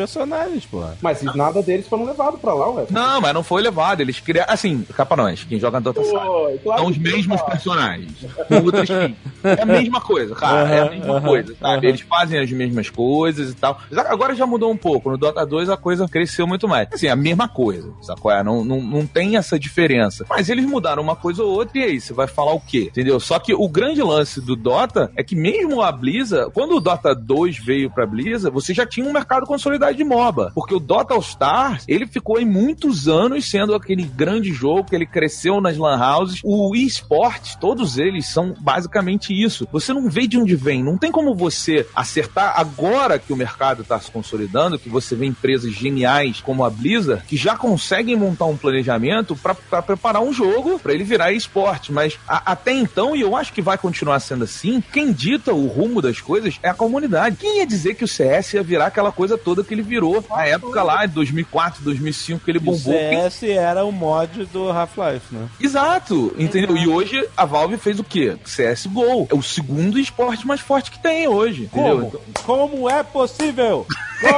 pô. Mas nada deles foram levados pra lá, ué. Não, mas não foi levado. Eles criaram. Assim, nós, quem joga Dota sabe. Claro São os mesmos personagens. Com outras skins. É a mesma coisa, cara. é a mesma coisa, sabe? Eles fazem as mesmas coisas e tal. Mas Agora já mudou um pouco. No Dota 2 a coisa cresceu muito mais. Assim, a mesma coisa, sacou? É, Não, não, não tem essa diferença. Mas eles mudaram uma coisa ou outra e aí, você vai falar o quê? Entendeu? Só que o grande lance do Dota é que mesmo a Blizzard, quando o Dota 2 veio pra Blizzard, você já tinha um mercado consolidado de MOBA. Porque o Dota All Stars, ele ficou em muitos anos sendo aquele grande jogo que ele cresceu nas lan houses. O eSport, todos eles são basicamente isso. Você não vê de onde vem. Não tem como você acertar agora que o mercado está se consolidando, que você vê empresas geniais como a Blizzard, que já conseguem montar um planejamento para preparar um jogo para ele virar esporte. Mas a- até então, e eu acho que vai continuar sendo assim, quem dita o rumo das coisas é a comunidade. Quem ia dizer que o CS ia virar aquela coisa toda que ele virou na época lá, de 2004, 2005, que ele O bombou? Quem CS era o mod do Half-Life, né? Exato, entendeu? E hoje a Valve fez o quê? CSGO. É o segundo esporte mais forte que tem hoje, entendeu? Como? Como é possível?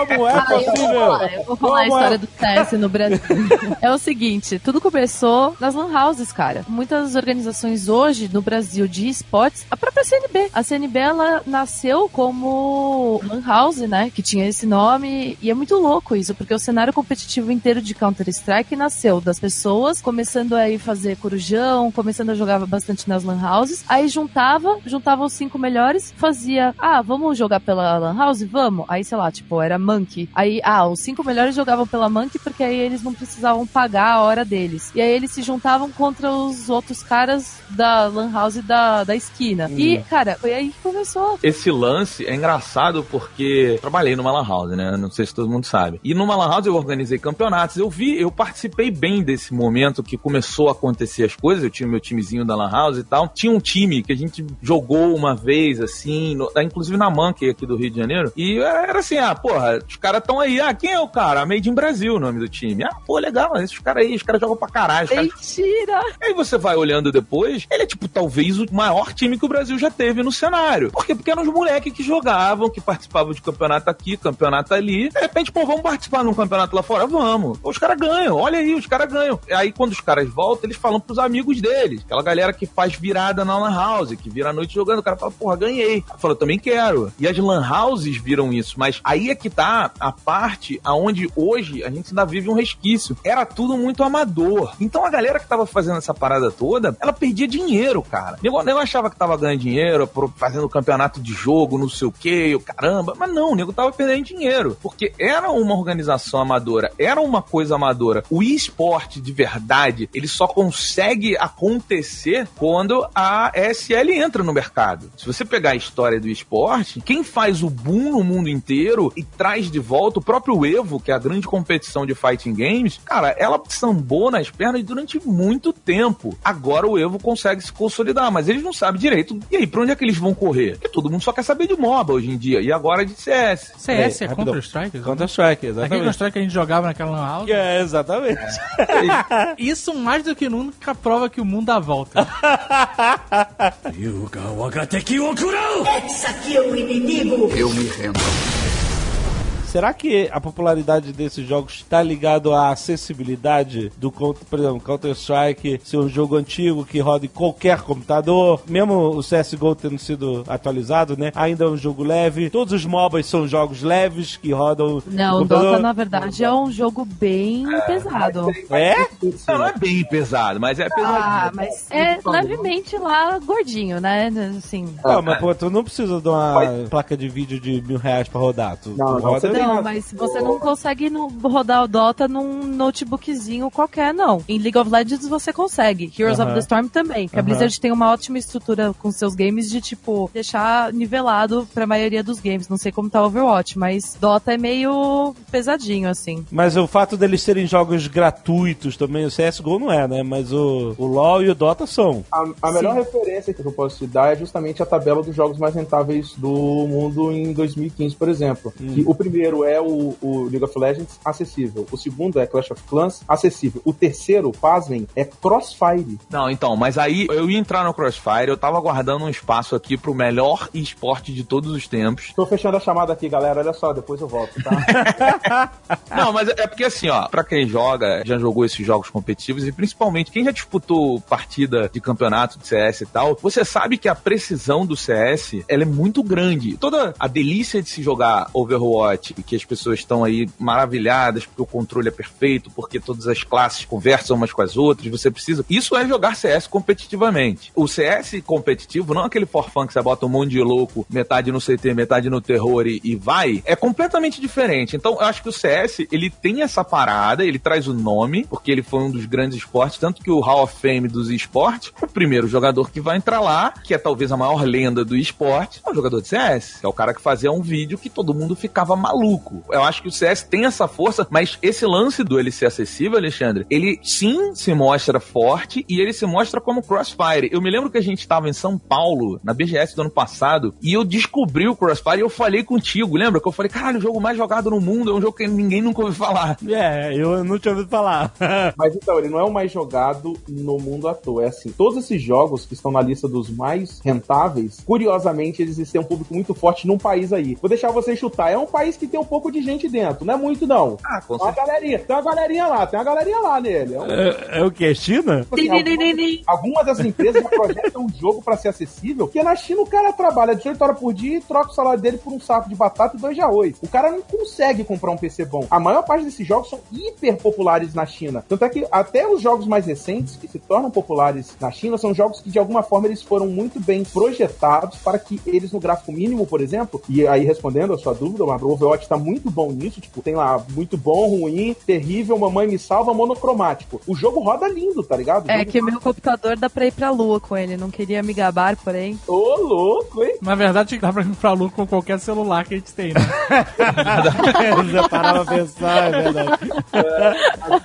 Como é <laughs> Ah, eu vou possível? falar, eu vou falar a é? história do CS no Brasil. <laughs> é o seguinte, tudo começou nas lan houses, cara. Muitas organizações hoje no Brasil de esportes, a própria CNB. A CNB, ela nasceu como lan house, né? Que tinha esse nome. E é muito louco isso, porque o cenário competitivo inteiro de Counter-Strike nasceu das pessoas começando a ir fazer corujão, começando a jogar bastante nas lan houses. Aí juntava, juntava os cinco melhores, fazia, ah, vamos jogar pela lan house? Vamos. Aí, sei lá, tipo, era Monkey. Aí, ah, os cinco melhores jogavam pela Monkey porque aí eles não precisavam pagar a hora deles. E aí eles se juntavam contra os outros caras da Lan House da, da esquina. E, cara, foi aí que começou. Esse lance é engraçado porque trabalhei numa Lan House, né? Não sei se todo mundo sabe. E numa Lan House eu organizei campeonatos. Eu vi, eu participei bem desse momento que começou a acontecer as coisas. Eu tinha meu timezinho da Lan House e tal. Tinha um time que a gente jogou uma vez, assim, no- inclusive na Monkey aqui do Rio de Janeiro. E era assim, ah, porra, os caras estão aí. Ah, quem é o cara? Made in Brasil, o nome do time. Ah, pô, legal, esses caras aí, os caras jogam pra caralho. Caras Mentira! Aí você vai olhando depois, ele é tipo talvez o maior time que o Brasil já teve no cenário. Por quê? Porque eram os moleques que jogavam, que participavam de campeonato aqui, campeonato ali. De repente, pô, vamos participar num campeonato lá fora? Vamos. Os caras ganham, olha aí, os caras ganham. Aí quando os caras voltam, eles falam pros amigos deles. Aquela galera que faz virada na Lan House, que vira a noite jogando. O cara fala, porra, ganhei. Fala, também quero. E as Lan Houses viram isso. Mas aí é que tá a parte aonde hoje a gente ainda vive um resquício. Era tudo muito amador. Então a galera que tava fazendo essa parada toda, ela perdia dinheiro, cara. Nego, nego achava que tava ganhando dinheiro, fazendo campeonato de jogo, não sei o que, o caramba. Mas não, o nego tava perdendo dinheiro. Porque era uma organização amadora, era uma coisa amadora. O esporte de verdade, ele só consegue acontecer quando a SL entra no mercado. Se você pegar a história do esporte, quem faz o boom no mundo inteiro e traz de volta o próprio Evo, que é a grande competição de fighting games, cara, ela sambou nas pernas durante muito tempo. Agora o Evo consegue se consolidar, mas eles não sabem direito. E aí, pra onde é que eles vão correr? Porque todo mundo só quer saber de MOBA hoje em dia, e agora de CS. CS é, É. Counter-Strike? Counter-Strike, Strike, exatamente. Aquele Strike que a gente jogava naquela lan house. É, exatamente. É. Isso mais do que nunca prova que o mundo dá volta. <laughs> Yuga Wagateki Okurou! Eis aqui é o inimigo! Eu me rendo. Será que a popularidade desses jogos está ligado à acessibilidade do, Counter- por exemplo, Counter-Strike ser um jogo antigo que roda em qualquer computador, mesmo o CSGO tendo sido atualizado, né? Ainda é um jogo leve. Todos os MOBAs são jogos leves que rodam Não, o. Dota, na verdade, é um jogo bem pesado. É? Não, não é bem pesado, mas é pesado. Ah, mas é levemente lá gordinho, né? Assim. Não, mas pô, tu não precisa de uma placa de vídeo de mil reais pra rodar. Tu, Não, tu não, roda tem Não, mas você não consegue no- rodar o Dota num notebookzinho qualquer, não. Em League of Legends você consegue. Heroes Aham. of the Storm também. Que a Aham. Blizzard tem uma ótima estrutura com seus games de, tipo, deixar nivelado pra maioria dos games. Não sei como tá Overwatch, mas Dota é meio pesadinho, assim. Mas o fato deles serem jogos gratuitos também, o CSGO não é, né? Mas o, o LoL e o Dota são. A, a melhor referência que eu posso te dar é justamente a tabela dos jogos mais rentáveis do mundo em 2015, por exemplo. Que o primeiro é o, o League of Legends, acessível. O segundo é Clash of Clans, acessível. O terceiro, pasmem, é Crossfire. Não, então, mas aí eu ia entrar no Crossfire, eu tava guardando um espaço aqui pro melhor esporte de todos os tempos. Tô fechando a chamada aqui, galera. Olha só, depois eu volto, tá? <laughs> Não, mas é porque assim, ó, pra quem joga, já jogou esses jogos competitivos e principalmente quem já disputou partida de campeonato de CS e tal, você sabe que a precisão do CS, ela é muito grande. Toda a delícia de se jogar Overwatch, que as pessoas estão aí maravilhadas porque o controle é perfeito, porque todas as classes conversam umas com as outras, você precisa. Isso é jogar CS competitivamente. O CS competitivo, não aquele for fun que você bota um monte de louco, metade no CT, metade no terror e, e vai, é completamente diferente. Então, eu acho que o CS, ele tem essa parada, ele traz o nome, porque ele foi um dos grandes esportes, tanto que o Hall of Fame dos esportes, o primeiro jogador que vai entrar lá, que é talvez a maior lenda do esporte, é o jogador de CS. É o cara que fazia um vídeo que todo mundo ficava maluco. Eu acho que o CS tem essa força, mas esse lance do ele ser acessível, Alexandre, ele sim se mostra forte e ele se mostra como Crossfire. Eu me lembro que a gente estava em São Paulo, na BGS do ano passado, e eu descobri o Crossfire e eu falei contigo, lembra? Que eu falei, caralho, o jogo mais jogado no mundo é um jogo que ninguém nunca ouviu falar. É, eu não tinha ouvido falar. <laughs> Mas então, ele não é o mais jogado no mundo à toa. É assim, todos esses jogos que estão na lista dos mais rentáveis, curiosamente, eles têm um público muito forte num país aí. Vou deixar vocês chutar. É um país que tem um pouco de gente dentro. Não é muito, não. Ah, com Tem uma galerinha. Tem uma galerinha lá. Tem uma galerinha lá nele. É um- É, é o que? China? Assim, algumas, algumas das empresas já projetam um jogo pra ser acessível, porque na China o cara trabalha 18 horas por dia e troca o salário dele por um saco de batata e dois de arroz. O cara não consegue comprar um PC bom. A maior parte desses jogos são hiper populares na China. Tanto é que até os jogos mais recentes que se tornam populares na China são jogos que de alguma forma eles foram muito bem projetados para que eles no gráfico mínimo, por exemplo, e aí respondendo a sua dúvida, o Overwatch Tá muito bom nisso, tipo, tem lá muito bom, ruim, terrível, mamãe me salva, monocromático. O jogo roda lindo, tá ligado? É que meu computador dá pra ir pra lua com ele. Não queria me gabar, porém. Ô, louco, hein? Na verdade, dá pra ir pra lua com qualquer celular que a gente tem, né? <laughs> Já parava pra pensar, é verdade.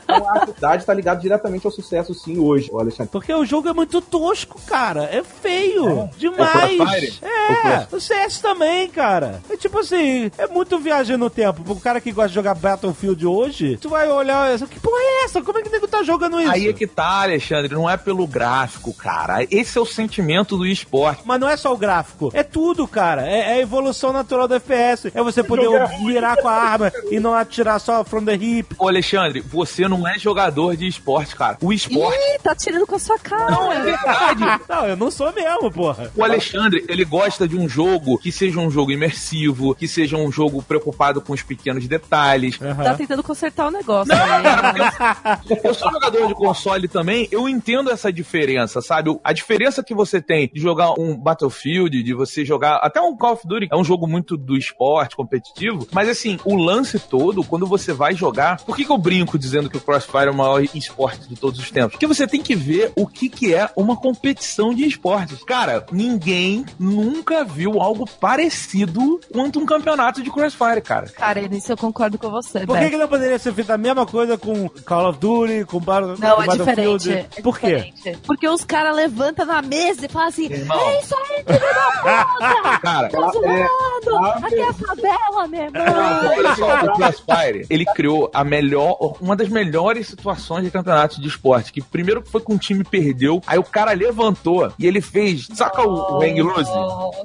Então a cidade tá ligada diretamente ao sucesso, sim, hoje, o Alexandre. Porque o jogo é muito tosco, cara. É feio. O Demais. Crossfire? É, o CS também, cara. É tipo assim, é muito viagem no tempo. Pro cara que gosta de jogar Battlefield hoje, tu vai olhar essa. Que porra é essa? Como é que o nego tá jogando isso? Aí é que tá, Alexandre, não é pelo gráfico, cara. Esse é o sentimento do esporte. Mas não é só o gráfico, é tudo, cara. É, é a evolução natural do FPS. É você poder mirar <laughs> com a arma e não atirar só from the hip. Ô, Alexandre, você não é jogador de esporte, cara. O esporte. Ih, tá tirando com a sua cara. Não, é verdade. <laughs> Não, eu não sou mesmo, porra. O Alexandre, ele gosta de um jogo que seja um jogo imersivo, que seja um jogo preocupado com os pequenos detalhes. Tá tentando consertar o negócio. né? Eu sou jogador de console também, eu entendo essa diferença, sabe? A diferença que você tem de jogar um Battlefield, de você jogar até um Call of Duty, é um jogo muito do esporte competitivo, mas assim, o lance todo, quando você vai jogar, por que, que eu brinco dizendo que o Crossfire é o maior esporte de todos os tempos? Porque você tem que ver o que, que é uma competição de esportes. Cara, ninguém nunca viu algo parecido quanto um campeonato de Crossfire, cara. Cara, nisso eu concordo com você, Por que, que não poderia ser feita a mesma coisa com Call of Duty, com, Battle, Não, com é Battlefield? diferente. é Por quê? diferente. Porque os caras levantam na mesa e falam assim: Irmão. É isso aí, filho da puta! Cara, Tá zoando! Aqui é a favela, meu irmão! Olha só, o Crossfire, ele criou a melhor, uma das melhores situações de campeonato de esporte. Que primeiro foi que um time perdeu, aí o cara levantou e ele fez. Saca o, o hang loose?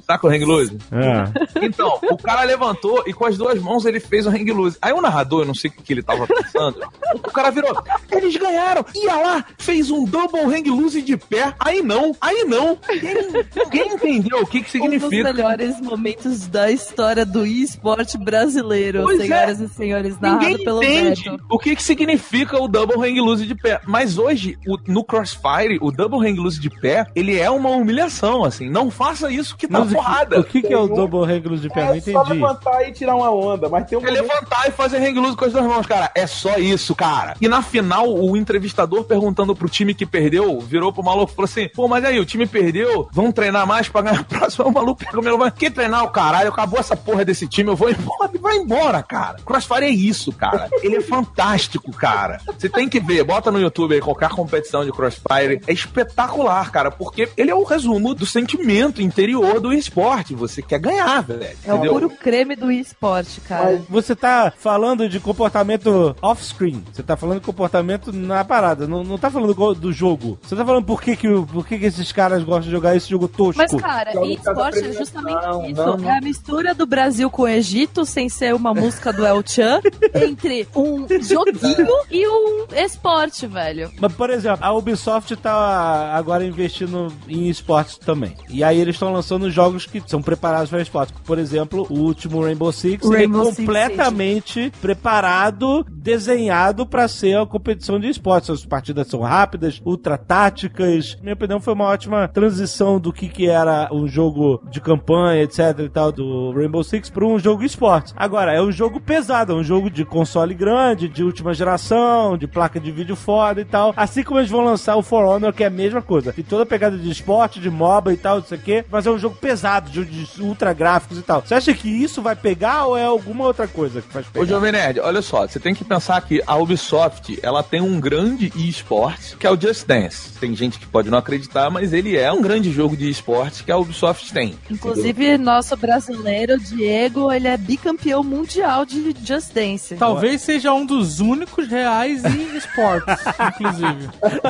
Saca o hang loose? É. Então, o cara levantou e com as duas mãos ele fez o hang loose. Aí o narrador, eu não sei o que, ele tava pensando, o cara virou. Eles ganharam! Ia lá, fez um double hang loose de pé. Aí não, aí não. Ninguém, ninguém entendeu o que, que Um dos significa. melhores momentos da história do esporte brasileiro, Pois é. senhoras e senhores, narrado Ninguém pelo entende Beto. o que, que significa o double hang loose de pé. Mas hoje, o- no Crossfire, o double hang loose de pé, ele é uma humilhação, assim. Não faça isso que tá Mas o que- porrada. O que, que é o double regulus de pé? Não É só entendi. levantar e tirar uma onda, mas tem um É momento levantar e fazer hang loose com as duas mãos, cara. É só isso, cara. E na final, o entrevistador perguntando pro time que perdeu, virou pro maluco e falou assim: pô, mas aí, o time perdeu, vamos treinar mais pra ganhar a próxima. <laughs> O maluco pegou meu que treinar o caralho, acabou essa porra desse time, eu vou embora. E <laughs> vai embora, cara. Crossfire é isso, cara. Ele é fantástico, cara. Você tem que ver, bota no YouTube aí qualquer competição de Crossfire. É espetacular, cara, porque ele é o resumo do sentimento interior do esporte. Você quer ganhar, velho. É o entendeu? puro creme do esporte, cara. Você tá falando de comportamento off-screen. Você tá falando de comportamento na parada. Não, não tá falando do jogo. Você tá falando por que, que, por que, que esses caras gostam de jogar esse jogo tosco. Mas, cara, e esporte é justamente isso. não, não. É a mistura do Brasil com o Egito, sem ser uma música do El Chan, <laughs> entre um joguinho e um esporte, velho. Mas, por exemplo, a Ubisoft tá agora investindo em esportes também. E aí eles estão lançando jogos que são preparados para esportes. Por exemplo, o último Rainbow Six O Rainbow é Six completamente preparado, desenhado para ser a competição de esportes. As partidas são rápidas, ultra táticas. Minha opinião foi uma ótima transição do que, que era um jogo de campanha, etc e tal, do Rainbow Six para um jogo esporte. Agora, é um jogo pesado, é um jogo de console grande, de última geração, de placa de vídeo foda e tal. Assim como eles vão lançar o For Honor, que é a mesma coisa. Tem toda a pegada de esporte, de MOBA e tal, isso aqui, mas é um jogo pesado, de, de ultra gráficos e tal. Você acha que isso vai pegar ou é alguma outra coisa que faz Ô, pegar? Jovem Nerd, olha só, você tem que pensar que a Ubisoft, ela tem um grande esporte, que é o Just Dance. Tem gente que pode não acreditar, mas ele é um grande jogo de esporte que a Ubisoft tem. Inclusive, nosso brasileiro, Diego, ele é bicampeão mundial de Just Dance. Talvez seja um dos únicos reais em <laughs> esportes, inclusive.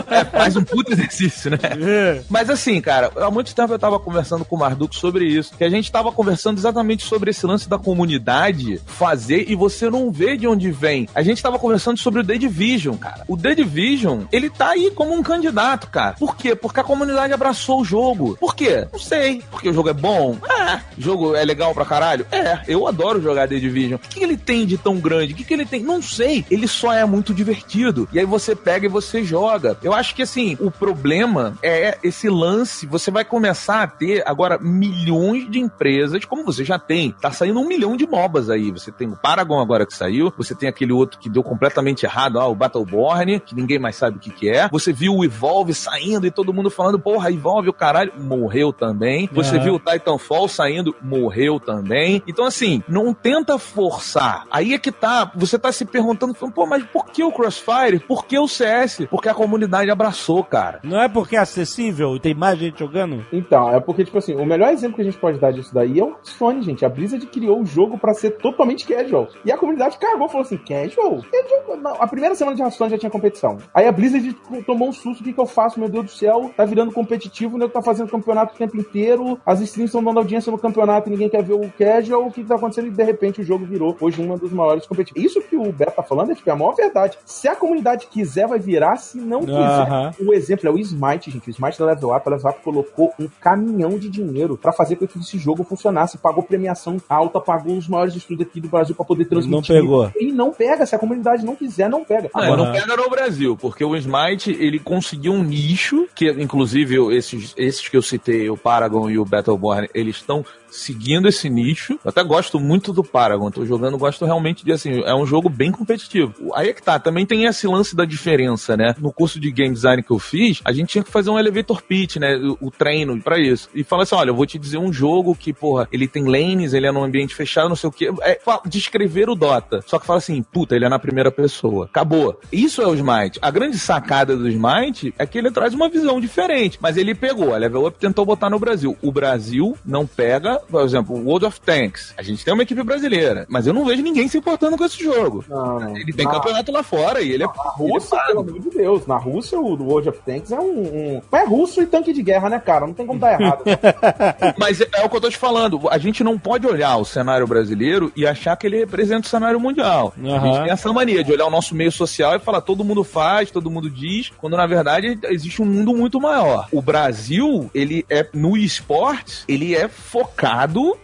É, faz um puto exercício, né? É. Mas assim, cara, há muito tempo eu tava conversando com o Marduk sobre isso, que a gente tava conversando exatamente sobre esse lance da comunidade fazer e você não vê de onde vem. A gente tava conversando sobre o The Division cara. O The Division, ele tá aí como um candidato, cara. Por quê? Porque a comunidade abraçou o jogo. Por quê? Não sei. Porque o jogo é bom? É. O jogo é legal pra caralho? É. Eu adoro jogar The Division. O que, ele tem de tão grande? O que, ele tem? Não sei. Ele só é muito divertido. E aí você pega e você joga. Eu acho que assim, o problema é esse lance. Você vai começar a ter agora milhões de empresas, como você já tem. Tá saindo um milhão de Aí. Você tem o Paragon agora que saiu. Você tem aquele outro que deu completamente errado, ah, o Battleborn, que ninguém mais sabe o que, que é. Você viu o Evolve saindo e todo mundo falando, porra, Evolve o caralho, morreu também. Você Aham. viu o Titanfall saindo, morreu também. Então, assim, não tenta forçar. Aí é que tá, você tá se perguntando, falando, pô, mas por que o Crossfire? Por que o CS? Porque a comunidade abraçou, cara. Não é porque é acessível e tem mais gente jogando? Então, é porque, tipo assim, o melhor exemplo que a gente pode dar disso daí é o Sony, gente. A Blizzard criou o jogo pra ser totalmente casual. E a comunidade cagou, falou assim, casual? Casual? A primeira semana de Hearthstone já tinha competição. Aí a Blizzard tomou um susto, o que, que eu faço? Meu Deus do céu, tá virando competitivo, o nego tá fazendo campeonato o tempo inteiro, as streams estão dando audiência no campeonato e ninguém quer ver o casual, o que, que tá acontecendo? E de repente o jogo virou hoje um dos maiores competitivos. Isso que o Beto tá falando é, tipo, é a maior verdade. Se a comunidade quiser, vai virar, se não quiser. Aham. O exemplo é o Smite, gente. O Smite da Level Up, a Level Up colocou um caminhão de dinheiro pra fazer com que esse jogo funcionasse. Pagou premiação alta, pagou os maiores estúdios aqui do Brasil pra poder transmitir. Não pegou. E não pega. Se a comunidade não quiser, não pega. Não, Agora, não pega no Brasil, porque o Smite, ele conseguiu um nicho, que inclusive esses, esses que eu citei, o Paragon e o Battleborn, eles estão seguindo esse nicho. Eu até gosto muito do Paragon, tô jogando, gosto realmente de, assim, é um jogo bem competitivo. Aí é que tá, também tem esse lance da diferença, né? No curso de game design que eu fiz, a gente tinha que fazer um elevator pitch, né? O, o treino pra isso. E fala assim, olha, eu vou te dizer um jogo que, porra, ele tem lanes, ele é num ambiente fechado, não sei o quê. É descrever o Dota. Só que fala assim, puta, ele é na primeira pessoa. Acabou. Isso é o Smite. A grande sacada do Smite é que ele traz uma visão diferente. Mas ele pegou, a Level Up tentou botar no Brasil. O Brasil não pega, por exemplo, o World of Tanks. A gente tem uma equipe brasileira, mas eu não vejo ninguém se importando com esse jogo. não. Ele tem Na- campeonato lá fora e ele é. Na Rússia, pelo amor de Deus. Na Rússia, o World of Tanks é um, um. É russo e tanque de guerra, né, cara? Não tem como dar errado. <laughs> Mas é, é o que eu tô te falando. A gente não pode olhar o cenário brasileiro e achar que ele representa o cenário mundial. A Aham. gente tem essa mania de olhar o nosso meio social e falar todo mundo faz, todo mundo diz, quando na verdade existe um mundo muito maior. O Brasil, ele é no esportes, ele é focado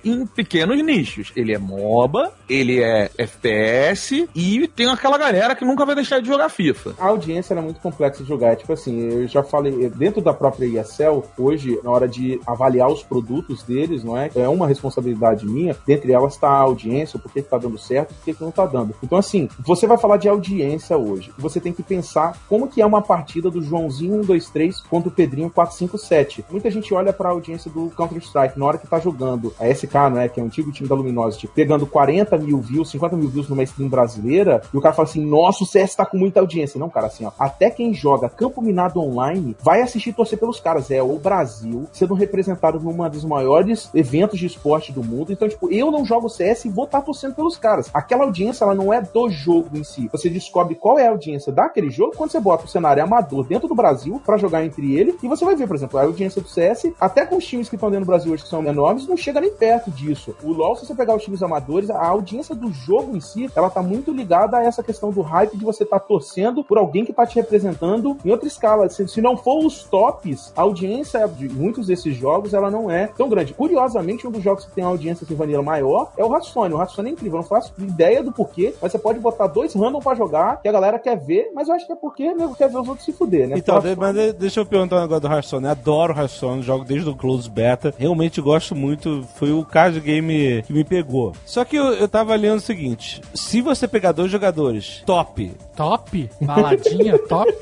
em pequenos nichos. Ele é MOBA, ele é FPS e tem aquela galera que nunca vai deixar de jogar FIFA. A audiência ela é muito complexa de jogar. É tipo assim, eu já falei, dentro da própria ESL, hoje, na hora de avaliar os produtos deles, não é? É uma responsabilidade minha. Dentre elas está a audiência, porquê que tá dando certo, o porquê que não tá dando. Então, assim, você vai falar de audiência hoje. Você tem que pensar como que é uma partida do Joãozinho 123 contra o Pedrinho 457. Muita gente olha pra audiência do Counter-Strike na hora que tá jogando a SK, não é? Que é o antigo time da Luminosity, pegando 40 mil views, 50 mil views numa stream brasileira, e o cara fala assim: nossa, o CS tá com muita audiência. Não, cara, assim, ó. Até quem joga Campo Minado Online vai assistir torcer pelos caras. É o Brasil sendo representado numa dos maiores eventos de esporte do mundo. Então, tipo, eu não jogo CS e vou estar torcendo pelos caras. Aquela audiência, ela não é do jogo em si. Você descobre qual é a audiência daquele jogo quando você bota o cenário amador dentro do Brasil pra jogar entre ele. E você vai ver, por exemplo, a audiência do CS, até com os times que estão dentro do Brasil hoje que são enormes, não chega nem perto disso. O LoL, se você pegar os times amadores, a audiência do jogo em si, ela tá muito ligada a essa questão do hype de você estar torcendo por alguém que tá te representando em outra escala. Se, se não for os tops, a audiência de muitos desses jogos, ela não é tão grande. Curiosamente, um dos jogos que tem uma audiência assim, vanilla maior é o Hearthstone. O Hearthstone é incrível, eu não faço ideia do porquê, mas você pode botar dois random pra jogar, que a galera quer ver, mas eu acho que é porque nego quer ver os outros se fuder, né? Então, de- mas de- deixa eu perguntar um negócio do Hearthstone. Eu adoro Hearthstone, jogo desde o Close Beta. Realmente gosto muito. Foi o card game que me pegou. Só que eu, eu tava lendo o seguinte: se você pegar dois jogadores top, Top? Baladinha <laughs> top?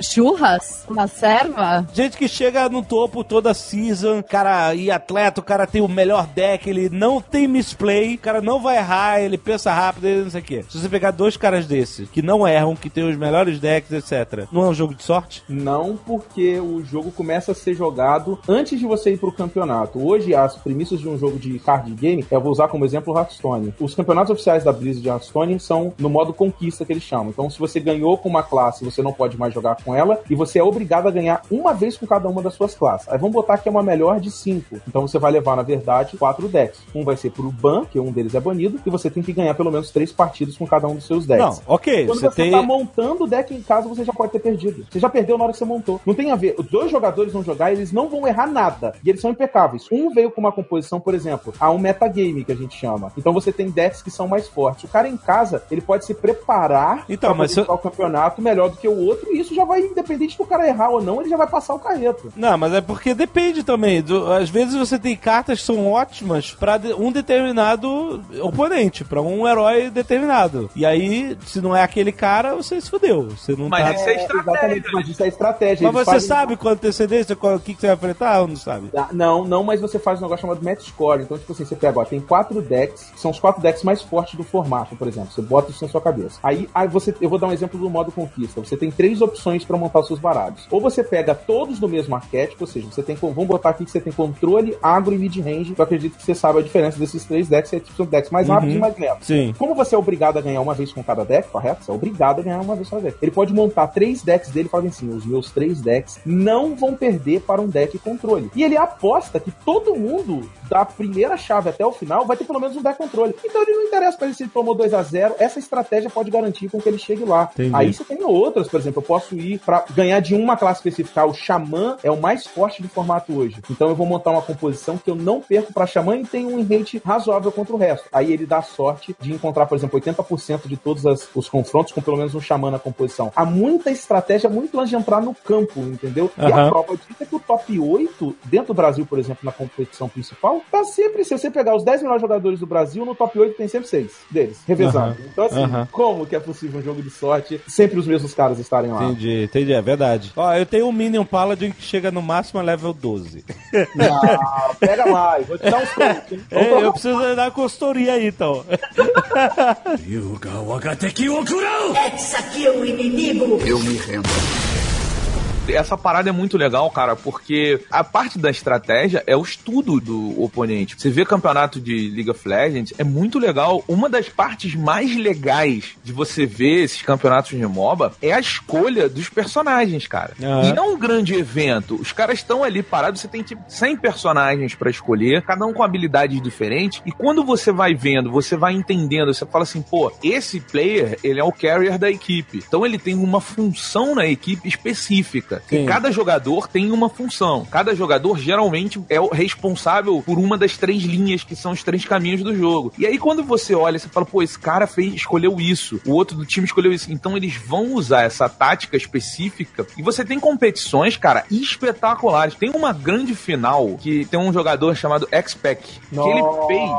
Churras? Uma serva? gente que chega no topo toda season, cara e atleta, o cara tem o melhor deck, ele não tem misplay, o cara não vai errar, ele pensa rápido, ele não sei o quê. Se você pegar dois caras desses, que não erram, que tem os melhores decks, etc., não é um jogo de sorte? Não, porque o jogo começa a ser jogado antes de você ir pro campeonato. Hoje, as premissas de um jogo de card game, eu vou usar como exemplo o Hearthstone. Os campeonatos oficiais da Blizzard de Hearthstone são no modo modo conquista que eles chamam. Então, se você ganhou com uma classe, você não pode mais jogar com ela, e você é obrigado a ganhar uma vez com cada uma das suas classes. Aí vamos botar que é uma melhor de cinco. Então você vai levar, na verdade, quatro decks. Um vai ser pro ban, que um deles é banido, e você tem que ganhar pelo menos três partidas com cada um dos seus decks. Não, ok, Quando você você, tem. tá montando o deck em casa, você já pode ter perdido. Você já perdeu na hora que você montou. Não tem a ver. Os dois jogadores vão jogar, eles não vão errar nada. E eles são impecáveis. Um veio com uma composição, por exemplo, a um metagame que a gente chama. Então você tem decks que são mais fortes. O cara em casa, ele pode se preparar Então, mas o campeonato melhor do que o outro, e isso já vai, independente do cara errar ou não, ele já vai passar o carreto. Não, mas é porque depende também. Do- às vezes você tem cartas que são ótimas pra de- um determinado oponente, pra um herói determinado. E aí, se não é aquele cara, você se fudeu. Você não Mas tá... isso é estratégia. Exatamente, mas isso é estratégia. Mas você fazem- sabe com antecedência qual- o que, que você vai enfrentar ou não sabe? Ah, Não, não, mas você faz um negócio chamado match score. Então, tipo assim, você pega, ó, tem quatro decks, que são os quatro decks mais fortes do formato, por exemplo. Você bota isso na sua cabeça. Aí, aí você, eu vou dar um exemplo do modo conquista. Você tem três opções pra montar os seus baralhos. Ou você pega todos do mesmo arquétipo, ou seja, você tem, vamos botar aqui que você tem controle, agro e mid-range. Eu acredito que você sabe a diferença desses três decks, é tipo, decks mais rápidos e mais lentos. Sim. Como você é obrigado a ganhar uma vez com cada deck, correto? Você é obrigado a ganhar uma vez com cada deck. Ele pode montar três decks dele e falar assim: os meus três decks não vão perder para um deck controle. E ele aposta que todo mundo, da primeira chave até o final, vai ter pelo menos um deck controle. Então ele não interessa pra ele se ele tomou 2 a 0 essa estratégia pode garantir com que ele chegue lá. Entendi. Aí você tem outras, por exemplo, eu posso ir pra ganhar de uma classe específica. O Xamã é o mais forte do formato hoje. Então eu vou montar uma composição que eu não perco pra Xamã e tem um rate razoável contra o resto. Aí ele dá sorte de encontrar, por exemplo, 80% de todos as- os confrontos com pelo menos um Xamã na composição. Há muita estratégia muito antes de entrar no campo, entendeu? E Aham. a prova disso é que o top 8, dentro do Brasil, por exemplo, na competição principal, tá sempre, se você pegar os 10 melhores jogadores do Brasil, no top 8 tem sempre 6 deles, revezando. Então, assim, Aham. como que é possível um jogo de sorte sempre os mesmos caras estarem lá? Entendi, entendi, é verdade. Ó, eu tenho um Minion Paladin que chega no máximo a level 12. <laughs> Ah, pega mais, vou te dar uns É, trocar eu preciso dar consultoria aí, então. <laughs> Ryuga Wagateki Okurau! Eis aqui o inimigo! Essa parada é muito legal, cara, porque a parte da estratégia é o estudo do oponente. Você vê campeonato de League of Legends, é muito legal. Uma das partes mais legais de você ver esses campeonatos de MOBA é a escolha dos personagens, cara. Aham. E é um grande evento. Os caras estão ali parados, você tem tipo 100 personagens pra escolher, cada um com habilidades diferentes. E quando você vai vendo, você vai entendendo, você fala assim, pô, esse player, ele é o carrier da equipe. Então ele tem uma função na equipe específica. Sim. E cada jogador tem uma função. Cada jogador geralmente é o responsável por uma das três linhas que são os três caminhos do jogo. E aí quando você olha, você fala, pô, esse cara fez, escolheu isso, o outro do time escolheu isso. Então eles vão usar essa tática específica. E você tem competições, cara, espetaculares. Tem uma grande final que tem um jogador chamado X-Pac, que ele fez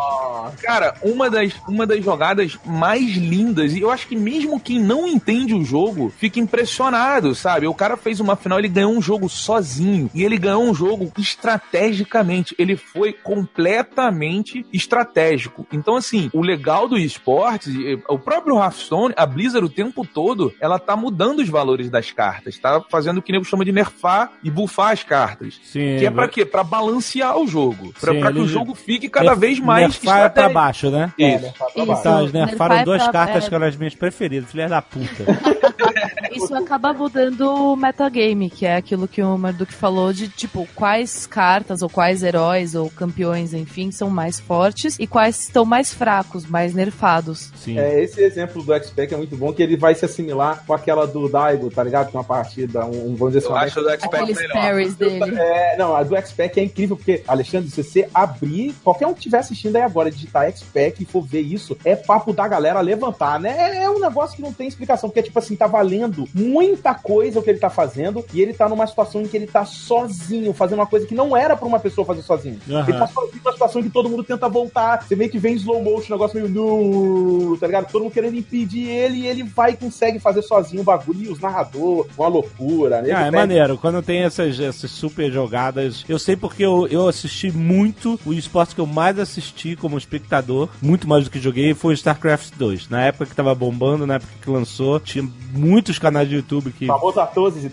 Cara, uma das, uma das jogadas mais lindas, e eu acho que mesmo quem não entende o jogo fica impressionado, sabe? O cara fez uma final, ele ganhou um jogo sozinho, e ele ganhou um jogo estrategicamente. Ele foi completamente estratégico. Então, assim, o legal do esporte, o próprio Hearthstone, a Blizzard o tempo todo, ela tá mudando os valores das cartas, tá fazendo o que o nego chama de nerfar e bufar as cartas. Sim, Que é pra quê? Pra balancear o jogo. Pra, Sim, pra que o jogo fique cada vez mais Nerfar é pra estratégico. baixo, né? É, Isso. né? Pra- pra Isso. baixo. Tá, eles Nerfar nerfaram é duas pra- cartas é. que eram as minhas preferidas, filha da puta. <laughs> Isso acaba mudando o metagame, que é aquilo que o Marduk falou de, tipo, quais cartas ou quais heróis ou campeões, enfim, são mais fortes e quais estão mais fracos, mais nerfados. Sim. É, esse exemplo do X-Pac é muito bom, que ele vai se assimilar com aquela do Daigo, tá ligado? Que é uma partida, um, um vamos dizer assim, Eu acho o do X-Pac Aqueles melhor. dele. É, não, a do X-Pac é incrível, porque, Alexandre, se você abrir, qualquer um que estiver assistindo aí agora, digitar X-Pac e for ver isso, é papo da galera levantar, né? É, é um negócio que não tem explicação, porque, tipo assim, tá valendo muita coisa o que ele tá fazendo, e ele tá numa situação em que ele tá sozinho, fazendo uma coisa que não era pra uma pessoa fazer sozinho. Aham. Ele tá sozinho numa situação em que todo mundo tenta voltar, você meio que vem em slow motion, um negócio meio nu, tá ligado? Todo mundo querendo impedir ele, e ele vai e consegue fazer sozinho o bagulho, e os narrador, uma loucura, né? Ah, é maneiro. Quando tem essas, essas super jogadas. Eu sei porque eu, eu assisti muito. O esporte que eu mais assisti como espectador, muito mais do que joguei, foi o StarCraft 2. Na época que tava bombando, na época que lançou, tinha muitos canais de YouTube que. Famoso atores e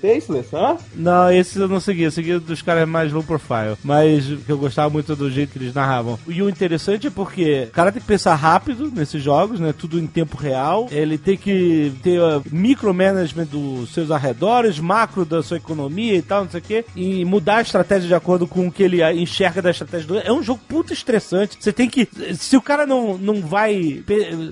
hã? Não, esses eu não segui. Eu segui dos caras mais low profile. Mas que eu gostava muito do jeito que eles narravam. E o interessante é porque o cara tem que pensar rápido nesses jogos, né? Tudo em tempo real. Ele tem que ter uh, micromanagement dos seus arredores, macro da sua economia e tal, não sei o quê. E mudar a estratégia de acordo com o que ele uh, enxerga da estratégia do. É um jogo puta estressante. Você tem que. Se o cara não, não vai.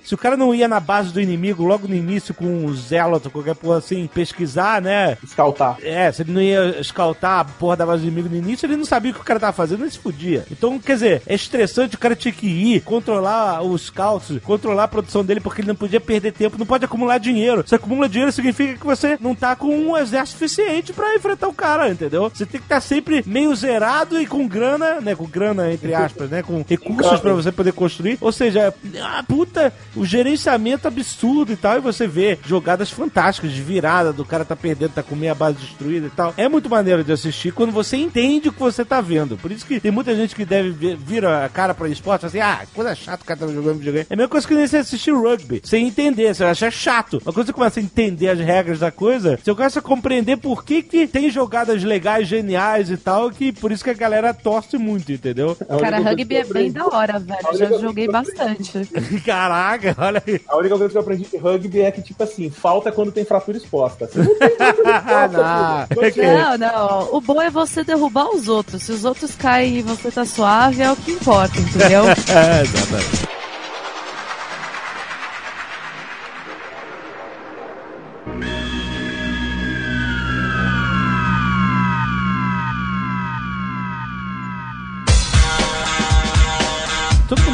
Se o cara não ia na base do inimigo logo no início com um Zealot ou qualquer porra assim, pesquisar, né? Escaltar. É, se ele não ia escaltar a porra da base do inimigo no início, ele não sabia o que o cara tava fazendo, ele se fudia. Então, quer dizer, é estressante, o cara tinha que ir, controlar os scouts, controlar a produção dele, porque ele não podia perder tempo, não pode acumular dinheiro. Se acumula dinheiro, significa que você não tá com um exército suficiente pra enfrentar o cara, entendeu? Você tem que estar sempre meio zerado e com grana, né? Com grana, entre aspas, né? Com recursos pra você poder construir. Ou seja, a puta, o gerenciamento absurdo e tal, e você vê jogadas fantásticas de virada, do cara tá perdendo, tá com meia base destruída e tal. É muito maneiro de assistir quando você entende o que você tá vendo. Por isso que tem muita gente que deve ver, vira a cara pra esporte assim, ah, coisa chata o cara tá jogando videogame. É a mesma coisa que nem você assistir rugby, sem entender, você acha chato. Mas quando você começa a entender as regras da coisa, você começa a compreender por que que tem jogadas legais, geniais e tal, que por isso que a galera torce muito, entendeu? Cara, rugby é bem da hora, velho. Já joguei bastante. <laughs> Caraca, olha aí. A única coisa que eu aprendi de rugby é que, tipo assim, falta quando tem fratura exposta. Você não tem <laughs> fratura exposta, Não, filho. Não, não. O bom é você derrubar os outros. Se os outros caem e você tá suave, é o que importa, entendeu? <laughs> É, exatamente.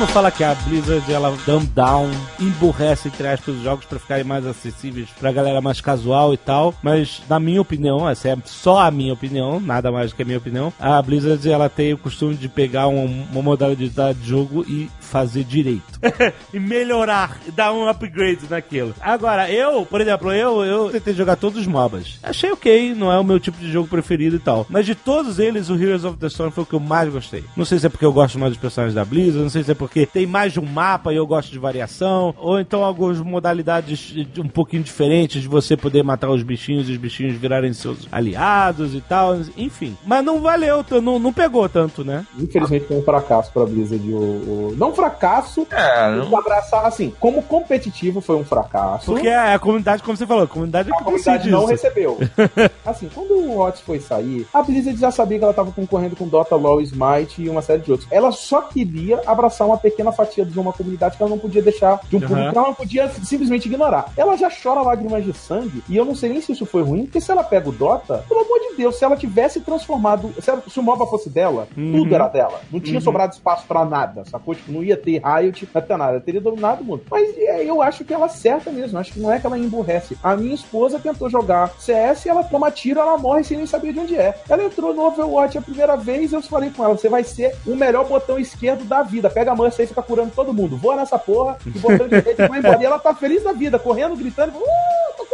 Mundo fala que a Blizzard ela dumb down, emburrece entre aspas os jogos pra ficarem mais acessíveis pra galera mais casual e tal, mas na minha opinião, essa é só a minha opinião, nada mais do que a minha opinião, a Blizzard ela tem o costume de pegar um- uma modalidade de jogo e fazer direito. <laughs> e melhorar, dar um upgrade naquilo. Agora, eu, por exemplo, eu, eu tentei jogar todos os MOBAs. Achei ok, não é o meu tipo de jogo preferido e tal. Mas de todos eles, o Heroes of the Storm foi o que eu mais gostei. Não sei se é porque eu gosto mais dos personagens da Blizzard, não sei se é porque tem mais de um mapa e eu gosto de variação, ou então algumas modalidades de- um pouquinho diferentes de você poder matar os bichinhos e os bichinhos virarem seus aliados e tal, enfim. Mas não valeu, não, não pegou tanto, né? Infelizmente foi um fracasso pra Blizzard. O, o- Não fracasso, É, não abraçar, assim, como competitivo foi um fracasso. Porque a, a comunidade, como você falou, a comunidade é a que comunidade decide não isso. recebeu. <laughs> assim, quando o Otis foi sair, a Blizzard já sabia que ela tava concorrendo com Dota, LoL, Smite e uma série de outros. Ela só queria abraçar uma pequena fatia de uma comunidade que ela não podia deixar de um Uhum. público ela não podia simplesmente ignorar. Ela já chora lágrimas de sangue e eu não sei nem se isso foi ruim, porque se ela pega o Dota, pelo amor de Deus, se ela tivesse transformado, se, ela- se o MOBA fosse dela, Uhum. tudo era dela. Não tinha Uhum. sobrado espaço pra nada, sacou? Tipo, não ia ter Riot, não ia ter nada, teria dominado o mundo. Mas é, eu acho que ela acerta mesmo, acho que não é que ela emburrece. A minha esposa tentou jogar CS e ela toma tiro, ela morre sem nem saber de onde é. Ela entrou no Overwatch a primeira vez, eu falei com ela, você vai ser o melhor botão esquerdo da vida. Pega a mancha aí e fica curando todo mundo. Voa nessa porra e botão direito vai embora. E ela tá feliz da vida, correndo, gritando, uh, tô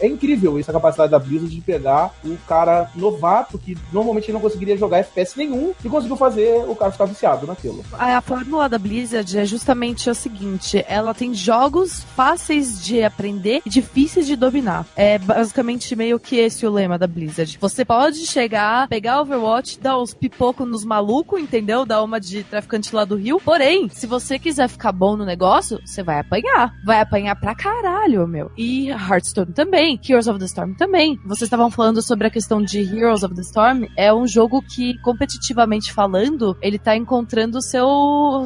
É incrível essa capacidade da Blizzard de pegar o cara novato que normalmente não conseguiria jogar FPS nenhum e conseguiu fazer o cara ficar viciado naquilo. A, a fórmula da Blizzard é justamente o seguinte: ela tem jogos fáceis de aprender e difíceis de dominar. É basicamente meio que esse o lema da Blizzard. Você pode chegar, pegar Overwatch, dar os pipocos nos malucos, entendeu? Dar uma de traficante lá do Rio. Porém, se você quiser ficar bom no negócio, você vai apanhar. Vai apanhar pra caralho, meu. E Hearthstone também, Heroes of the Storm também. Vocês estavam falando sobre a questão de Heroes of the Storm. É um jogo que, competitivamente falando, ele tá encontrando seu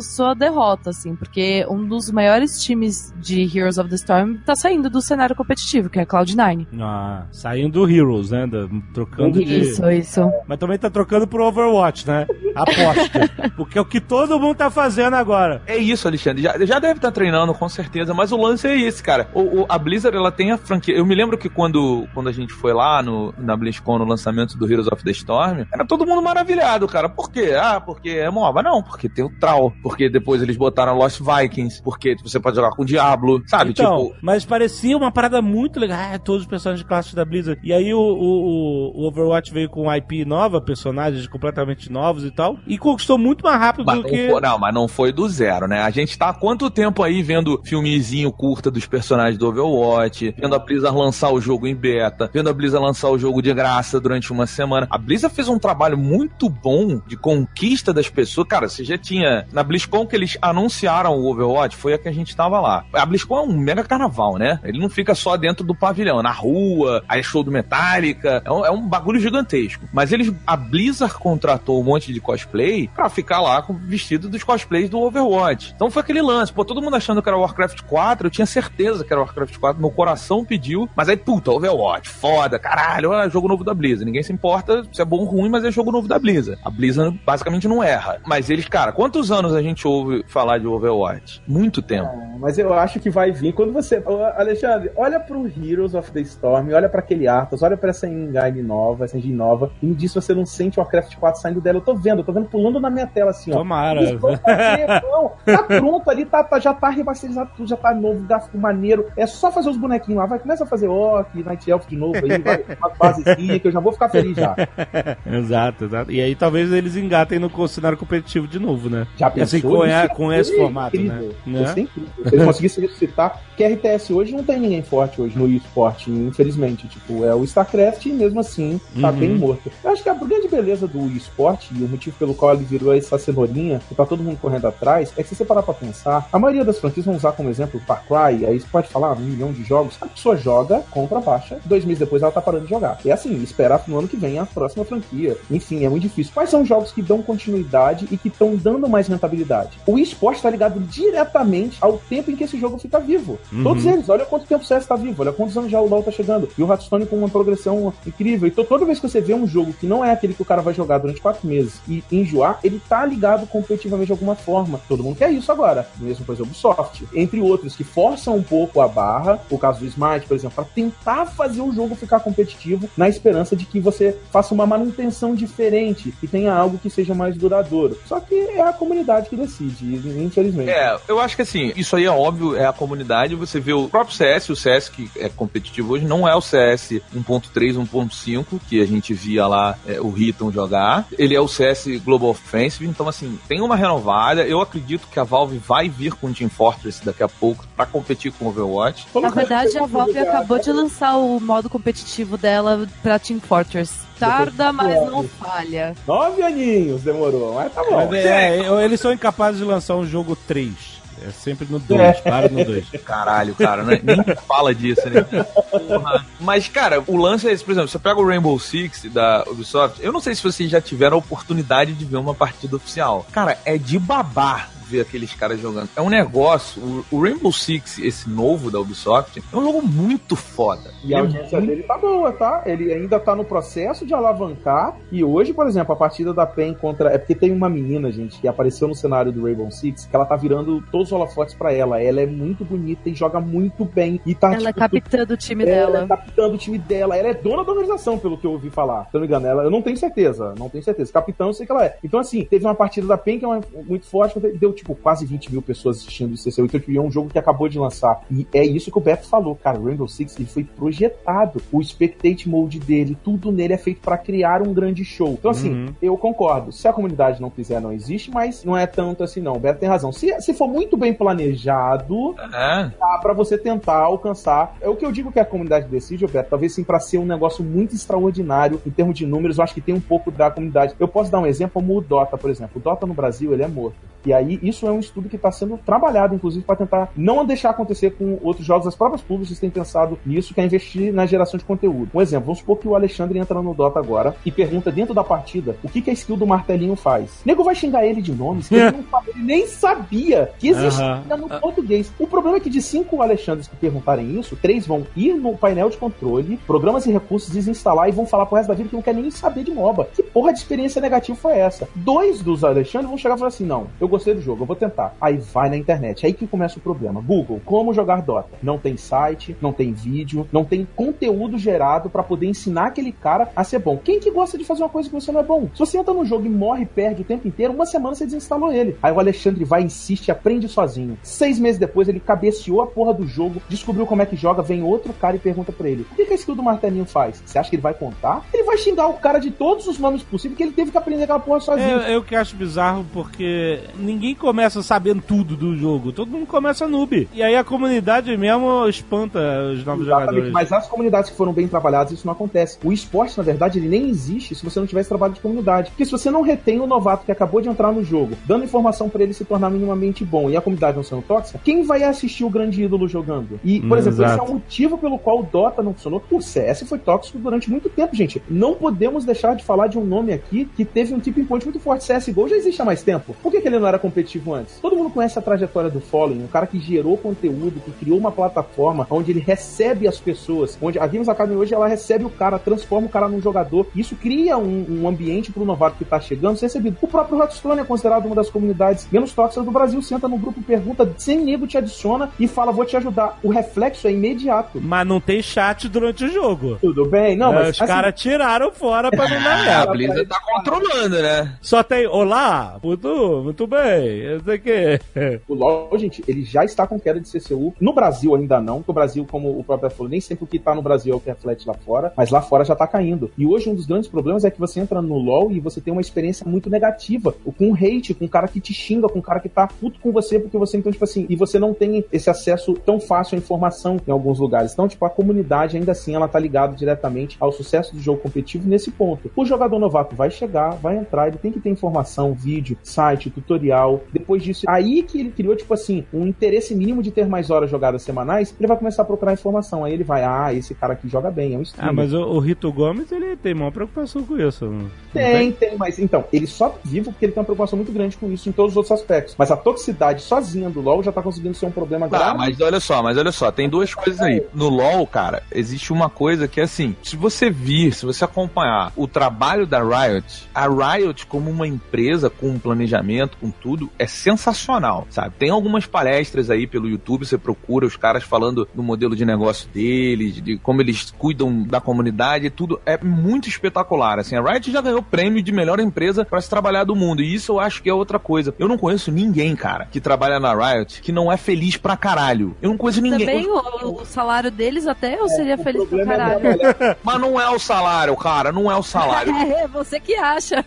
sua derrota, assim, porque um dos maiores times de Heroes of the Storm tá saindo do cenário competitivo, que é a Cloud9. Ah, saindo do Heroes, né? Da- trocando de. Isso, isso. Mas também tá trocando pro Overwatch, né? Aposta. <laughs> Porque é o que todo mundo tá fazendo agora. É isso, Alexandre. Já, já deve estar treinando, com certeza. Mas o lance é esse, cara. O, o- a Blizzard, ela tem a franquia. Eu me lembro que quando, quando a gente foi lá no, na BlizzCon, no lançamento do Heroes of the Storm, era todo mundo maravilhado, cara. Por quê? Ah, porque é MOBA? Não, porque tem o Troll. Porque depois eles botaram Lost Vikings. Porque você pode jogar com o Diablo, sabe? Então, tipo, mas parecia uma parada muito legal. Ah, todos os personagens clássicos da Blizzard. E aí o, o, o Overwatch veio com IP nova, personagens completamente novos e tal. E conquistou muito mais rápido Mas do não, que. foi, não, mas não foi do zero, né? A gente tá há quanto tempo aí vendo filmezinho curta dos personagens do Overwatch, vendo Blizzard lançar o jogo em beta, vendo a Blizzard lançar o jogo de graça durante uma semana. A Blizzard fez um trabalho muito bom de conquista das pessoas. Cara, você já tinha. Na BlizzCon que eles anunciaram o Overwatch, foi a que a gente tava lá. A BlizzCon é um mega carnaval, né? Ele não fica só dentro do pavilhão, na rua, aí é show do Metallica. É um, é um bagulho gigantesco. Mas eles. A Blizzard contratou um monte de cosplay pra ficar lá com vestido dos cosplays do Overwatch. Então foi aquele lance. Pô, todo mundo achando que era Warcraft 4, eu tinha certeza que era Warcraft 4, meu coração pediu. Mas aí, puta, Overwatch, foda, caralho, é jogo novo da Blizzard. Ninguém se importa se é bom ou ruim, mas é jogo novo da Blizzard. A Blizzard basicamente não erra. Mas eles, cara, quantos anos a gente ouve falar de Overwatch? Muito tempo. É, mas eu acho que vai vir quando você. Alexandre, olha pro Heroes of the Storm, olha pra aquele Arthas, olha pra essa engine nova, essa engine nova, e me diz se você não sente o Warcraft 4 saindo dela. Eu tô vendo, eu tô vendo pulando na minha tela assim, ó. Tomara. Não, <laughs> tá pronto ali, tá, tá- já tá remasterizado tudo, já tá novo, gráfico maneiro. É só fazer os bonequinhos lá, vai, começa a fazer Orc, Night Elf de novo aí, vai, <laughs> uma basezinha que eu já vou ficar feliz já. <laughs> exato, exato. E aí talvez eles engatem no cenário competitivo de novo, né? Já assim, pensou? com, Isso a- ia com esse formato, incrível. né? Ia ser incrível. Se eles conseguissem ressuscitar, que RTS hoje não tem ninguém forte hoje no esporte, infelizmente. Tipo, é o StarCraft e mesmo assim tá Uhum. bem morto. Eu acho que a grande beleza do esporte e o motivo pelo qual ele virou essa cenourinha que tá todo mundo correndo atrás é que se você parar pra pensar, a maioria das franquias vão usar como exemplo Far Cry, aí você pode falar um milhão de jogos, pessoa joga, compra, baixa, dois meses depois ela tá parando de jogar. É assim, esperar no ano que vem a próxima franquia. Enfim, é muito difícil. Quais são os jogos que dão continuidade e que estão dando mais rentabilidade? O esporte tá ligado diretamente ao tempo em que esse jogo fica vivo. Uhum. Todos eles, olha quanto tempo o CS tá vivo, olha quantos anos já o LoL tá chegando. E o Hearthstone com uma progressão incrível. Então toda vez que você vê um jogo que não é aquele que o cara vai jogar durante quatro meses e enjoar, ele tá ligado competitivamente de alguma forma. Todo mundo quer isso agora. Mesmo coisa Ubisoft. Entre outros que forçam um pouco a barra, o caso do Smart, por exemplo, para tentar fazer o jogo ficar competitivo na esperança de que você faça uma manutenção diferente e tenha algo que seja mais duradouro. Só que é a comunidade que decide, infelizmente. É, eu acho que assim, isso aí é óbvio, é a comunidade. Você vê o próprio CS, o CS que é competitivo hoje, não é o CS 1.3, 1.5, que a gente via lá é, o Riton jogar. Ele é o CS Global Offensive, então assim, tem uma renovada. Eu acredito que a Valve vai vir com o Team Fortress daqui a pouco pra competir com o Overwatch. Na verdade, a Valve acabou de lançar o modo competitivo dela pra Team Fortress. Tarda, mas não falha. Nove aninhos demorou, mas tá bom. Mas é, é, eles são incapazes de lançar um jogo 3. É sempre no 2, É. para no 2. <laughs> Caralho, cara, né? nem fala disso, né? Porra. Mas, cara, o lance é esse, por exemplo, você pega o Rainbow Six da Ubisoft, eu não sei se vocês já tiveram a oportunidade de ver uma partida oficial. Cara, é de babar ver aqueles caras jogando. É um negócio, o, o Rainbow Six, esse novo da Ubisoft, é um jogo muito foda. E a É audiência muito- dele tá boa, tá? Ele ainda tá no processo de alavancar. E hoje, por exemplo, a partida da PEN contra. É porque tem uma menina, gente, que apareceu no cenário do Rainbow Six, que ela tá virando todos os holofotes pra ela. Ela é muito bonita e joga muito bem. E tá, Ela é tipo, capitã do time ela dela. é capitã do time dela. Ela é dona da organização, pelo que eu ouvi falar. Se eu não me engano, ela, eu não tenho certeza. Não tenho certeza. Capitão, eu sei que ela é. Então, assim, teve uma partida da PEN que é uma- muito forte, deu, tipo, quase 20 mil pessoas assistindo isso. Então, tipo, é um jogo que acabou de lançar. E é isso que o Beto falou, cara. O Rainbow Six ele foi projetado. O Spectate Mode dele, tudo nele é feito pra criar um grande show. Então, assim, Uhum. eu concordo. Se a comunidade não quiser, não existe, mas não é tanto assim, não. O Beto tem razão. Se, se for muito bem planejado, É. dá pra você tentar alcançar. É o que eu digo que a comunidade decide, Roberto. Talvez sim pra ser um negócio muito extraordinário em termos de números. Eu acho que tem um pouco da comunidade. Eu posso dar um exemplo como o Dota, por exemplo. O Dota no Brasil ele é morto. E aí isso é um estudo que está sendo trabalhado, inclusive, para tentar não deixar acontecer com outros jogos. As próprias públicas têm pensado nisso, que é investir na geração de conteúdo. Um exemplo, vamos supor que o Alexandre entra no Dota agora e pergunta dentro da partida o que, que a skill do martelinho faz. O nego vai xingar ele de nomes que ele, ele nem sabia que existia Aham. no português. O problema é que de cinco Alexandres que perguntarem isso, três vão ir no painel de controle, programas e recursos, desinstalar e vão falar pro resto da vida que não quer nem saber de MOBA. Que porra de experiência negativa foi essa? Dois dos Alexandres vão chegar e falar assim: não, eu gostei do jogo, eu vou tentar. Aí vai na internet, aí que começa o problema. Google, como jogar Dota? Não tem site, não tem vídeo, não tem conteúdo gerado pra poder ensinar aquele cara a ser bom. Quem que gosta de fazer uma coisa que você não é bom? Se você entra no jogo e morre e perde o tempo inteiro, uma semana você desinstalou ele. Aí o Alexandre vai, insiste, aprende sozinho. Seis meses depois ele cabeceou a porra do jogo, descobriu como é que joga, vem outro cara e pergunta pra ele: o que, que a skill do martelinho faz? Você acha que ele vai contar? Ele vai xingar o cara de todos os nomes possíveis que ele teve que aprender aquela porra sozinho. É, eu que acho bizarro porque ninguém começa sabendo tudo do jogo. Todo mundo começa noob. E aí a comunidade mesmo espanta os novos Exatamente, jogadores. mas as comunidades que foram bem trabalhadas, isso não acontece. O esporte, na verdade, ele nem existe se você não tivesse trabalho de comunidade. Porque se você não retém o novato que acabou de entrar no jogo, dando informação pra ele se tornar minimamente bom e a comunidade não sendo tóxica, quem vai assistir o grande ídolo jogando? E, por Hum, exemplo, esse é exato. o motivo pelo qual o Dota não funcionou. O CS foi tóxico durante muito tempo, gente. Não podemos deixar de falar de um nome aqui que teve um tipping point muito forte. CSGO já existe há mais tempo. Por que, que ele não era competitivo antes? Todo mundo conhece a trajetória do Fallen, um cara que gerou conteúdo, que criou uma plataforma onde ele recebe as pessoas, onde a Games Academy hoje ela recebe o cara, transforma o cara num jogador. Isso cria um, um ambiente pro novato que tá chegando ser recebido. O próprio Hearthstone é considerado uma das comunidades menos tóxicas do Brasil. Senta no grupo, pergunta, sem nego te adiciona e fala, vou te ajudar. O reflexo é imediato. Mas não tem chat durante o jogo. Tudo bem? Não, É, mas os assim, caras tiraram fora pra <laughs> não dar A merda. Blizzard tá controlando, né? Só tem olá, muito, muito bem, sei que. O LoL, gente, ele já está com queda de CCU. No Brasil ainda não, porque o Brasil, como o próprio falou, nem sempre o que está no Brasil é o que reflete lá fora, mas lá fora já está caindo. E hoje um dos grandes problemas é que você entra no LoL e você tem uma experiência muito negativa, com hate, com um cara que te xinga, com um cara que tá puto com você, porque você, então, tipo assim, e você não tem esse acesso tão fácil à informação em alguns lugares. Então, tipo, a comunidade ainda assim, ela tá ligada diretamente ao sucesso do jogo competitivo nesse ponto. O jogador novato vai chegar, vai entrar, ele tem que ter informação, vídeo, site, tutorial. Depois disso, aí que ele criou, tipo assim, um interesse mínimo de ter mais horas jogadas semanais, ele vai começar a procurar informação. Aí ele vai, ah, esse cara aqui joga bem, é um streamer. Ah, mas o, o Rito Gomes, ele tem maior preocupação com isso. não- não Tem, tem, mas então, ele só vive porque ele tem uma preocupação muito grande com isso em todos os outros aspectos. Mas a toxicidade sozinha do LoL já tá conseguindo ser um problema Ah, grave. mas olha só, mas olha só, tem duas coisas aí. No LoL, cara, existe uma coisa que é assim, se você vir, se você acompanhar o trabalho da Riot, a Riot como uma empresa com um planejamento, com tudo, é sensacional, sabe? Tem algumas palestras aí pelo YouTube, você procura os caras falando do modelo de negócio deles, de como eles cuidam da comunidade, tudo é muito espetacular, assim. A Riot já ganhou prêmio de melhor empresa para se trabalhar do mundo, e isso eu acho que é outra coisa. Eu não conheço ninguém, cara, que trabalha na Riot que não é feliz pra caralho. Eu não conheço ninguém. Também o, o salário deles até eu seria feliz pra é caralho. trabalhar. <laughs> Mas não é o salário, cara, não é o salário. <laughs> É, você que acha. <laughs>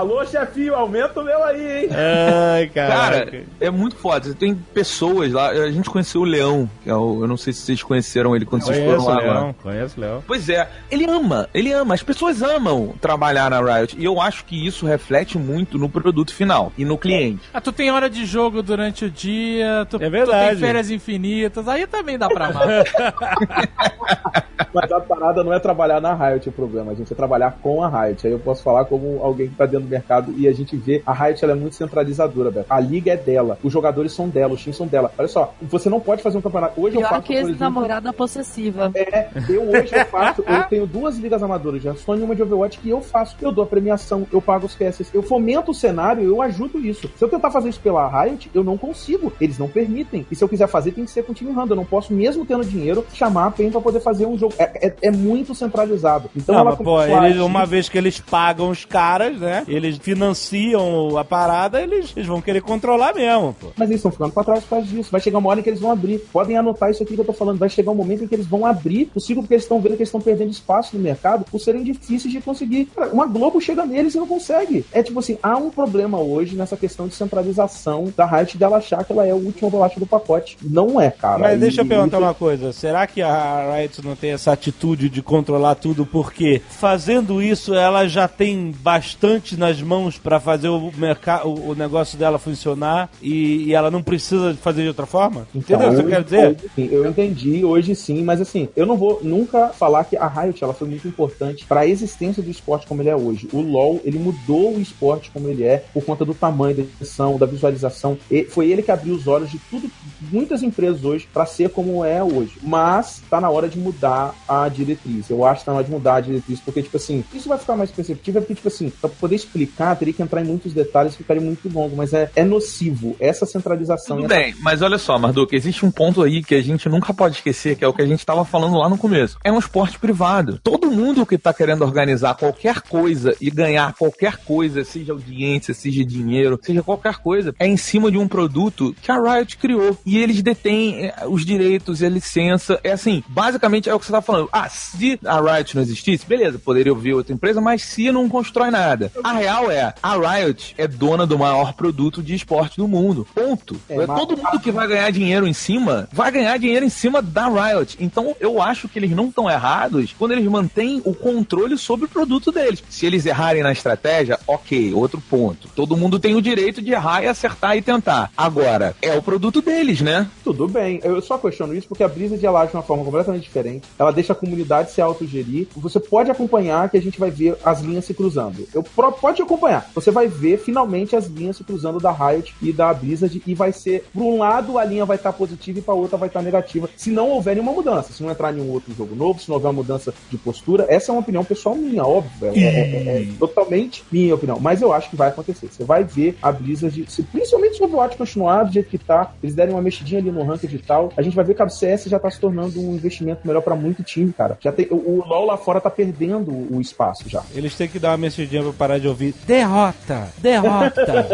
Alô, chefinho, aumenta o meu aí, hein? Ai, Cara, é muito foda. Tem pessoas lá. A gente conheceu o Leão, que é o, eu não sei se vocês conheceram ele quando vocês conheço foram o lá. agora. Leão, conheço o Leão. Pois é, ele ama, ele ama. As pessoas amam trabalhar na Riot. E eu acho que isso reflete muito no produto final e no cliente. Ah, tu tem hora de jogo durante o dia, tu, É verdade. tu tem férias infinitas, aí também dá pra amar. <laughs> Mas a parada não é trabalhar na Riot o problema, a gente é trabalhar com a Riot. Aí eu posso falar como alguém que tá dentro do mercado e a gente vê a Riot ela é muito centralizadora, Beto. A liga é dela, os jogadores são dela, os times são dela. Olha só, você não pode fazer um campeonato. Hoje eu Pior faço, que ex-namorada possessiva. É, eu hoje eu faço, eu tenho duas ligas amadoras de Hearthstone e uma de Overwatch que eu faço. Eu dou a premiação, eu pago os casses, eu fomento o cenário, eu ajudo isso. Se eu tentar fazer isso pela Riot, eu não consigo. Eles não permitem. E se eu quiser fazer, tem que ser com o time random. Eu não posso, mesmo tendo dinheiro, chamar a PEN pra poder fazer um jogo. É, é- é muito centralizado. Então Não, ela mas, pô, eles, uma vez que eles pagam os caras, né? Eles financiam a parada, eles, eles vão querer controlar mesmo, pô. Mas eles estão ficando pra trás por causa disso. Vai chegar uma hora em que eles vão abrir. Podem anotar isso aqui que eu tô falando. Vai chegar um momento em que eles vão abrir o ciclo porque eles estão vendo que eles estão perdendo espaço no mercado por serem difíceis de conseguir. Cara, uma Globo chega neles e não consegue. É tipo assim, há um problema hoje nessa questão de centralização da Riot dela achar que ela é o último bolacha do pacote. Não é, cara. Mas E- deixa eu perguntar e- uma coisa: será que a Riot não tem essa atitude de controlar tudo porque fazendo isso ela já tem bastante nas mãos pra fazer o mercado, o negócio dela funcionar e, e ela não precisa fazer de outra forma? Entendeu o que eu quero dizer? sim, eu entendi, hoje sim, mas assim, eu não vou nunca falar que a Riot ela foi muito importante para a existência do esporte como ele é hoje. O LoL, ele mudou o esporte como ele é por conta do tamanho da edição, da visualização. E foi ele que abriu os olhos de tudo, muitas empresas hoje para ser como é hoje. Mas tá na hora de mudar a diretriz. Eu acho que tá na hora de mudar a diretriz, porque tipo assim, isso vai ficar mais perceptível, porque tipo assim, para poder explicar, teria que entrar em muitos detalhes, ficaria muito longo, mas é, é nocivo essa centralização. Tudo essa bem, mas olha só, Marduk, existe um ponto aí que a gente nunca pode esquecer, que é o que a gente estava falando lá no começo. É um esporte privado. Todo mundo que tá querendo organizar qualquer coisa e ganhar qualquer coisa, seja audiência, seja dinheiro, seja qualquer coisa, é em cima de um produto que a Riot criou. E eles detêm é, os direitos e a licença. É assim, basicamente é o que você tá falando. Ah, Se a Riot não existisse, beleza, poderia ouvir outra empresa, mas se não constrói nada. A real é, a Riot é dona do maior produto de esporte do mundo. Ponto. É, Todo mundo que vai ganhar dinheiro em cima, vai ganhar dinheiro em cima da Riot. Então eu acho que eles não estão errados quando eles mantêm o controle sobre o produto deles. Se eles errarem na estratégia, ok, outro ponto. Todo mundo tem o direito de errar e acertar e tentar. Agora, é o produto deles, né? Tudo bem, eu só questiono isso porque a Blizzard ela age de uma forma completamente diferente. Ela deixa a comunidade se autogerir. Você pode acompanhar que a gente vai ver as linhas se cruzando. Eu pro- pode acompanhar. Você vai ver finalmente as linhas se cruzando da Riot e da Blizzard e vai ser, por um lado, a linha vai estar positiva e para outra vai estar negativa. Se não houver nenhuma mudança, se não entrar nenhum outro jogo novo, se não houver uma mudança de postura, essa é uma opinião pessoal minha, óbvio. É, é- é- é totalmente minha opinião. Mas eu acho que vai acontecer. Você vai ver a Blizzard, se, principalmente se o Overwatch continuar do jeito que tá, eles derem uma mexidinha ali no ranked e tal, a gente vai ver que a CS já tá se tornando um investimento melhor pra muito time, cara. Já tem, o, o LoL lá fora tá perdendo o, o espaço já. Eles têm que dar uma mexidinha pra parar de ouvir derrota, derrota,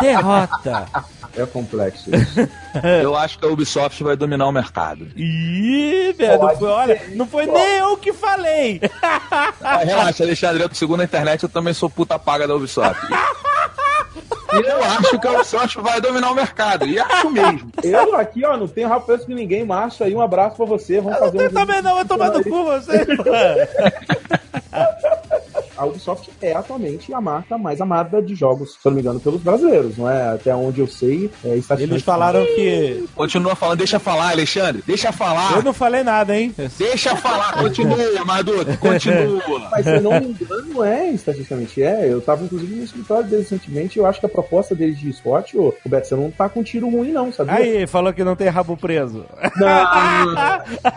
derrota. É complexo isso. Eu acho que a Ubisoft vai dominar o mercado. Ih, velho, não foi- olha, não foi nem eu que falei. Ah, relaxa, Alexandre, eu, segundo a internet, eu também sou puta paga da Ubisoft. E eu acho que a Ubisoft vai dominar o mercado. E acho mesmo. Eu aqui, ó, não tenho preço de ninguém, macho aí, um abraço pra você. Vamos fazer Eu um também não, vai tomar no cu você. <laughs> A Ubisoft é atualmente a marca mais amada de jogos, se eu não me engano, pelos brasileiros, não é? Até onde eu sei, é estatisticamente- Eles falaram que. Continua falando, deixa falar, Alexandre. Deixa falar. Eu não falei nada, hein? Deixa falar, <laughs> continua, Maduto, continua. <laughs> Mas se eu não me engano, é, estatisticamente é. Eu tava, inclusive, no escritório deles recentemente e eu acho que a proposta deles de esporte, ô, Roberto, você não tá com tiro ruim, não, sabia? Aí, falou que não tem rabo preso. <laughs> Não,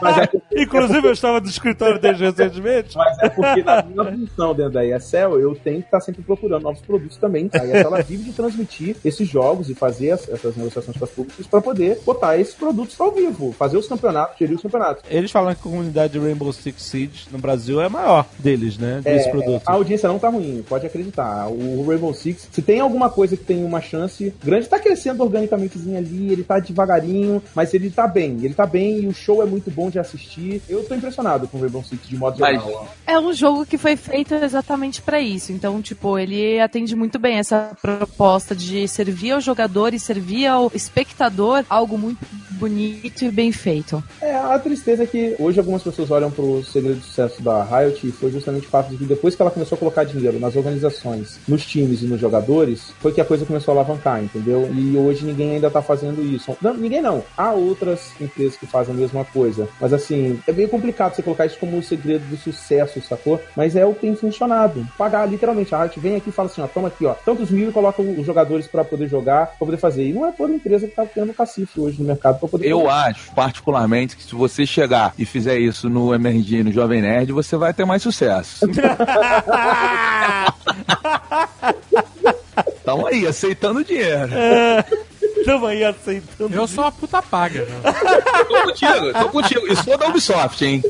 mas é, porque, Inclusive, eu estava no escritório deles recentemente. mas é porque na minha função dentro da ESL, eu tenho que estar sempre procurando novos produtos também. A ESL ela vive de transmitir esses jogos e fazer as- essas negociações com as públicas para poder botar esses produtos ao vivo, fazer os campeonatos, gerir os campeonatos. Eles falam que a comunidade de Rainbow Six Siege no Brasil é maior deles, né? Desse É, produto. A audiência não tá ruim, pode acreditar. O Rainbow Six, se tem alguma coisa que tem uma chance grande, tá crescendo organicamente ali, ele tá devagarinho, mas ele tá bem. Ele tá bem e o show é muito bom de assistir. Eu tô impressionado com o Rainbow Six de modo Mas- geral. É um jogo que foi feito exatamente pra isso. Então, tipo, ele atende muito bem essa proposta de servir ao jogador e servir ao espectador algo muito bonito e bem feito. É, a tristeza é que hoje algumas pessoas olham pro segredo de sucesso da Riot e foi justamente o fato de que depois que ela começou a colocar dinheiro nas organizações, nos times e nos jogadores, foi que a coisa começou a alavancar, entendeu? E hoje ninguém ainda tá fazendo isso. Não, ninguém não. Há outras empresas que fazem a mesma coisa. Mas assim, é meio complicado você colocar isso como o segredo do sucesso, sacou? Mas é o que tem funcionado. Pagar literalmente. A Riot vem aqui e fala assim, ó, toma aqui, ó, tantos mil e coloca os jogadores pra poder jogar, pra poder fazer. E não é toda empresa que tá tendo cacife hoje no mercado pra poder Eu acho, particularmente, que se você chegar e fizer isso no MRG e no Jovem Nerd, você vai ter mais sucesso. <laughs> Tamo aí, aceitando dinheiro. Tamo aí aceitando. Eu sou uma puta paga. né? Tô contigo, tô contigo. Isso for da Ubisoft, hein?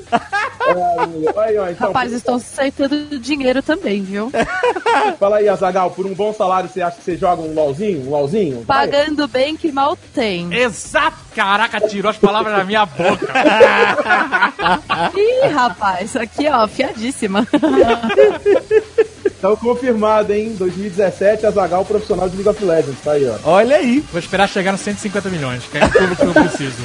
Aí, ó, então, Rapazes estão aceitando dinheiro também, viu? <laughs> Fala aí, Azagal, por um bom salário você acha que você joga um LOLzinho? Um LOLzinho? Vai. Pagando bem que mal tem. Exato! Caraca, tirou as palavras da minha boca. <laughs> Ih, rapaz, aqui ó, fiadíssima. <laughs> Então confirmado, hein? 2017, Azagal profissional de League of Legends. Tá aí, ó. Olha aí. Vou esperar chegar nos 150 milhões, que é tudo que eu preciso.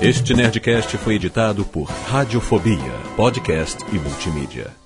Este Nerdcast foi editado por Radiofobia, podcast e multimídia.